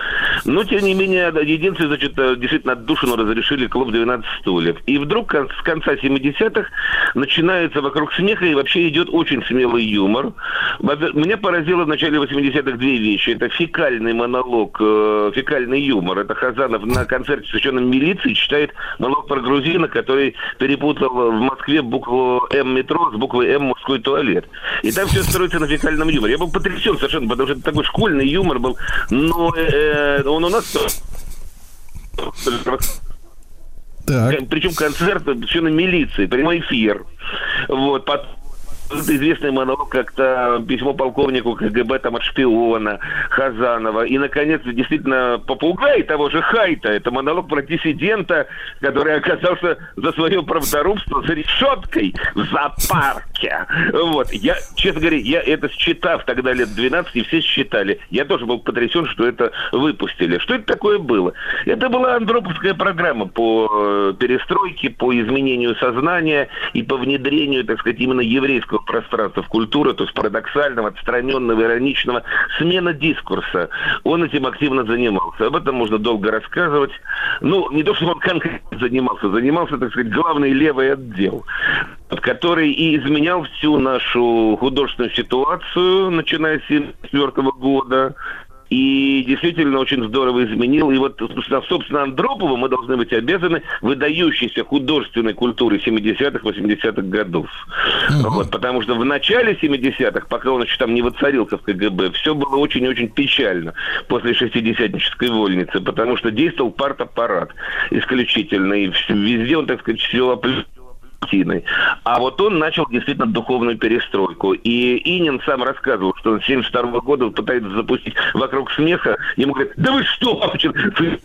Но, тем не менее, единственное, значит, э, действительно отдушину разрешили клуб 12 стульев. И вдруг с конца 70-х начинается вокруг смеха и вообще идет очень смелый юмор. Меня поразило в начале 80-х две вещи. Это фекальный монолог, э, фекальный юмор. Это Хазанов на концерте, посвященном милиции, читает монолог про грузина, который перепутал в Москве букву М метро с буквой М мужской туалет. И там все строится на фекальном юморе. Я был потрясен совершенно, потому что это такой школьный юмор был. Но э, он у нас Так. причем концерт посвященный милиции, прямой эфир. Вот, потом известный монолог, как-то письмо полковнику КГБ там от шпиона Хазанова. И, наконец, действительно, попугай того же Хайта. Это монолог про диссидента, который оказался за свое правдорубство за решеткой в зоопарке. Вот. Я, честно говоря, я это считав тогда лет 12, и все считали. Я тоже был потрясен, что это выпустили. Что это такое было? Это была андроповская программа по э, перестройке, по изменению сознания и по внедрению, так сказать, именно еврейского пространства в культуру, то есть парадоксального, отстраненного, ироничного, смена дискурса. Он этим активно занимался. Об этом можно долго рассказывать. Ну, не то, что он конкретно занимался, занимался, так сказать, главный левый отдел, который и изменял всю нашу художественную ситуацию, начиная с 1974 года, и действительно очень здорово изменил. И вот, собственно, Андропову мы должны быть обязаны выдающейся художественной культуры 70-х, 80-х годов. Вот, потому что в начале 70-х, пока он еще там не воцарился в КГБ, все было очень-очень печально после шестидесятнической вольницы, потому что действовал партаппарат исключительно, и везде он, так сказать, все Палестиной. А вот он начал действительно духовную перестройку. И Инин сам рассказывал, что он с 72 года пытается запустить вокруг смеха. Ему говорят, да вы что, Папчин,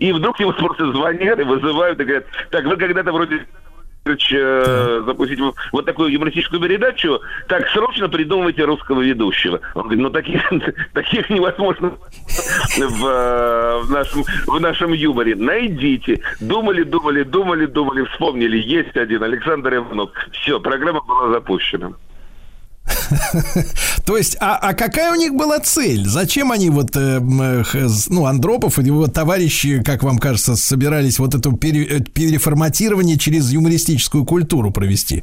и вдруг ему просто звонят и вызывают и говорят, так, вы когда-то вроде э, запустить вот такую юмористическую передачу, так срочно придумывайте русского ведущего. Он говорит, ну таких, таких невозможно в, э, в, нашем, в нашем юморе. Найдите. Думали, думали, думали, думали, вспомнили. Есть один, Александр Иванов. Все, программа была запущена. То есть, а, а какая у них была цель? Зачем они вот, э, ну, Андропов и его товарищи, как вам кажется, собирались вот это пере, э, переформатирование через юмористическую культуру провести?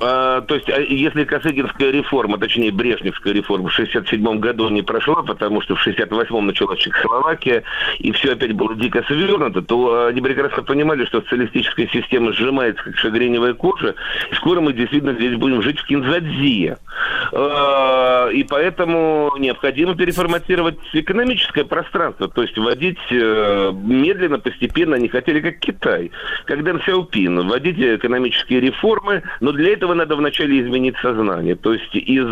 А, то есть, а если Косыгинская реформа, точнее, Брежневская реформа в 67 году не прошла, потому что в 68-м началась Чехословакия, и все опять было дико свернуто, то они прекрасно понимали, что социалистическая система сжимается, как шагреневая кожа, и скоро мы действительно здесь будем жить в Кинзадзие. А, и поэтому необходимо переформатировать экономическое пространство, то есть вводить э, медленно, постепенно, они хотели как Китай, как Дэн Сяопин, вводить экономические реформы, но для этого надо вначале изменить сознание. То есть из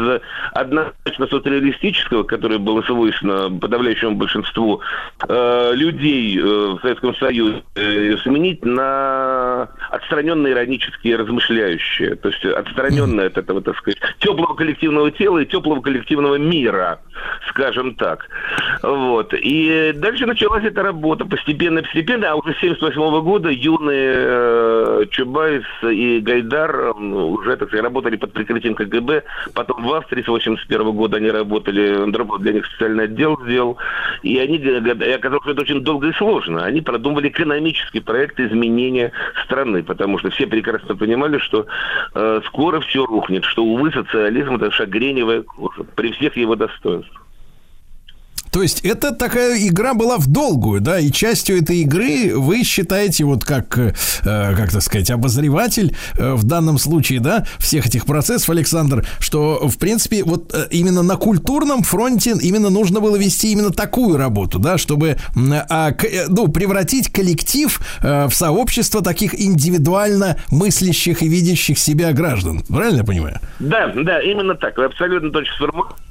однозначно социалистического, которое было свойственно подавляющему большинству э, людей э, в Советском Союзе, э, сменить на отстраненные иронические размышляющие. То есть отстраненное от этого, так сказать, теплого коллективного тела и теплого коллективного мира, скажем так. Вот. И дальше началась эта работа постепенно-постепенно, а уже с 1978 года юные э, Чубайс и Гайдар уже, так сказать, работали под прикрытием КГБ. Потом в Австрии с 81 года они работали, Андропов для них специальный отдел сделал. И они, и оказалось, что это очень долго и сложно. Они продумывали экономический проект изменения страны, потому что все прекрасно понимали, что э, скоро все рухнет, что, увы, социализм – это шагреневая кожа при всех его достоинствах. То есть это такая игра была в долгую, да, и частью этой игры вы считаете вот как, э, как так сказать, обозреватель э, в данном случае, да, всех этих процессов, Александр, что, в принципе, вот э, именно на культурном фронте именно нужно было вести именно такую работу, да, чтобы, а, э, ну, превратить коллектив э, в сообщество таких индивидуально мыслящих и видящих себя граждан. Правильно я понимаю? Да, да, именно так. Вы абсолютно точно сформулировали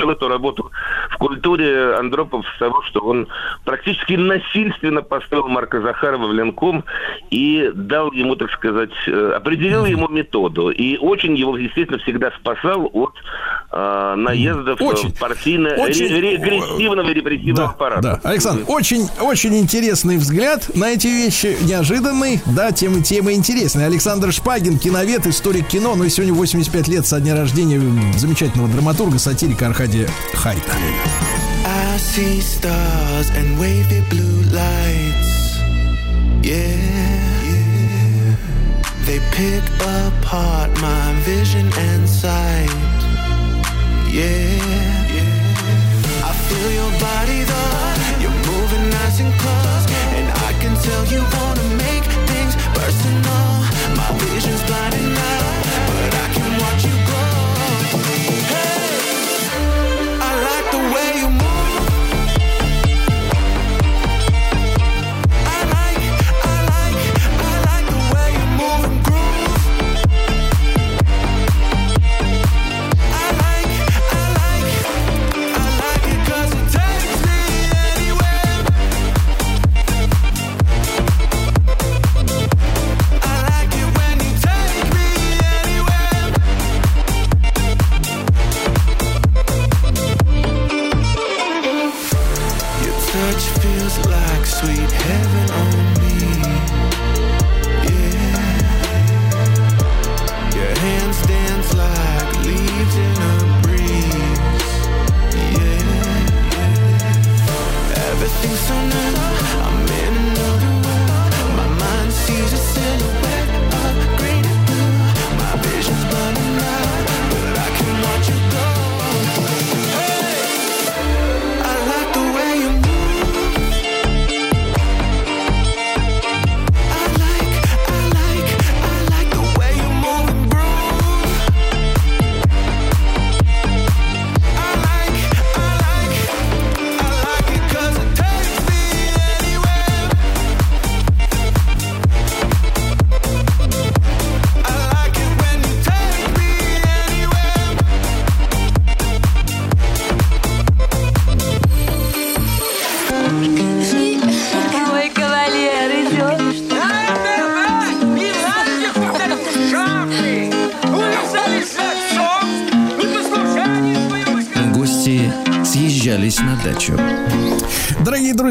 начал эту работу в культуре Андропов с того, что он практически насильственно поставил Марка Захарова в Ленком и дал ему, так сказать, э, определил ему методу. И очень его, естественно, всегда спасал от э, наездов очень, партийно очень, регрессивного репрессивного да, аппарата. Да. Александр, очень, очень интересный взгляд на эти вещи, неожиданный, да, темы, темы интересные. Александр Шпагин, киновед, историк кино, ну и сегодня 85 лет со дня рождения замечательного драматурга, сатирика Архадия Аркадия Хайта. I see stars and wavy blue lights. Yeah, yeah. They pick apart my vision and sight. Yeah, yeah. I feel your body though. You're moving nice and close. And I can tell you wanna make things personal.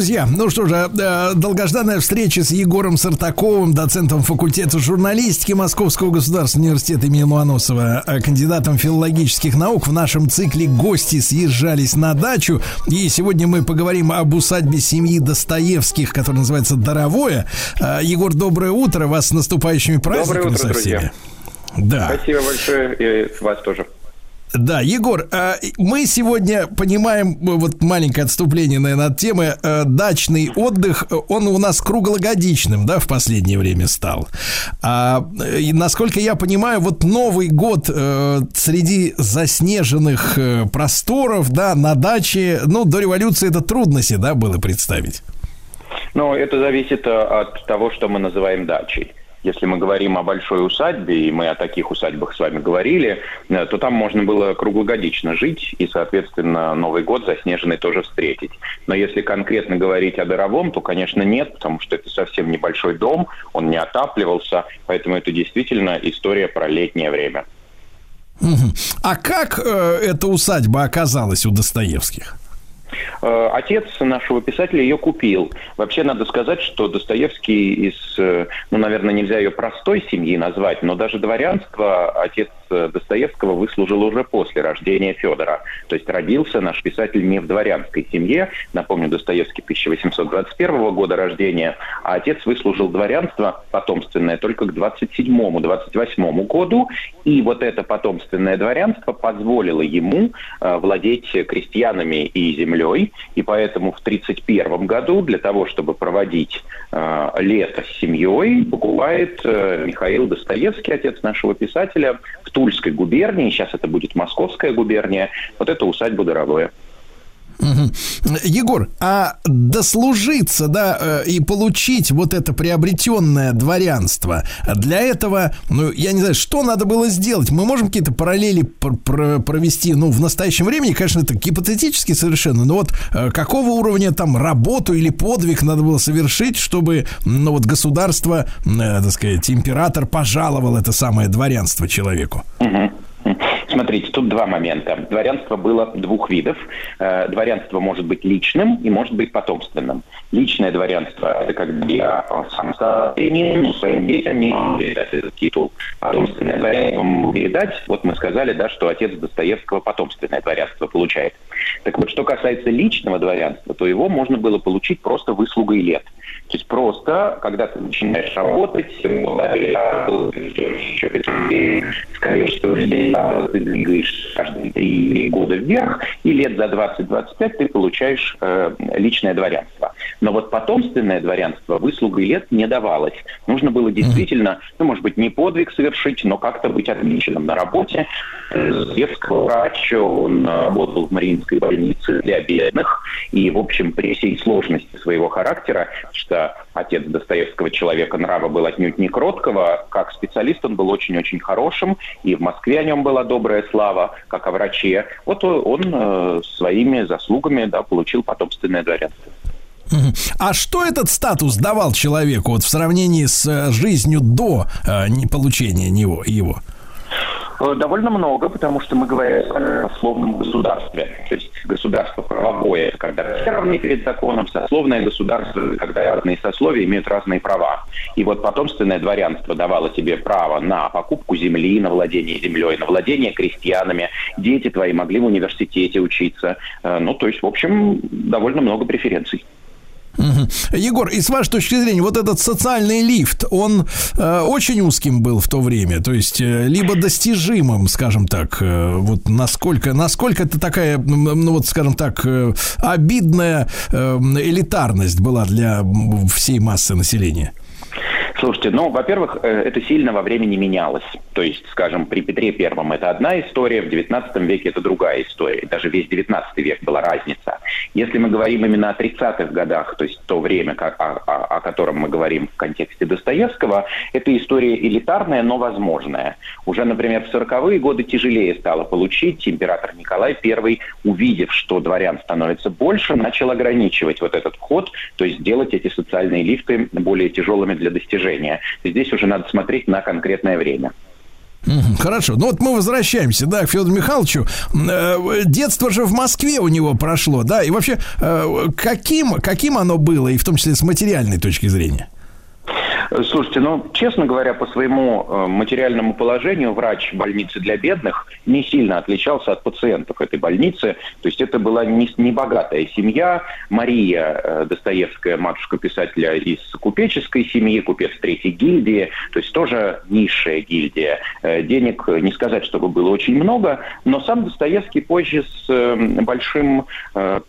Друзья, ну что же, э, долгожданная встреча с Егором Сартаковым, доцентом факультета журналистики Московского государственного университета имени Ломоносова, э, кандидатом филологических наук в нашем цикле «Гости съезжались на дачу». И сегодня мы поговорим об усадьбе семьи Достоевских, которая называется «Даровое». Э, Егор, доброе утро, вас с наступающими праздниками Доброе утро, со всеми. друзья. Да. Спасибо большое и вас тоже. Да, Егор, э, мы сегодня понимаем, э, вот маленькое отступление, наверное, от темы, э, дачный отдых, он у нас круглогодичным, да, в последнее время стал. А, и насколько я понимаю, вот Новый год среди заснеженных просторов, да, на даче, ну, до революции это трудно себе, да, было представить. Но это зависит от того, что мы называем дачей. Если мы говорим о большой усадьбе, и мы о таких усадьбах с вами говорили, э, то там можно было круглогодично жить и, соответственно, Новый год заснеженный тоже встретить. Но если конкретно говорить о Даровом, то, конечно, нет, потому что это совсем небольшой дом, он не отапливался, поэтому это действительно история про летнее время. А как э, эта усадьба оказалась у Достоевских? Э, Отец нашего писателя ее купил. Вообще надо сказать, что Достоевский из, э, ну, наверное, нельзя ее простой семьи назвать, но даже дворянство отец Достоевского выслужил уже после рождения Федора. То есть родился наш писатель не в дворянской семье. Напомню, Достоевский 1821 года рождения, а отец выслужил дворянство потомственное только к 27-28 году. И вот это потомственное дворянство позволило ему э, владеть крестьянами и землей. И поэтому в 1931 году для того, чтобы проводить э, лето с семьей, покупает э, Михаил Достоевский, отец нашего писателя, в Тульской губернии, сейчас это будет Московская губерния, вот эту усадьбу Даровое. Егор, а дослужиться, да, э, и получить вот это приобретенное дворянство, для этого, ну, я не знаю, что надо было сделать? Мы можем какие-то параллели пр- пр- провести, ну, в настоящем времени, конечно, это гипотетически совершенно, но вот э, какого уровня там работу или подвиг надо было совершить, чтобы, ну, вот государство, э, так сказать, император пожаловал это самое дворянство человеку? Мгм. Смотрите, тут два момента. Дворянство было двух видов. Э, Дворянство может быть личным и может быть потомственным. Личное дворянство – это когда я сам стал дворянином, своим детям не передать этот титул. Потомственное дворянство передать. Вот мы сказали, да, что отец Достоевского потомственное дворянство получает. Так вот, что касается личного дворянства, то его можно было получить просто выслугой лет. То есть просто, когда ты начинаешь работать, еще скорее всего, ты двигаешь каждые три года вверх, и лет за 20-25 ты получаешь э, личное дворянство. Но вот потомственное дворянство выслугой лет не давалось. Нужно было действительно, ну, может быть, не подвиг совершить, но как-то быть отмеченным на работе. Детского врача, он э, работал в Мариинской больнице для бедных, и, в общем, при всей сложности своего характера, что отец Достоевского человека нрава был отнюдь не кроткого, как специалист он был очень-очень хорошим, и в Москве о нем была добрая слава, как о враче. Вот он э, своими заслугами да, получил потомственное дворянство. А что этот статус давал человеку вот в сравнении с э, жизнью до э, получения него, его? Э, Довольно много, потому что мы говорим о сословном государстве. То есть государство правовое, когда все равны перед законом, сословное государство, когда разные сословия имеют разные права. И вот потомственное дворянство давало тебе право на покупку земли, на владение землей, на владение крестьянами. Дети твои могли в университете учиться. Э, Ну, то есть, в общем, довольно много преференций. Егор, и с вашей точки зрения, вот этот социальный лифт, он э, очень узким был в то время, то есть э, либо достижимым, скажем так, э, вот насколько, насколько это такая, ну вот, скажем так, э, обидная э, элитарность была для всей массы населения. Слушайте, ну, во-первых, э, это сильно во времени менялось. То есть, скажем, при Петре Первом это одна история, в XIX веке это другая история. Даже весь XIX век была разница. Если мы говорим именно о 30-х годах, то есть то время, о, о- о котором мы говорим в контексте Достоевского, это история элитарная, но возможная. Уже, например, в 40-е годы тяжелее стало получить. Император Николай I, увидев, что дворян становится больше, начал ограничивать вот этот вход, то есть делать эти социальные лифты более тяжелыми для достижения. Здесь уже надо смотреть на конкретное время. Хорошо. Ну вот мы возвращаемся, да, к Федору Михайловичу. Э, Детство же в Москве у него прошло, да, и вообще э, каким, каким оно было, и в том числе с материальной точки зрения? Э, Слушайте, ну, честно говоря, по своему э, материальному положению врач больницы для бедных не сильно отличался от пациентов этой больницы. То есть это была не, не семья. Мария э, Достоевская, матушка писателя из купеческой семьи, купец третьей гильдии. То есть тоже низшая гильдия. Денег не сказать, чтобы было очень много, но сам Достоевский позже с большим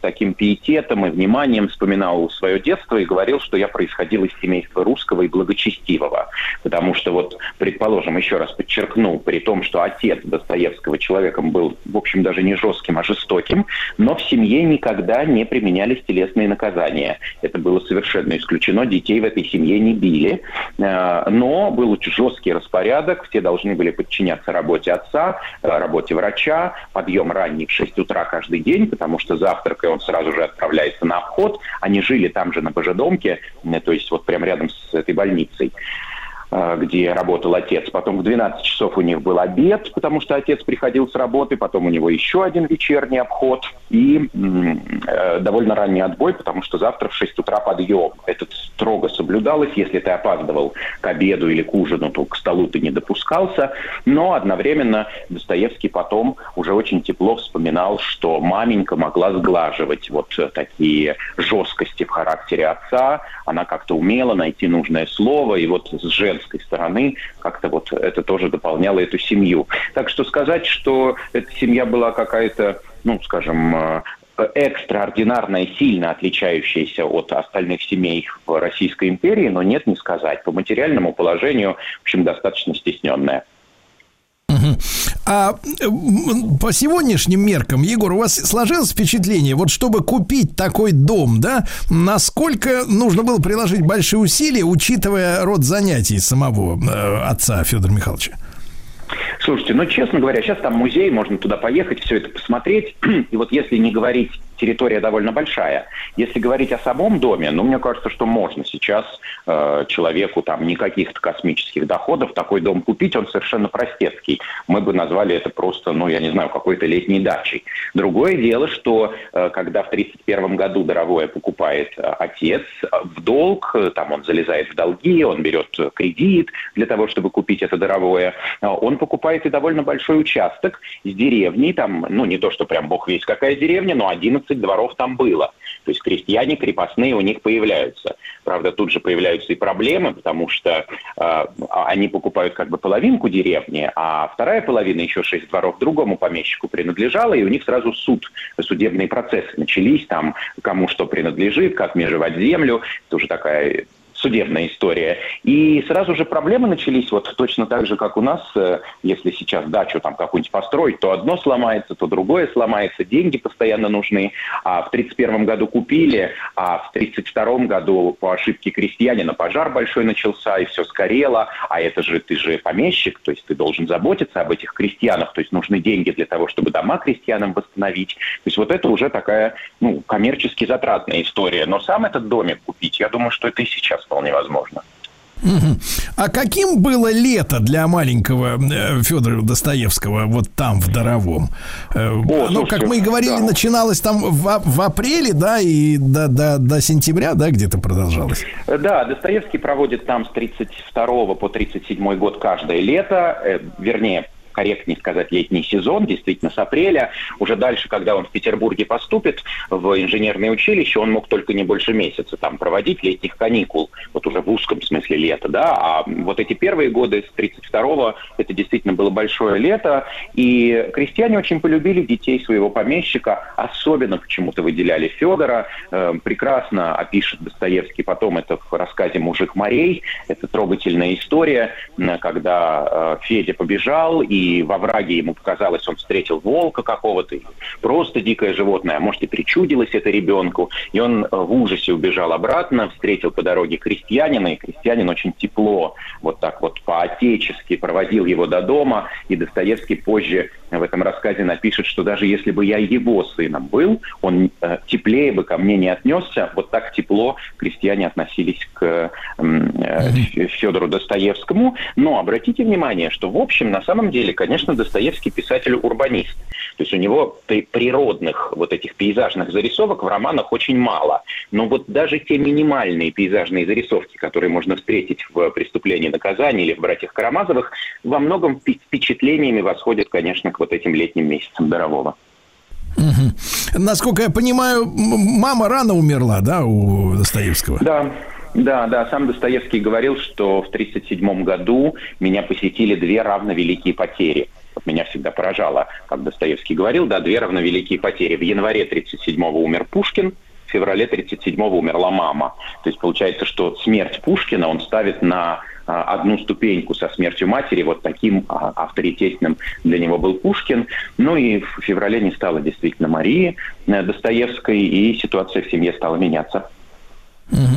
таким пиететом и вниманием вспоминал свое детство и говорил, что я происходил из семейства русского и благочестивого. Потому что вот, предположим, еще раз подчеркну, при том, что отец Достоевского человеком был, в общем, даже не жестким, а жестоким, но в семье никогда не применялись телесные наказания. Это было совершенно исключено. Детей в этой семье не били. Э, Но был жесткий распорядок. Все должны были подчиняться работе отца, э, работе врача, подъем ранний в 6 утра каждый день, потому что завтракая он сразу же отправляется на обход. Они жили там же на Божедомке, э, то есть вот прямо рядом с этой больницей э, где работал отец. Потом в 12 часов у них был обед, потому что отец приходил с работы. Потом у него еще один вечерний обход. И э, довольно ранний отбой, потому что завтра в 6 утра подъем. Это строго соблюдалось. Если ты опаздывал к обеду или к ужину, то к столу ты не допускался. Но одновременно Достоевский потом уже очень тепло вспоминал, что маменька могла сглаживать вот э, такие жесткости в характере отца. Она как-то умела найти нужное слово. И вот с женской стороны как-то вот это тоже дополняло эту семью. Так что сказать, что эта семья была какая-то, ну, скажем, э, экстраординарная, сильно отличающаяся от остальных семей в Российской империи, но нет, не сказать. По материальному положению, в общем, достаточно стесненная. А по сегодняшним меркам, Егор, у вас сложилось впечатление, вот чтобы купить такой дом, да, насколько нужно было приложить большие усилия, учитывая род занятий самого э, отца Федора Михайловича? Слушайте, ну, честно говоря, сейчас там музей, можно туда поехать, все это посмотреть. И вот если не говорить, территория довольно большая. Если говорить о самом доме, ну, мне кажется, что можно сейчас э, человеку там никаких космических доходов такой дом купить, он совершенно простецкий. Мы бы назвали это просто, ну, я не знаю, какой-то летней дачей. Другое дело, что э, когда в 1931 году Даровое покупает э, отец э, в долг, э, там он залезает в долги, он берет кредит для того, чтобы купить это Даровое, э, он покупает и довольно большой участок с деревней, там, ну, не то, что прям бог весь какая деревня, но 11 дворов там было. То есть крестьяне крепостные у них появляются. Правда, тут же появляются и проблемы, потому что э, они покупают как бы половинку деревни, а вторая половина, еще шесть дворов, другому помещику принадлежала, и у них сразу суд, судебные процессы начались, там, кому что принадлежит, как межевать землю. Это уже такая судебная история. И сразу же проблемы начались вот точно так же, как у нас. Э, Если сейчас дачу там какую-нибудь построить, то одно сломается, то другое сломается, деньги постоянно нужны. А в 1931 году купили, а в 1932 году по ошибке крестьянина пожар большой начался, и все сгорело. А это же ты же помещик, то есть ты должен заботиться об этих крестьянах, то есть нужны деньги для того, чтобы дома крестьянам восстановить. То есть вот это уже такая ну, коммерчески затратная история. Но сам этот домик купить, я думаю, что это и сейчас вполне возможно. А каким было лето для маленького э, Федора Достоевского вот там, в Доровом? Э, Оно, слушайте, как мы и говорили, да. начиналось там в, а- в апреле, да, и до, до, до сентября, да, где-то продолжалось? Да, Достоевский проводит там с 32 по 37 год каждое лето, э, вернее, корректнее сказать, летний сезон, действительно, с апреля. Уже дальше, когда он в Петербурге поступит в инженерное училище, он мог только не больше месяца там проводить летних каникул, вот уже в узком смысле лета, да, а вот эти первые годы с 32-го, это действительно было большое лето, и крестьяне очень полюбили детей своего помещика, особенно почему-то выделяли Федора, Э, прекрасно опишет Достоевский потом это в рассказе «Мужик морей», это трогательная история, когда э, Федя побежал, и во враге ему показалось, он встретил волка какого-то, просто дикое животное, а может и причудилось это ребенку, и он э, в ужасе убежал обратно, встретил по дороге крестьянина, и крестьянин очень тепло, вот так вот по-отечески проводил его до дома, и Достоевский позже в этом рассказе напишет, что даже если бы я его сыном был, он э, теплее бы ко мне не отнесся. Вот так тепло крестьяне относились к э, Федору Достоевскому. Но обратите внимание, что в общем, на самом деле, конечно, Достоевский писатель-урбанист. То есть у него при природных вот этих пейзажных зарисовок в романах очень мало. Но вот даже те минимальные пейзажные зарисовки, которые можно встретить в «Преступлении и наказании» или в «Братьях Карамазовых», во многом впечатлениями восходят, конечно, к вот этим летним месяцам Дарового. Угу. Насколько я понимаю, мама рано умерла, да, у Достоевского? Да, да, да, сам Достоевский говорил, что в 1937 году меня посетили две равновеликие потери. Вот меня всегда поражало, как Достоевский говорил, да, две равновеликие потери. В январе 1937 умер Пушкин, в феврале 1937 умерла мама. То есть получается, что смерть Пушкина он ставит на одну ступеньку со смертью матери, вот таким а, авторитетным для него был Пушкин. Ну и в феврале не стало действительно Марии э, Достоевской, и ситуация в семье стала меняться.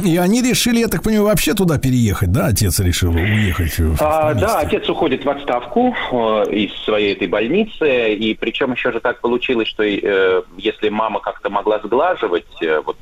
И они решили, я так понимаю, вообще туда переехать, да? Отец решил уехать. А, да, отец уходит в отставку э, из своей этой больницы, и причем еще же так получилось, что э, если мама как-то могла сглаживать вот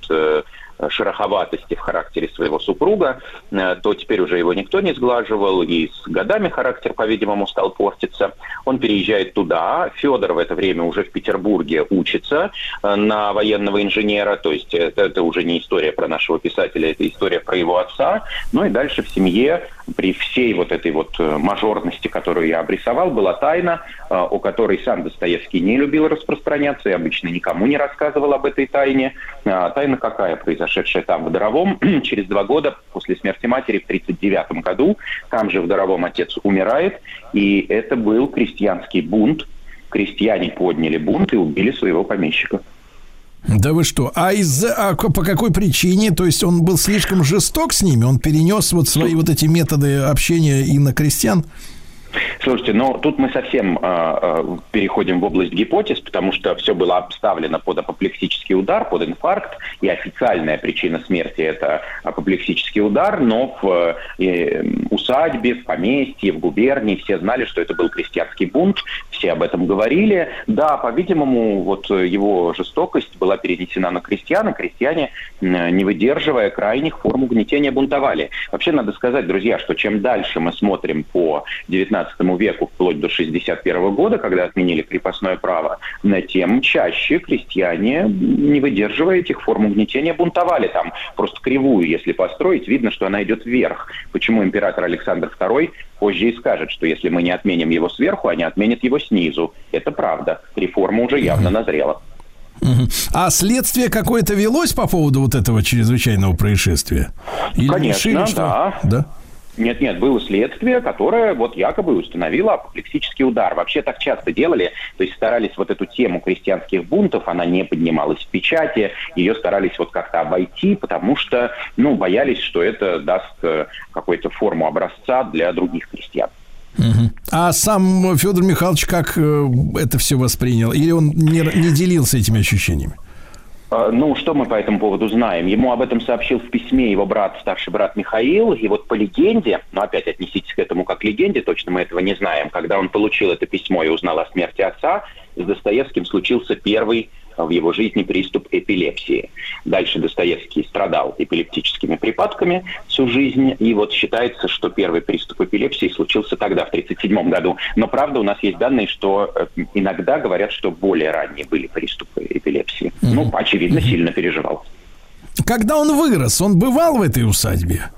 шероховатости в характере своего супруга, э, то теперь уже его никто не сглаживал, и с годами характер, по-видимому, стал портиться. Он переезжает туда. Федор в это время уже в Петербурге учится э, на военного инженера, то есть это, это уже не история про нашего писателя, это история про его отца. Ну и дальше в семье при всей вот этой вот э, мажорности, которую я обрисовал, была тайна, о которой сам Достоевский не любил распространяться и обычно никому не рассказывал об этой тайне. Тайна какая произошла? Произошедшее там, в Доровом, через два года после смерти матери в 1939 году. Там же в Доровом отец умирает, и это был крестьянский бунт. Крестьяне подняли бунт и убили своего помещика. Да вы что? А из-за а по какой причине? То есть он был слишком жесток с ними? Он перенес вот свои вот эти методы общения и на крестьян? Слушайте, но тут мы совсем э, э, переходим в область гипотез, потому что все было обставлено под апоплексический удар, под инфаркт, и официальная причина смерти это апоплексический удар, но в э, усадьбе, в поместье, в губернии все знали, что это был крестьянский бунт, все об этом говорили. Да, по-видимому, вот его жестокость была перенесена на крестьян, и крестьяне, не выдерживая крайних форм угнетения, бунтовали. Вообще надо сказать, друзья, что чем дальше мы смотрим по 19 XIX веку, вплоть до 61 года, когда отменили крепостное право, тем чаще крестьяне, не выдерживая этих форм угнетения, бунтовали. Там просто кривую, если построить, видно, что она идет вверх. Почему император Александр II позже и скажет, что если мы не отменим его сверху, они отменят его снизу. Это правда. Реформа уже явно назрела. А следствие какое-то велось по поводу вот этого чрезвычайного происшествия? Или Конечно, решили, что... да. да? Нет, нет, было следствие, которое вот якобы установило апоплексический удар. Вообще так часто делали, то есть старались вот эту тему крестьянских бунтов, она не поднималась в печати, ее старались вот как-то обойти, потому что, ну, боялись, что это даст э, какую-то форму образца для других крестьян. А сам Федор Михайлович как э, это все воспринял? Или он не, не делился этими ощущениями? А, ну, что мы по этому поводу знаем? Ему об этом сообщил в письме его брат, старший брат Михаил. И вот по легенде, ну, опять отнеситесь к этому как к легенде, точно мы этого не знаем, когда он получил это письмо и узнал о смерти отца, с Достоевским случился первый в его жизни приступ эпилепсии. Дальше Достоевский страдал эпилептическими припадками всю жизнь, и вот считается, что первый приступ эпилепсии случился тогда, в 1937 году. Но правда, у нас есть данные, что э, иногда говорят, что более ранние были приступы эпилепсии. Mm-hmm. Ну, очевидно, mm-hmm. сильно переживал. Когда он вырос, он бывал в этой усадьбе?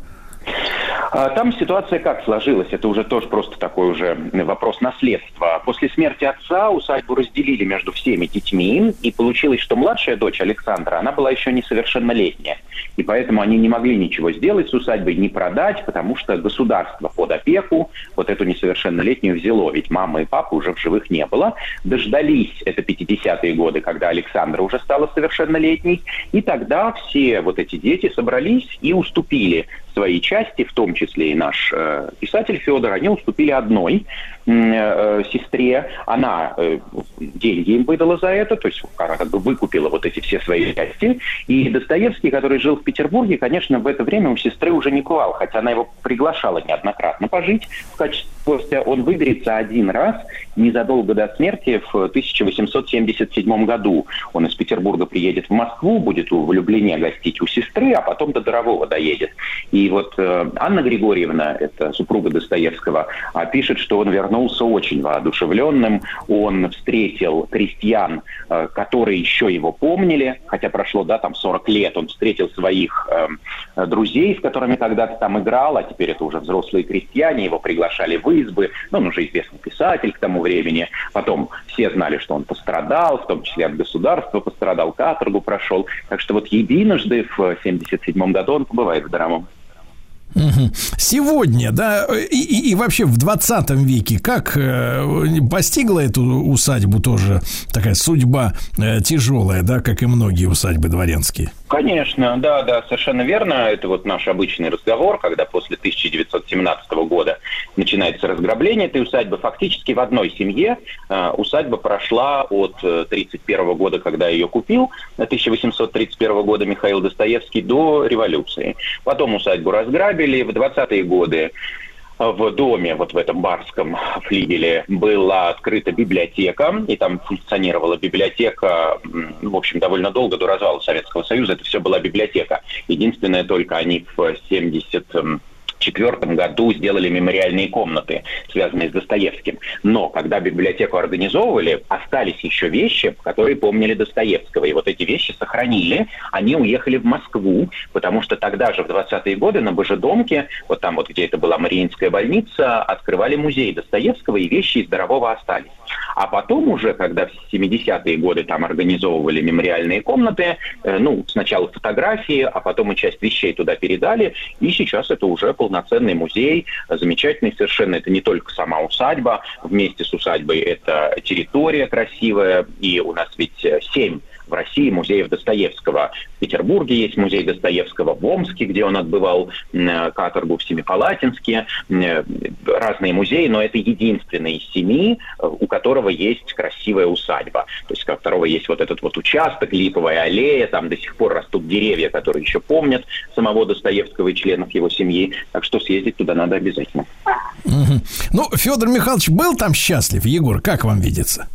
А, там ситуация как сложилась? Это уже тоже просто такой уже вопрос наследства. После смерти отца усадьбу разделили между всеми детьми, и получилось, что младшая дочь Александра, она была еще несовершеннолетняя. И поэтому они не могли ничего сделать с усадьбой, не продать, потому что государство под опеку вот эту несовершеннолетнюю взяло. Ведь мамы и папы уже в живых не было. Дождались, это 50-е годы, когда Александра уже стала совершеннолетней. И тогда все вот эти дети собрались и уступили свои части, в том числе и наш э, писатель Федор, они уступили одной э, сестре. Она э, деньги им выдала за это, то есть она как бы выкупила вот эти все свои части. И Достоевский, который жил в Петербурге, конечно, в это время у сестры уже не бывал, хотя она его приглашала неоднократно пожить в качестве гостя, он выберется один раз незадолго до смерти в 1877 году. Он из Петербурга приедет в Москву, будет у влюбления гостить у сестры, а потом до Дорового доедет. И вот э, Анна Григорьевна, это супруга Достоевского, а, пишет, что он вернулся очень воодушевленным. Он встретил крестьян, э, которые еще его помнили, хотя прошло, да, там 40 лет. Он встретил своих э, друзей, с которыми когда-то там играл, а теперь это уже взрослые крестьяне, его приглашали в избы. Ну, он уже известный писатель к тому времени. Потом все знали, что он пострадал, в том числе от государства пострадал, каторгу прошел. Так что вот единожды в 1977 году он побывает в Драмом. Сегодня, да, и, и, и вообще в 20 веке, как э, постигла эту усадьбу тоже такая судьба э, тяжелая, да, как и многие усадьбы дворянские? Конечно, да, да, совершенно верно. Это вот наш обычный разговор, когда после 1917 года начинается разграбление этой усадьбы. Фактически в одной семье э, усадьба прошла от 1931 года, когда ее купил, 1831 года Михаил Достоевский, до революции. Потом усадьбу разграбили в 20-е годы в доме, вот в этом барском флигеле, была открыта библиотека, и там функционировала библиотека, в общем, довольно долго, до развала Советского Союза, это все была библиотека. Единственное, только они в 70 1994 году сделали мемориальные комнаты, связанные с Достоевским. Но когда библиотеку организовывали, остались еще вещи, которые помнили Достоевского. И вот эти вещи сохранили. Они уехали в Москву, потому что тогда же, в 20-е годы, на Божедомке, вот там вот, где это была Мариинская больница, открывали музей Достоевского, и вещи из Дарового остались. А потом уже, когда в 70-е годы там организовывали мемориальные комнаты, э, ну, сначала фотографии, а потом и часть вещей туда передали, и сейчас это уже полноценный музей, замечательный совершенно. Это не только сама усадьба, вместе с усадьбой это территория красивая, и у нас ведь семь в России музеев Достоевского. В Петербурге есть музей Достоевского, в Омске, где он отбывал каторгу, в Семипалатинске. Разные музеи, но это единственный из семи, у которого есть красивая усадьба. То есть у которого есть вот этот вот участок, липовая аллея, там до сих пор растут деревья, которые еще помнят самого Достоевского и членов его семьи. Так что съездить туда надо обязательно. Угу. Ну, Федор Михайлович был там счастлив, Егор, как вам видится?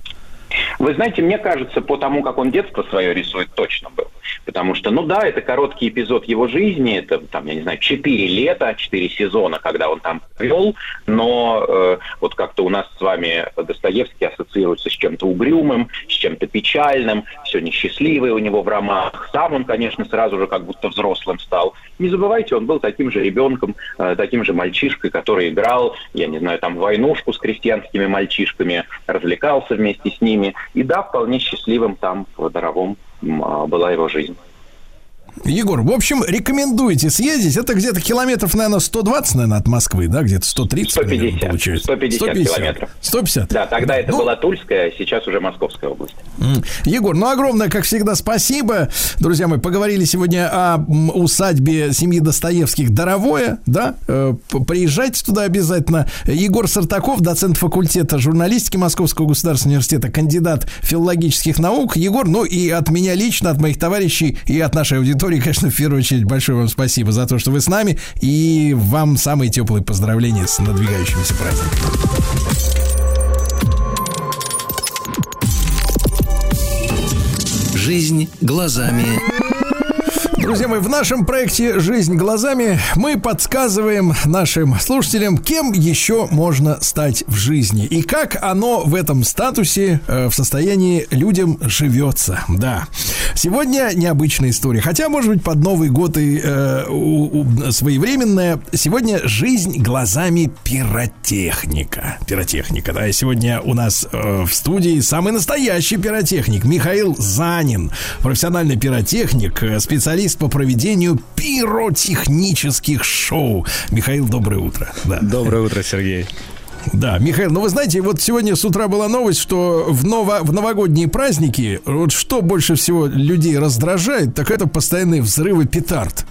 Вы знаете, мне кажется, по тому, как он детство свое рисует, точно был. Потому что, ну да, это короткий эпизод его жизни, это, там, я не знаю, четыре лета, четыре сезона, когда он там вел, но э, вот как-то у нас с вами Достоевский ассоциируется с чем-то угрюмым, с чем-то печальным, все несчастливое у него в романах. Сам он, конечно, сразу же как будто взрослым стал. Не забывайте, он был таким же ребенком, э, таким же мальчишкой, который играл, я не знаю, там, войнушку с крестьянскими мальчишками, развлекался вместе с ними. И да, вполне счастливым там в Даровом а, была его жизнь. Егор, в общем, рекомендуете съездить. Это где-то километров, наверное, 120, наверное, от Москвы, да? Где-то 130, 150, наверное, получается. 150, 150 километров. 150? Да, тогда это ну, была Тульская, сейчас уже Московская область. Егор, ну, огромное, как всегда, спасибо. Друзья, мы поговорили сегодня о усадьбе семьи Достоевских Доровое, да? Э, приезжайте туда обязательно. Егор Сартаков, доцент факультета журналистики Московского государственного университета, кандидат филологических наук. Егор, ну и от меня лично, от моих товарищей и от нашей аудитории аудитории, конечно, в первую очередь большое вам спасибо за то, что вы с нами. И вам самые теплые поздравления с надвигающимся праздником. Жизнь глазами Друзья мои, в нашем проекте «Жизнь глазами» мы подсказываем нашим слушателям, кем еще можно стать в жизни и как оно в этом статусе, э, в состоянии людям живется. Да. Сегодня необычная история. Хотя, может быть, под Новый год и э, у, у, своевременная. Сегодня жизнь глазами пиротехника. Пиротехника, да. И сегодня у нас э, в студии самый настоящий пиротехник Михаил Занин. Профессиональный пиротехник, э, по проведению пиротехнических шоу. Михаил, доброе утро. Да. Доброе утро, Сергей. Да, Михаил, ну вы знаете, вот сегодня с утра была новость, что в, ново, в новогодние праздники, вот что больше всего людей раздражает, так это постоянные взрывы петард,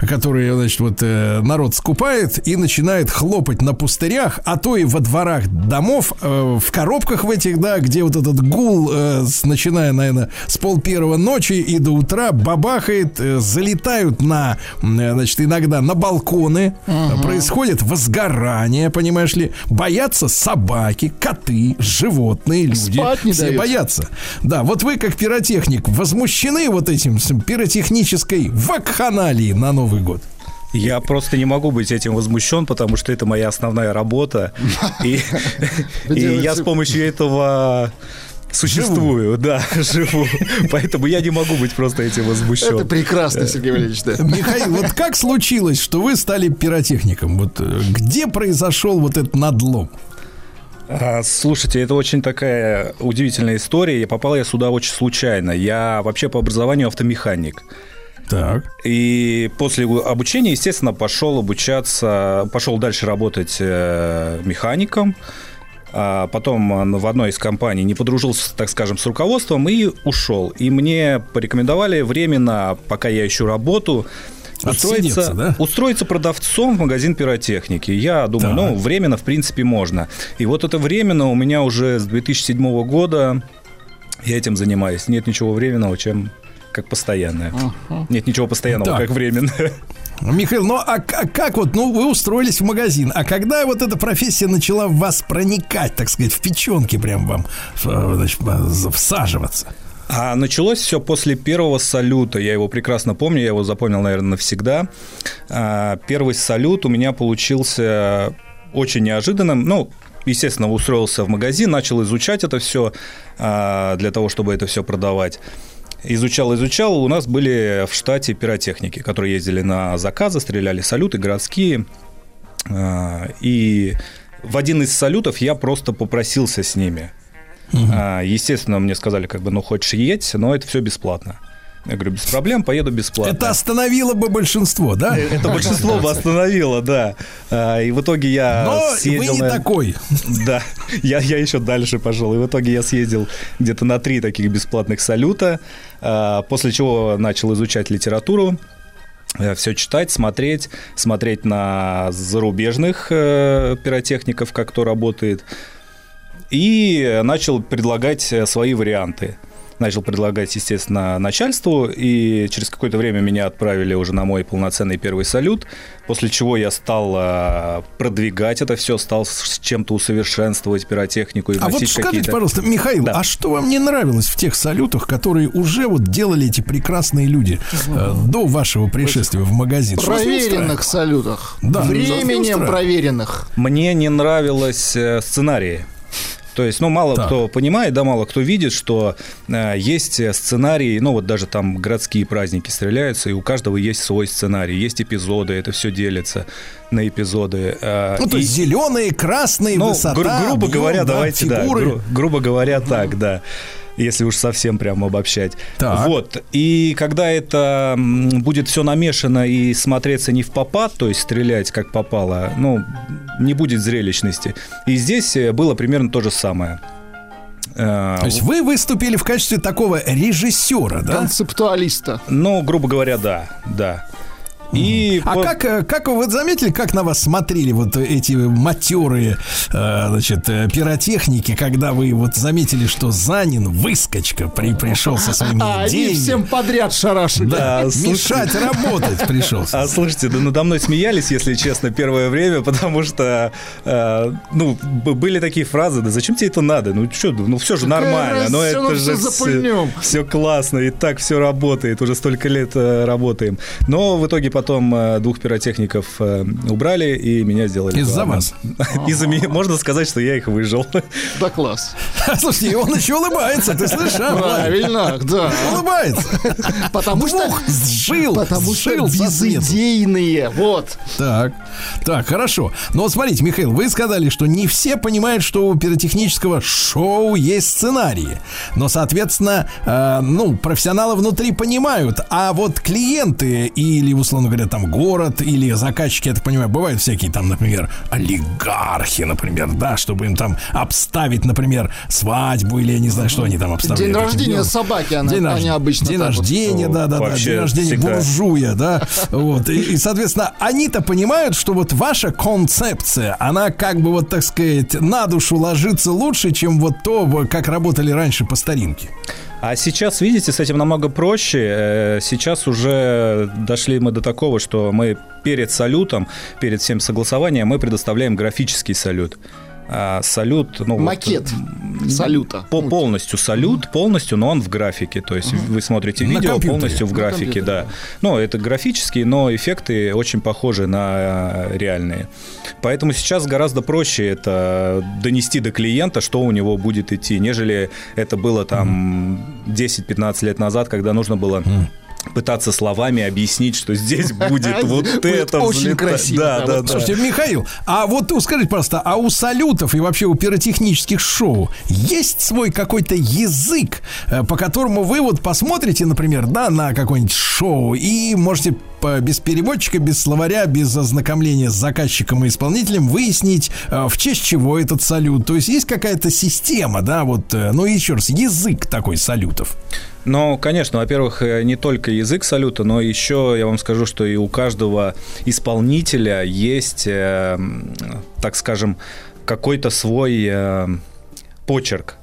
которые, значит, вот э, народ скупает и начинает хлопать на пустырях, а то и во дворах домов, э, в коробках в этих, да, где вот этот гул, э, с, начиная, наверное, с пол первого ночи и до утра бабахает, э, залетают на, э, значит, иногда на балконы, uh-huh. происходит возгорание, понимаешь ли, боятся собаки, коты, животные, люди. Спать не Все дают. боятся. Да, вот вы как пиротехник возмущены вот этим пиротехнической вакханалией на Новый год? Я просто не могу быть этим возмущен, потому что это моя основная работа. И, я с помощью этого существую, да, живу. Поэтому я не могу быть просто этим возмущен. Это прекрасно, Сергей Валерьевич, да. Михаил, вот как случилось, что вы стали пиротехником? Вот э, где произошел вот этот надлом? А, Слушайте, это очень такая удивительная история. Я попал я сюда очень случайно. Я вообще по образованию автомеханик. Так. И после обучения, естественно, пошел обучаться, пошел дальше работать э, механиком. А потом э, в одной из компаний не подружился, так скажем, с руководством и ушел. И мне порекомендовали временно, пока я ищу работу, устроиться, да? устроиться продавцом в магазин пиротехники. Я думаю, Так. ну, временно, в принципе, можно. И вот это временно у меня уже с 2007 года я этим занимаюсь. Нет ничего временного, чем как постоянное. Нет ничего постоянного, Так. как временное. Михаил, ну а, а как вот, ну вы устроились в магазин, а когда вот эта профессия начала в вас проникать, так сказать, в печенки прям вам э, значит, э, всаживаться? А началось все после первого салюта. Я его прекрасно помню, я его запомнил, наверное, навсегда. А, Первый салют у меня получился очень неожиданным. Ну, естественно, устроился в магазин, начал изучать это все для того, чтобы это все продавать. Изучал, изучал. У нас были в штате пиротехники, которые ездили на заказы, стреляли салюты городские. А, И в один из салютов я просто попросился с ними. А, Естественно, мне сказали, как бы, ну, хочешь едь, но это все бесплатно. Я говорю, без проблем, поеду бесплатно. Это остановило бы большинство, да? Это большинство бы остановило, да. А, И в итоге я Но съездил... вы не на- такой. Да, я, я еще дальше пошел. И в итоге я съездил где-то на три таких бесплатных салюта, а, после чего начал изучать литературу, все читать, смотреть, смотреть на зарубежных э, пиротехников, как кто работает, и начал предлагать э, свои варианты. Начал предлагать, естественно, начальству, и через какое-то время меня отправили уже на мой полноценный первый салют, после чего я стал э, продвигать это все, стал с чем-то усовершенствовать пиротехнику и А вот скажите, пожалуйста, Михаил, Да. а что вам не нравилось в тех салютах, которые уже вот делали эти прекрасные люди э, до вашего пришествия в магазин? Проверенных салютах. Да, Временем проверенных. Мне не нравилось э, сценарии. То есть, ну, мало Так. кто понимает, да, мало кто видит, что э, есть сценарии, ну, вот даже там городские праздники стреляются, и у каждого есть свой сценарий, есть эпизоды, это все делится на эпизоды. э, Ну, то и- есть зеленые, красные, ну, высота, гру- грубо объем, говоря, да, давайте, да, фигуры. гру- грубо говоря, так, да. Если уж совсем прям обобщать. Так. Вот. И когда это будет все намешано и смотреться не в попад, то есть стрелять как попало, ну, не будет зрелищности. И здесь э, было примерно то же самое. Э, То есть вы выступили в качестве такого режиссера, да? Концептуалиста. Ну, грубо говоря, да, да. И А по- как, э, как вы заметили, как на вас смотрели вот эти матерые, э, значит, э, пиротехники, когда вы вот заметили, что Занин выскочка при, пришел со своими А они идеями, всем подряд шарашили. да, мешать работать пришел. А слушайте, да надо мной смеялись, если честно, первое время, потому что, э, ну, были такие фразы, да зачем тебе это надо? Ну, что, ну, все же нормально, разница, ну, это же запульнем. все классно, и так все работает, уже столько лет э, работаем. Но в итоге потом э, двух пиротехников э, убрали, и меня сделали Из-за вас? Из-за меня, можно сказать, что я их выжил. Да класс. Слушайте, и он еще улыбается, ты слышишь? Владик? Правильно, да. Улыбается. Потому что... Сжил, Потому что безыдейные. Вот. Так, так, хорошо. Но вот смотрите, Михаил, вы сказали, что не все понимают, что у пиротехнического шоу есть сценарии. Но, соответственно, э, ну, профессионалы внутри понимают. А вот клиенты или, условно говоря, там город или заказчики, я так понимаю, бывают всякие там, например, олигархи, например, да, чтобы им там обставить, например, свадьбу или я не знаю, что они там обставляют. День рождения делом. собаки, она- День они рождения, обычно День так вот. рождения, да, да, да. День рождения всегда. буржуя, да. Вот. И, и, соответственно, они-то понимают, что вот ваша концепция, она как бы вот, так сказать, на душу ложится лучше, чем вот то, как работали раньше по старинке. А сейчас, видите, с этим намного проще. Э, Сейчас уже дошли мы до такого, что мы перед салютом, перед всем согласованием, мы предоставляем графический салют. А, салют, ну, вот, Макет салюта. по полностью салют, полностью, но он в графике. То есть вы смотрите На видео компьютере. полностью в графике, да. Ну, это графические, но эффекты очень похожи на э, реальные. Поэтому сейчас гораздо проще это донести до клиента, что у него будет идти, нежели это было там 10-15 лет назад, когда нужно было пытаться словами объяснить, что здесь будет вот это очень красиво, Да, да, да. Слушайте, Михаил, а вот вы скажите просто, а у салютов и вообще у пиротехнических шоу есть свой какой-то язык, э, по которому вы вот посмотрите, например, да, на какое-нибудь шоу и можете без переводчика, без словаря, без ознакомления с заказчиком и исполнителем выяснить, э, в честь чего этот салют. То есть есть какая-то система, да, вот, э, ну еще раз, язык такой салютов. Но, конечно, во-первых, э, не только язык салюта, но еще я вам скажу, что и у каждого исполнителя есть, э, так скажем, какой-то свой э, почерк.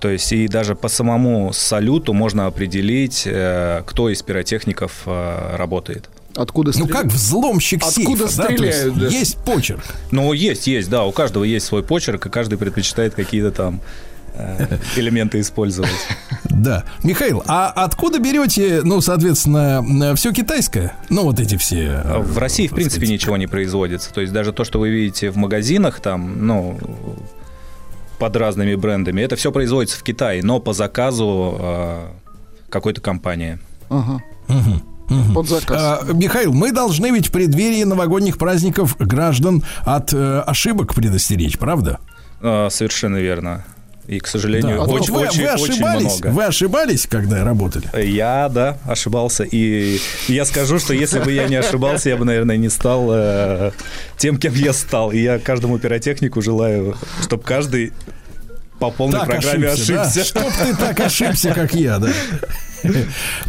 То есть и даже по самому салюту можно определить, э, кто из пиротехников э, работает. Откуда Ну стреляют? как взломщик Откуда сейфа, да, стреляют, да. есть почерк. Ну, есть, есть, да, у каждого есть свой почерк, и каждый предпочитает какие-то там элементы использовать. Да. Михаил, а откуда берете, ну, соответственно, все китайское? Ну, вот эти все... э, В России, в принципе, ничего не производится. То есть даже то, что вы видите в магазинах, там, ну, под разными брендами, это все производится в Китае, но по заказу э, какой-то компании. Ага. Под заказ. А, Михаил, мы должны ведь в преддверии новогодних праздников граждан от э, ошибок предостеречь, правда? Э, совершенно верно. И, к сожалению, Да. очень, вы, очень, вы очень много. Вы ошибались, когда работали? Я, да, ошибался. И я скажу, что если бы я не ошибался, я бы, наверное, не стал э, тем, кем я стал. И я каждому пиротехнику желаю, чтобы каждый по полной программе ошибся. да? Чтоб ты так ошибся, как я, да.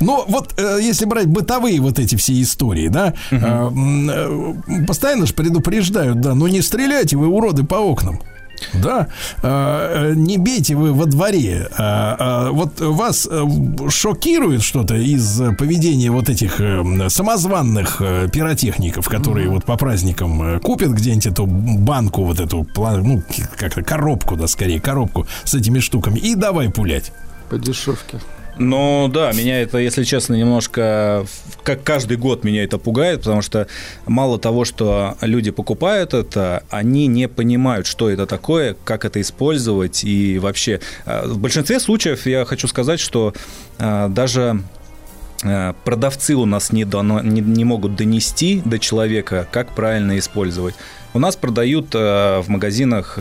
Но вот э, если брать бытовые вот эти все истории, да, э, э, постоянно же предупреждают, да, ну не стреляйте вы, уроды, по окнам. Да, Э, э, не бейте вы во дворе. А, вот вас э, шокирует что-то из э, поведения вот этих э, самозванных э, пиротехников, которые вот по праздникам э, купят где-нибудь эту банку, вот эту, ну, как-то коробку, да, скорее, коробку с этими штуками и давай пулять. По дешевке. Ну да, меня это, если честно, немножко, как каждый год меня это пугает, потому что мало того, что люди покупают это, они не понимают, что это такое, как это использовать и вообще. э, В большинстве случаев я хочу сказать, что э, даже э, продавцы у нас не, дано- не, не могут донести до человека, как правильно использовать. У нас продают в магазинах,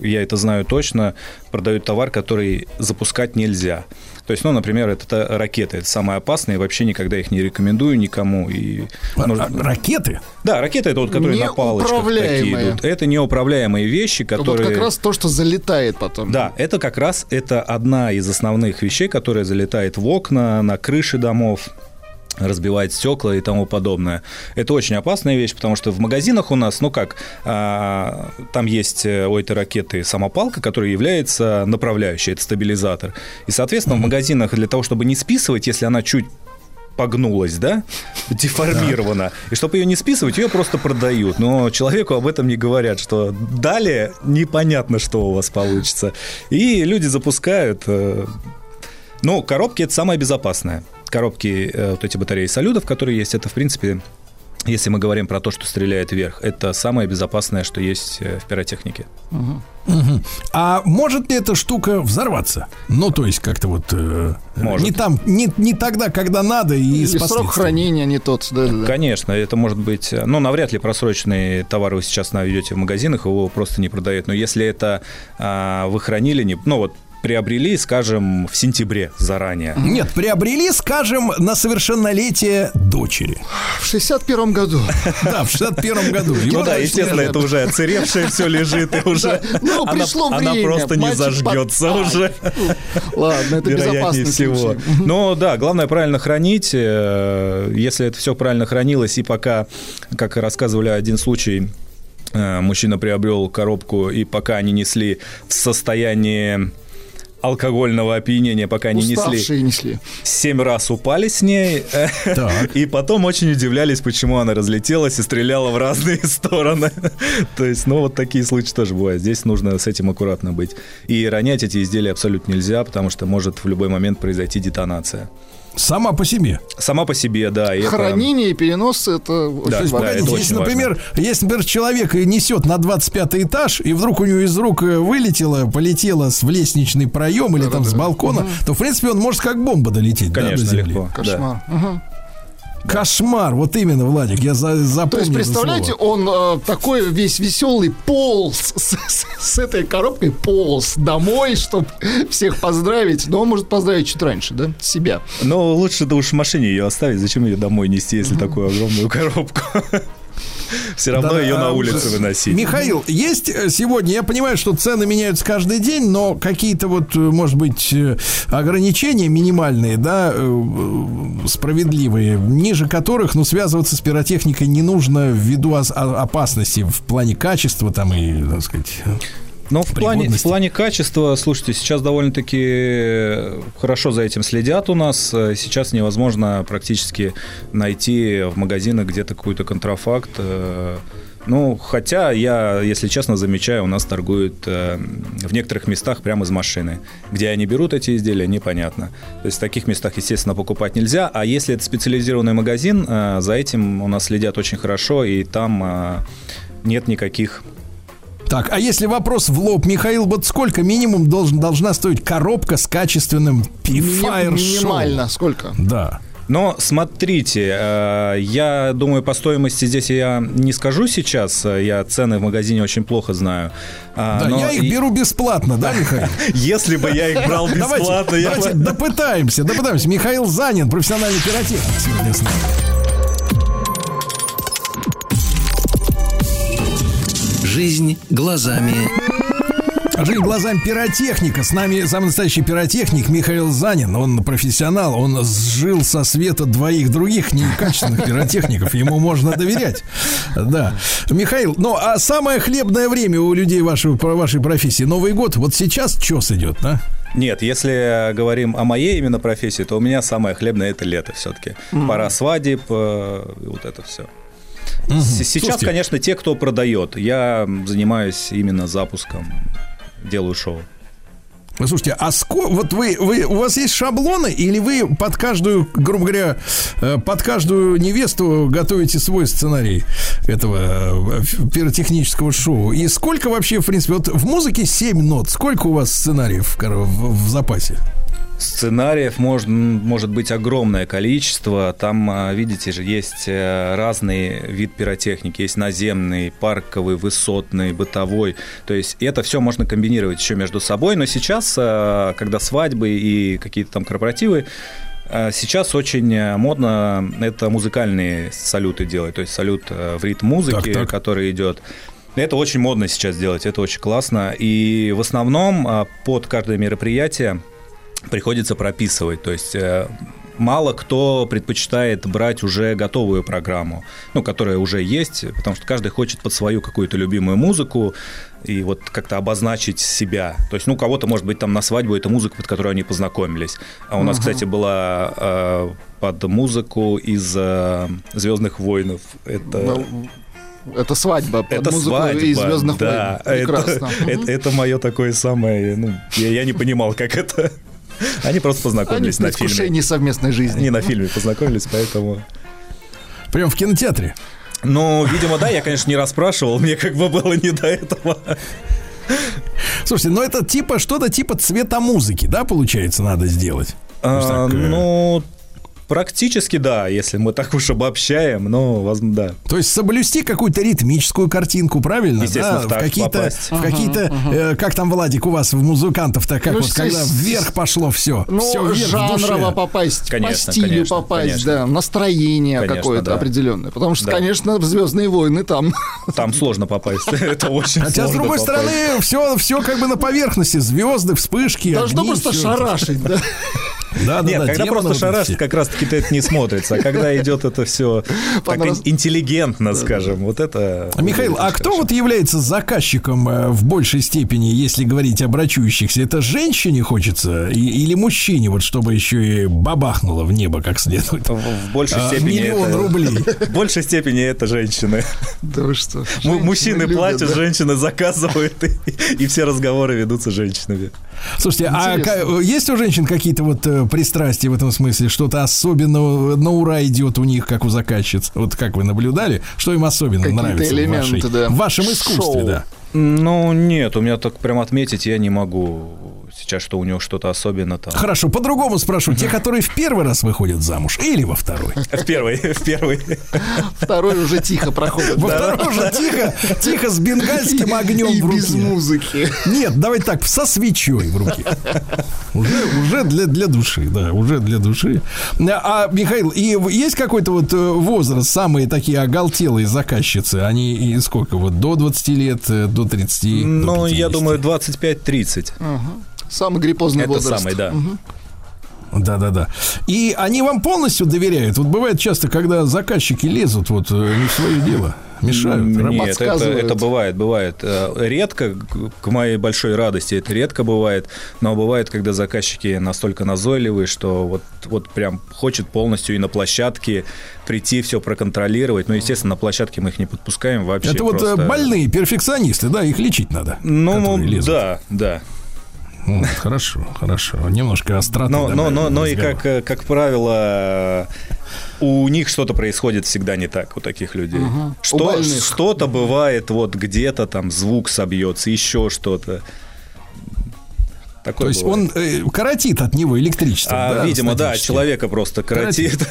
я это знаю точно, продают товар, который запускать нельзя. То есть, ну, например, это та- ракеты, это самое опасное, и вообще никогда их не рекомендую никому. И А- нужно- а Ракеты? Да, ракеты это вот, которые на палочках такие идут. Это неуправляемые вещи, которые... Вот как раз то, что залетает потом. Да, это как раз это одна из основных вещей, которая залетает в окна, на крыши домов разбивает стекла и тому подобное. Это очень опасная вещь, потому что в магазинах у нас, ну как, а, там есть э, у этой ракеты самопалка, которая является направляющей, это стабилизатор. И, соответственно, в магазинах для того, чтобы не списывать, если она чуть погнулась, да, деформирована. И чтобы ее не списывать, ее просто продают. Но человеку об этом не говорят, что далее непонятно, что у вас получится. И люди запускают. Э, Ну, коробки это самое безопасное. Коробки, э, вот эти батареи салютов, которые есть, это, в принципе, если мы говорим про то, что стреляет вверх, это самое безопасное, что есть э, в пиротехнике. Мгм. А может ли эта штука взорваться? Ну, то есть как-то вот э, Может. не там, не, не тогда, когда надо и с срок хранения не тот. Да, да. Конечно, это может быть, э, ну, навряд ли просроченный товар вы сейчас найдете в магазинах, его просто не продают. Но если это а, вы хранили, не, ну, вот приобрели, скажем, в сентябре заранее. Нет, приобрели, скажем, на совершеннолетие дочери. В 61 году. Да, в 61 году. Ну да, естественно, это уже оцаревшее все лежит, и уже Ну, она, пришло она время, просто не зажгется уже. Ладно, это безопасный всего. Но да, главное правильно хранить. Э, Если это все правильно хранилось, и пока, как рассказывали один случай, э, мужчина приобрел коробку, и пока они несли в состоянии алкогольного опьянения, пока не несли. Уставшие несли. Семь раз упали с ней, Так. и потом очень удивлялись, почему она разлетелась и стреляла в разные стороны. То есть, ну, вот такие случаи тоже бывают. Здесь нужно с этим аккуратно быть. И ронять эти изделия абсолютно нельзя, потому что может в любой момент произойти детонация. Сама по себе. Сама по себе, да. и это- Хранение и перенос это очень Да, есть, да, это если, очень например, если, например, человек несет на 25 этаж, и вдруг у него из рук э, вылетело, полетело с в лестничный проем или там с балкона, то, в принципе, он может как бомба долететь да, Конечно, до земли. легко. да. Кошмар. Кошмар, вот именно, Владик, я за, запомнил То есть, представляете, слово. он э, такой весь веселый полз с, с- с этой коробкой полз домой, чтобы всех поздравить. Но он может поздравить чуть раньше, да, себя. Но лучше да уж в машине ее оставить. Зачем ее домой нести, если такую огромную коробку? Все равно Да, ее а, на улице выносить. Михаил, есть э, сегодня, я понимаю, что цены меняются каждый день, но какие-то вот, э, может быть, э, ограничения минимальные, да, справедливые, ниже которых, ну, связываться с пиротехникой не нужно ввиду опасности в плане качества там и, так сказать, Но в плане, в плане качества, слушайте, сейчас довольно-таки хорошо за этим следят у нас. Э, Сейчас невозможно практически найти в магазинах где-то какой-то контрафакт. Э, Ну, хотя я, если честно, замечаю, у нас торгуют э, в некоторых местах прямо из машины. Где они берут эти изделия, непонятно. То есть в таких местах, естественно, покупать нельзя. А если это специализированный магазин, э, за этим у нас следят очень хорошо, и там э, нет никаких Так, а если вопрос в лоб, Михаил, вот сколько минимум должен, должна стоить коробка с качественным фаер Минимально сколько? Да. Но смотрите, э, я думаю, по стоимости здесь я не скажу сейчас, э, я цены в магазине очень плохо знаю. А, Да, но я их беру бесплатно, да, Михаил? Если бы я их брал бесплатно, я давайте допытаемся, допытаемся. Михаил Занин, профессиональный пиротехник сегодня с нами. Жизнь глазами Жизнь глазами пиротехника. С нами самый настоящий пиротехник Михаил Занин. Он профессионал. Он сжил со света двоих других некачественных пиротехников. Ему можно доверять. Да. Михаил, ну а самое хлебное время у людей вашего, вашей профессии Новый год. Вот сейчас чес идет, да? Нет, если говорим о моей именно профессии, то у меня самое хлебное это лето все-таки. Пора свадеб, э, вот это все. Сейчас, Слушайте. конечно, те, кто продает. Я занимаюсь именно запуском, делаю шоу. Вы Слушайте, а ско... вот вы, вы, у вас есть шаблоны, или вы под каждую, грубо говоря, э, под каждую невесту готовите свой сценарий этого э, пиротехнического шоу? И сколько вообще, в принципе, вот в музыке 7 нот, сколько у вас сценариев кор- в, в запасе? Сценариев может, может быть огромное количество. Там, а, видите же, есть э, разный вид пиротехники. Есть наземный, парковый, высотный, бытовой. То есть это все можно комбинировать еще между собой. Но сейчас, э, когда свадьбы и какие-то там корпоративы, э, Сейчас очень э, модно это музыкальные салюты делать, то есть салют э, в ритм музыки, Так, так. который идет. Это очень модно сейчас делать, это очень классно. И в основном а, под каждое мероприятие приходится прописывать. То есть э, мало кто предпочитает брать уже готовую программу, ну, которая уже есть, потому что каждый хочет под свою какую-то любимую музыку и вот как-то обозначить себя. То есть, ну, у кого-то, может быть, там на свадьбу это музыка, под которой они познакомились. А у нас, кстати, была э, под музыку из э, Звездных войнов. Это... Ну, Это свадьба под Это музыку свадьба, из Звездных да. войн. Прекрасно. Это, это, это мое такое самое, ну, я, я не понимал, как это. Они просто познакомились на фильме. совместной жизни. Они на фильме познакомились, поэтому... Прям в кинотеатре. Ну, видимо, да, я, конечно, не расспрашивал, мне как бы было не до этого. Слушайте, ну это типа что-то типа цвета музыки, да, получается, надо сделать? А, так, э, ну, практически да, если мы так уж обобщаем, но, возможно, да. То есть соблюсти какую-то ритмическую картинку, правильно? Естественно, в в какие-то, в какие-то, э, как там Владик у вас в музыкантов-то, как Ну, вот, когда вверх пошло все, Ну, все вверх жанрово попасть, Конечно, по стилю конечно, попасть, конечно. да, настроение Конечно, какое-то да. определенное. Потому что, Да. конечно, в Звездные войны там. Там сложно попасть. Это очень Хотя, с другой стороны, все, все как бы на поверхности. Звезды, вспышки, Должно просто шарашить, да. Да, да, Нет, да, когда просто все. как раз-таки это не смотрится. А когда идет это все так интеллигентно, скажем, вот это... А, Михаил, а кто вот является заказчиком э, в большей степени, если говорить об брачующихся? Это женщине хочется или мужчине, вот чтобы еще и бабахнуло в небо как следует? В большей А, степени миллион это- рублей. В большей степени это женщины. Да вы что? Мужчины любят, платят, да? женщины заказывают, и, и все разговоры ведутся женщинами. Слушайте, а Интересно. ка- есть у женщин какие-то вот э, пристрастия в этом смысле? Что-то особенно на ура идет у них, как у заказчиц? Вот как вы наблюдали? Что им особенно Какие-то нравится в, элементы, вашей- да. в вашем искусстве? Шоу. Да. Ну, нет, у меня так прям отметить я не могу сейчас, что у него что-то особенно там. Хорошо, по-другому спрошу. Те, которые в первый раз выходят замуж или во второй? В первый, в первый. Второй уже тихо проходит. Во второй же тихо, тихо с бенгальским огнем в руке. без музыки. Нет, давайте так, со свечой в руке. Уже, уже для, для души, да, уже для души. А, Михаил, и есть какой-то вот э, возраст, самые такие оголтелые заказчицы? Они и сколько, вот до 20 лет, э, до 30? до Ну, я 50? думаю, 25-30. Самый гриппозный Это возраст. самый, да. Мгм. Да, да, да. И они вам полностью доверяют. Вот бывает часто, когда заказчики лезут вот э, не в свое дело, мешают. Нет, это, это бывает, бывает. Э, Редко, к- моей большой радости, это редко бывает, но бывает, когда заказчики настолько назойливые, что вот, вот прям хочет полностью и на площадке прийти, все проконтролировать. Ну, естественно, на площадке мы их не подпускаем вообще. Это вот э, просто- больные перфекционисты, да, их лечить надо. Ну, лезут. да, да. Вот, хорошо, хорошо. Немножко остроты. Но, но, но, но и как, э, как правило, у них что-то происходит всегда не так, у таких людей. У Что, больных. что-то бывает, вот где-то там звук собьется, еще что-то. Такое То есть бывает. он э, коротит от него электричество. А, да, видимо, да, человека просто коротит. Коротит,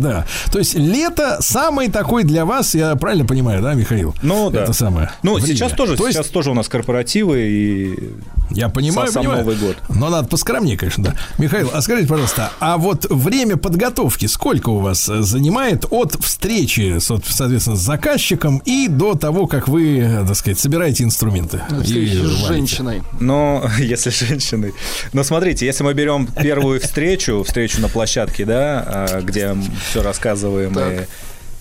да. То есть лето самый такой для вас, я правильно понимаю, да, Михаил? Ну, да. Это самое. Ну, время. сейчас тоже, То есть, сейчас тоже у нас корпоративы и я понимаю, сам понимаю. Новый год. Но надо поскромнее, конечно, да. Михаил, а скажите, пожалуйста, а вот время подготовки сколько у вас э, занимает от встречи, со- соответственно, с заказчиком и до того, как вы, э, так сказать, собираете инструменты? и Встреча с женщиной. Но если женщины. Но смотрите, если мы берем первую встречу, встречу на площадке, да, а, где все рассказываем и,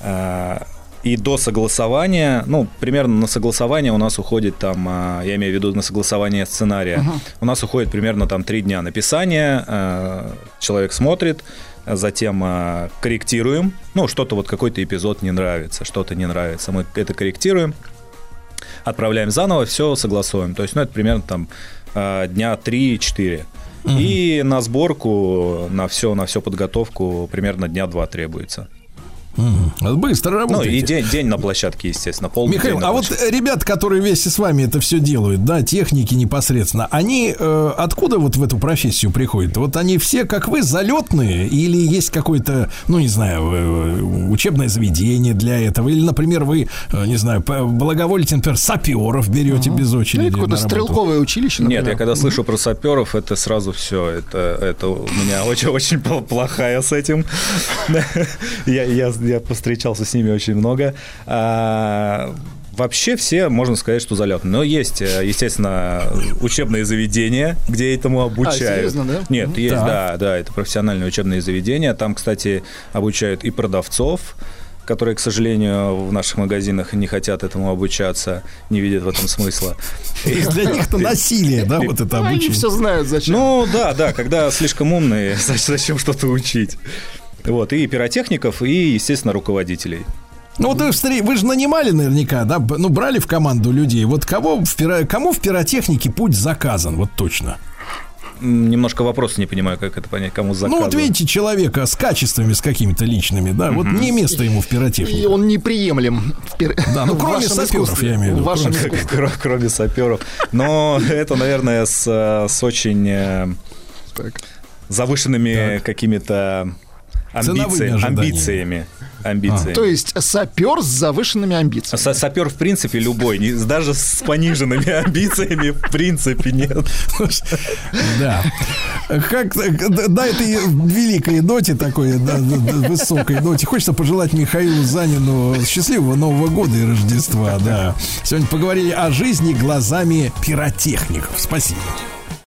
а, и до согласования, ну, примерно на согласование у нас уходит там, а, я имею в виду на согласование сценария, у нас уходит примерно там три дня написания, а, человек смотрит, а затем корректируем, ну, что-то вот какой-то эпизод не нравится, что-то не нравится, мы это корректируем, отправляем заново, все согласуем. То есть, ну, это примерно там дня 3-4. И на сборку, на все, на всю подготовку примерно дня 2 требуется. Мгм. Быстро Ну, работаете. и день, день на площадке, естественно, полный Михаил, а вот ребят, которые вместе с вами это все делают, да, техники непосредственно, они э, откуда вот в эту профессию приходят? Вот они все, как вы, залетные, или есть какое-то, ну, не знаю, э, учебное заведение для этого? Или, например, вы, э, не знаю, благоволите, например, саперов берете без Или очереди какое-то на работу? стрелковое училище, например. Нет, я когда слышу про саперов, это сразу все. Это, это у меня очень-очень пл- плохая с этим. я, я, я повстречался с ними очень много. А, Вообще все, можно сказать, что залетные. Но есть, э, естественно, учебные заведения, где этому обучают. серьезно, да? Нет, есть, Так. да, да, это профессиональные учебные заведения. Там, кстати, обучают и продавцов, которые, к сожалению, в наших магазинах не хотят этому обучаться, не видят в этом смысла. Есть для них это насилие, да, вот это Ну, они обучение. все знают, зачем. Ну да, да, когда слишком умные, зачем что-то учить. Вот, и пиротехников, и, естественно, руководителей. Ну вот вы, встре- вы же нанимали наверняка, да, ну брали в команду людей. Вот кого в пиро- кому в пиротехнике путь заказан, вот точно? Немножко вопрос не понимаю, как это понять, кому заказывать. Ну вот видите человека с качествами, с какими-то личными, да, вот не место ему в И пиротехнике. он неприемлем. в пер- Да, ну, кроме саперов, я имею в виду, вашем кроме- Кроме саперов. Но это, наверное, с, э, с очень э, Так. завышенными какими-то Ценовыми амбициями. Амбициями. амбициями. То есть сапер с завышенными амбициями. Са- Сапер, в принципе, любой, не- даже с пониженными амбициями, в принципе, нет. Да. Как на этой великой ноте такой, да, высокой ноте, хочется пожелать Михаилу Занину счастливого Нового года и Рождества, да. Сегодня поговорили о жизни глазами пиротехников. Спасибо.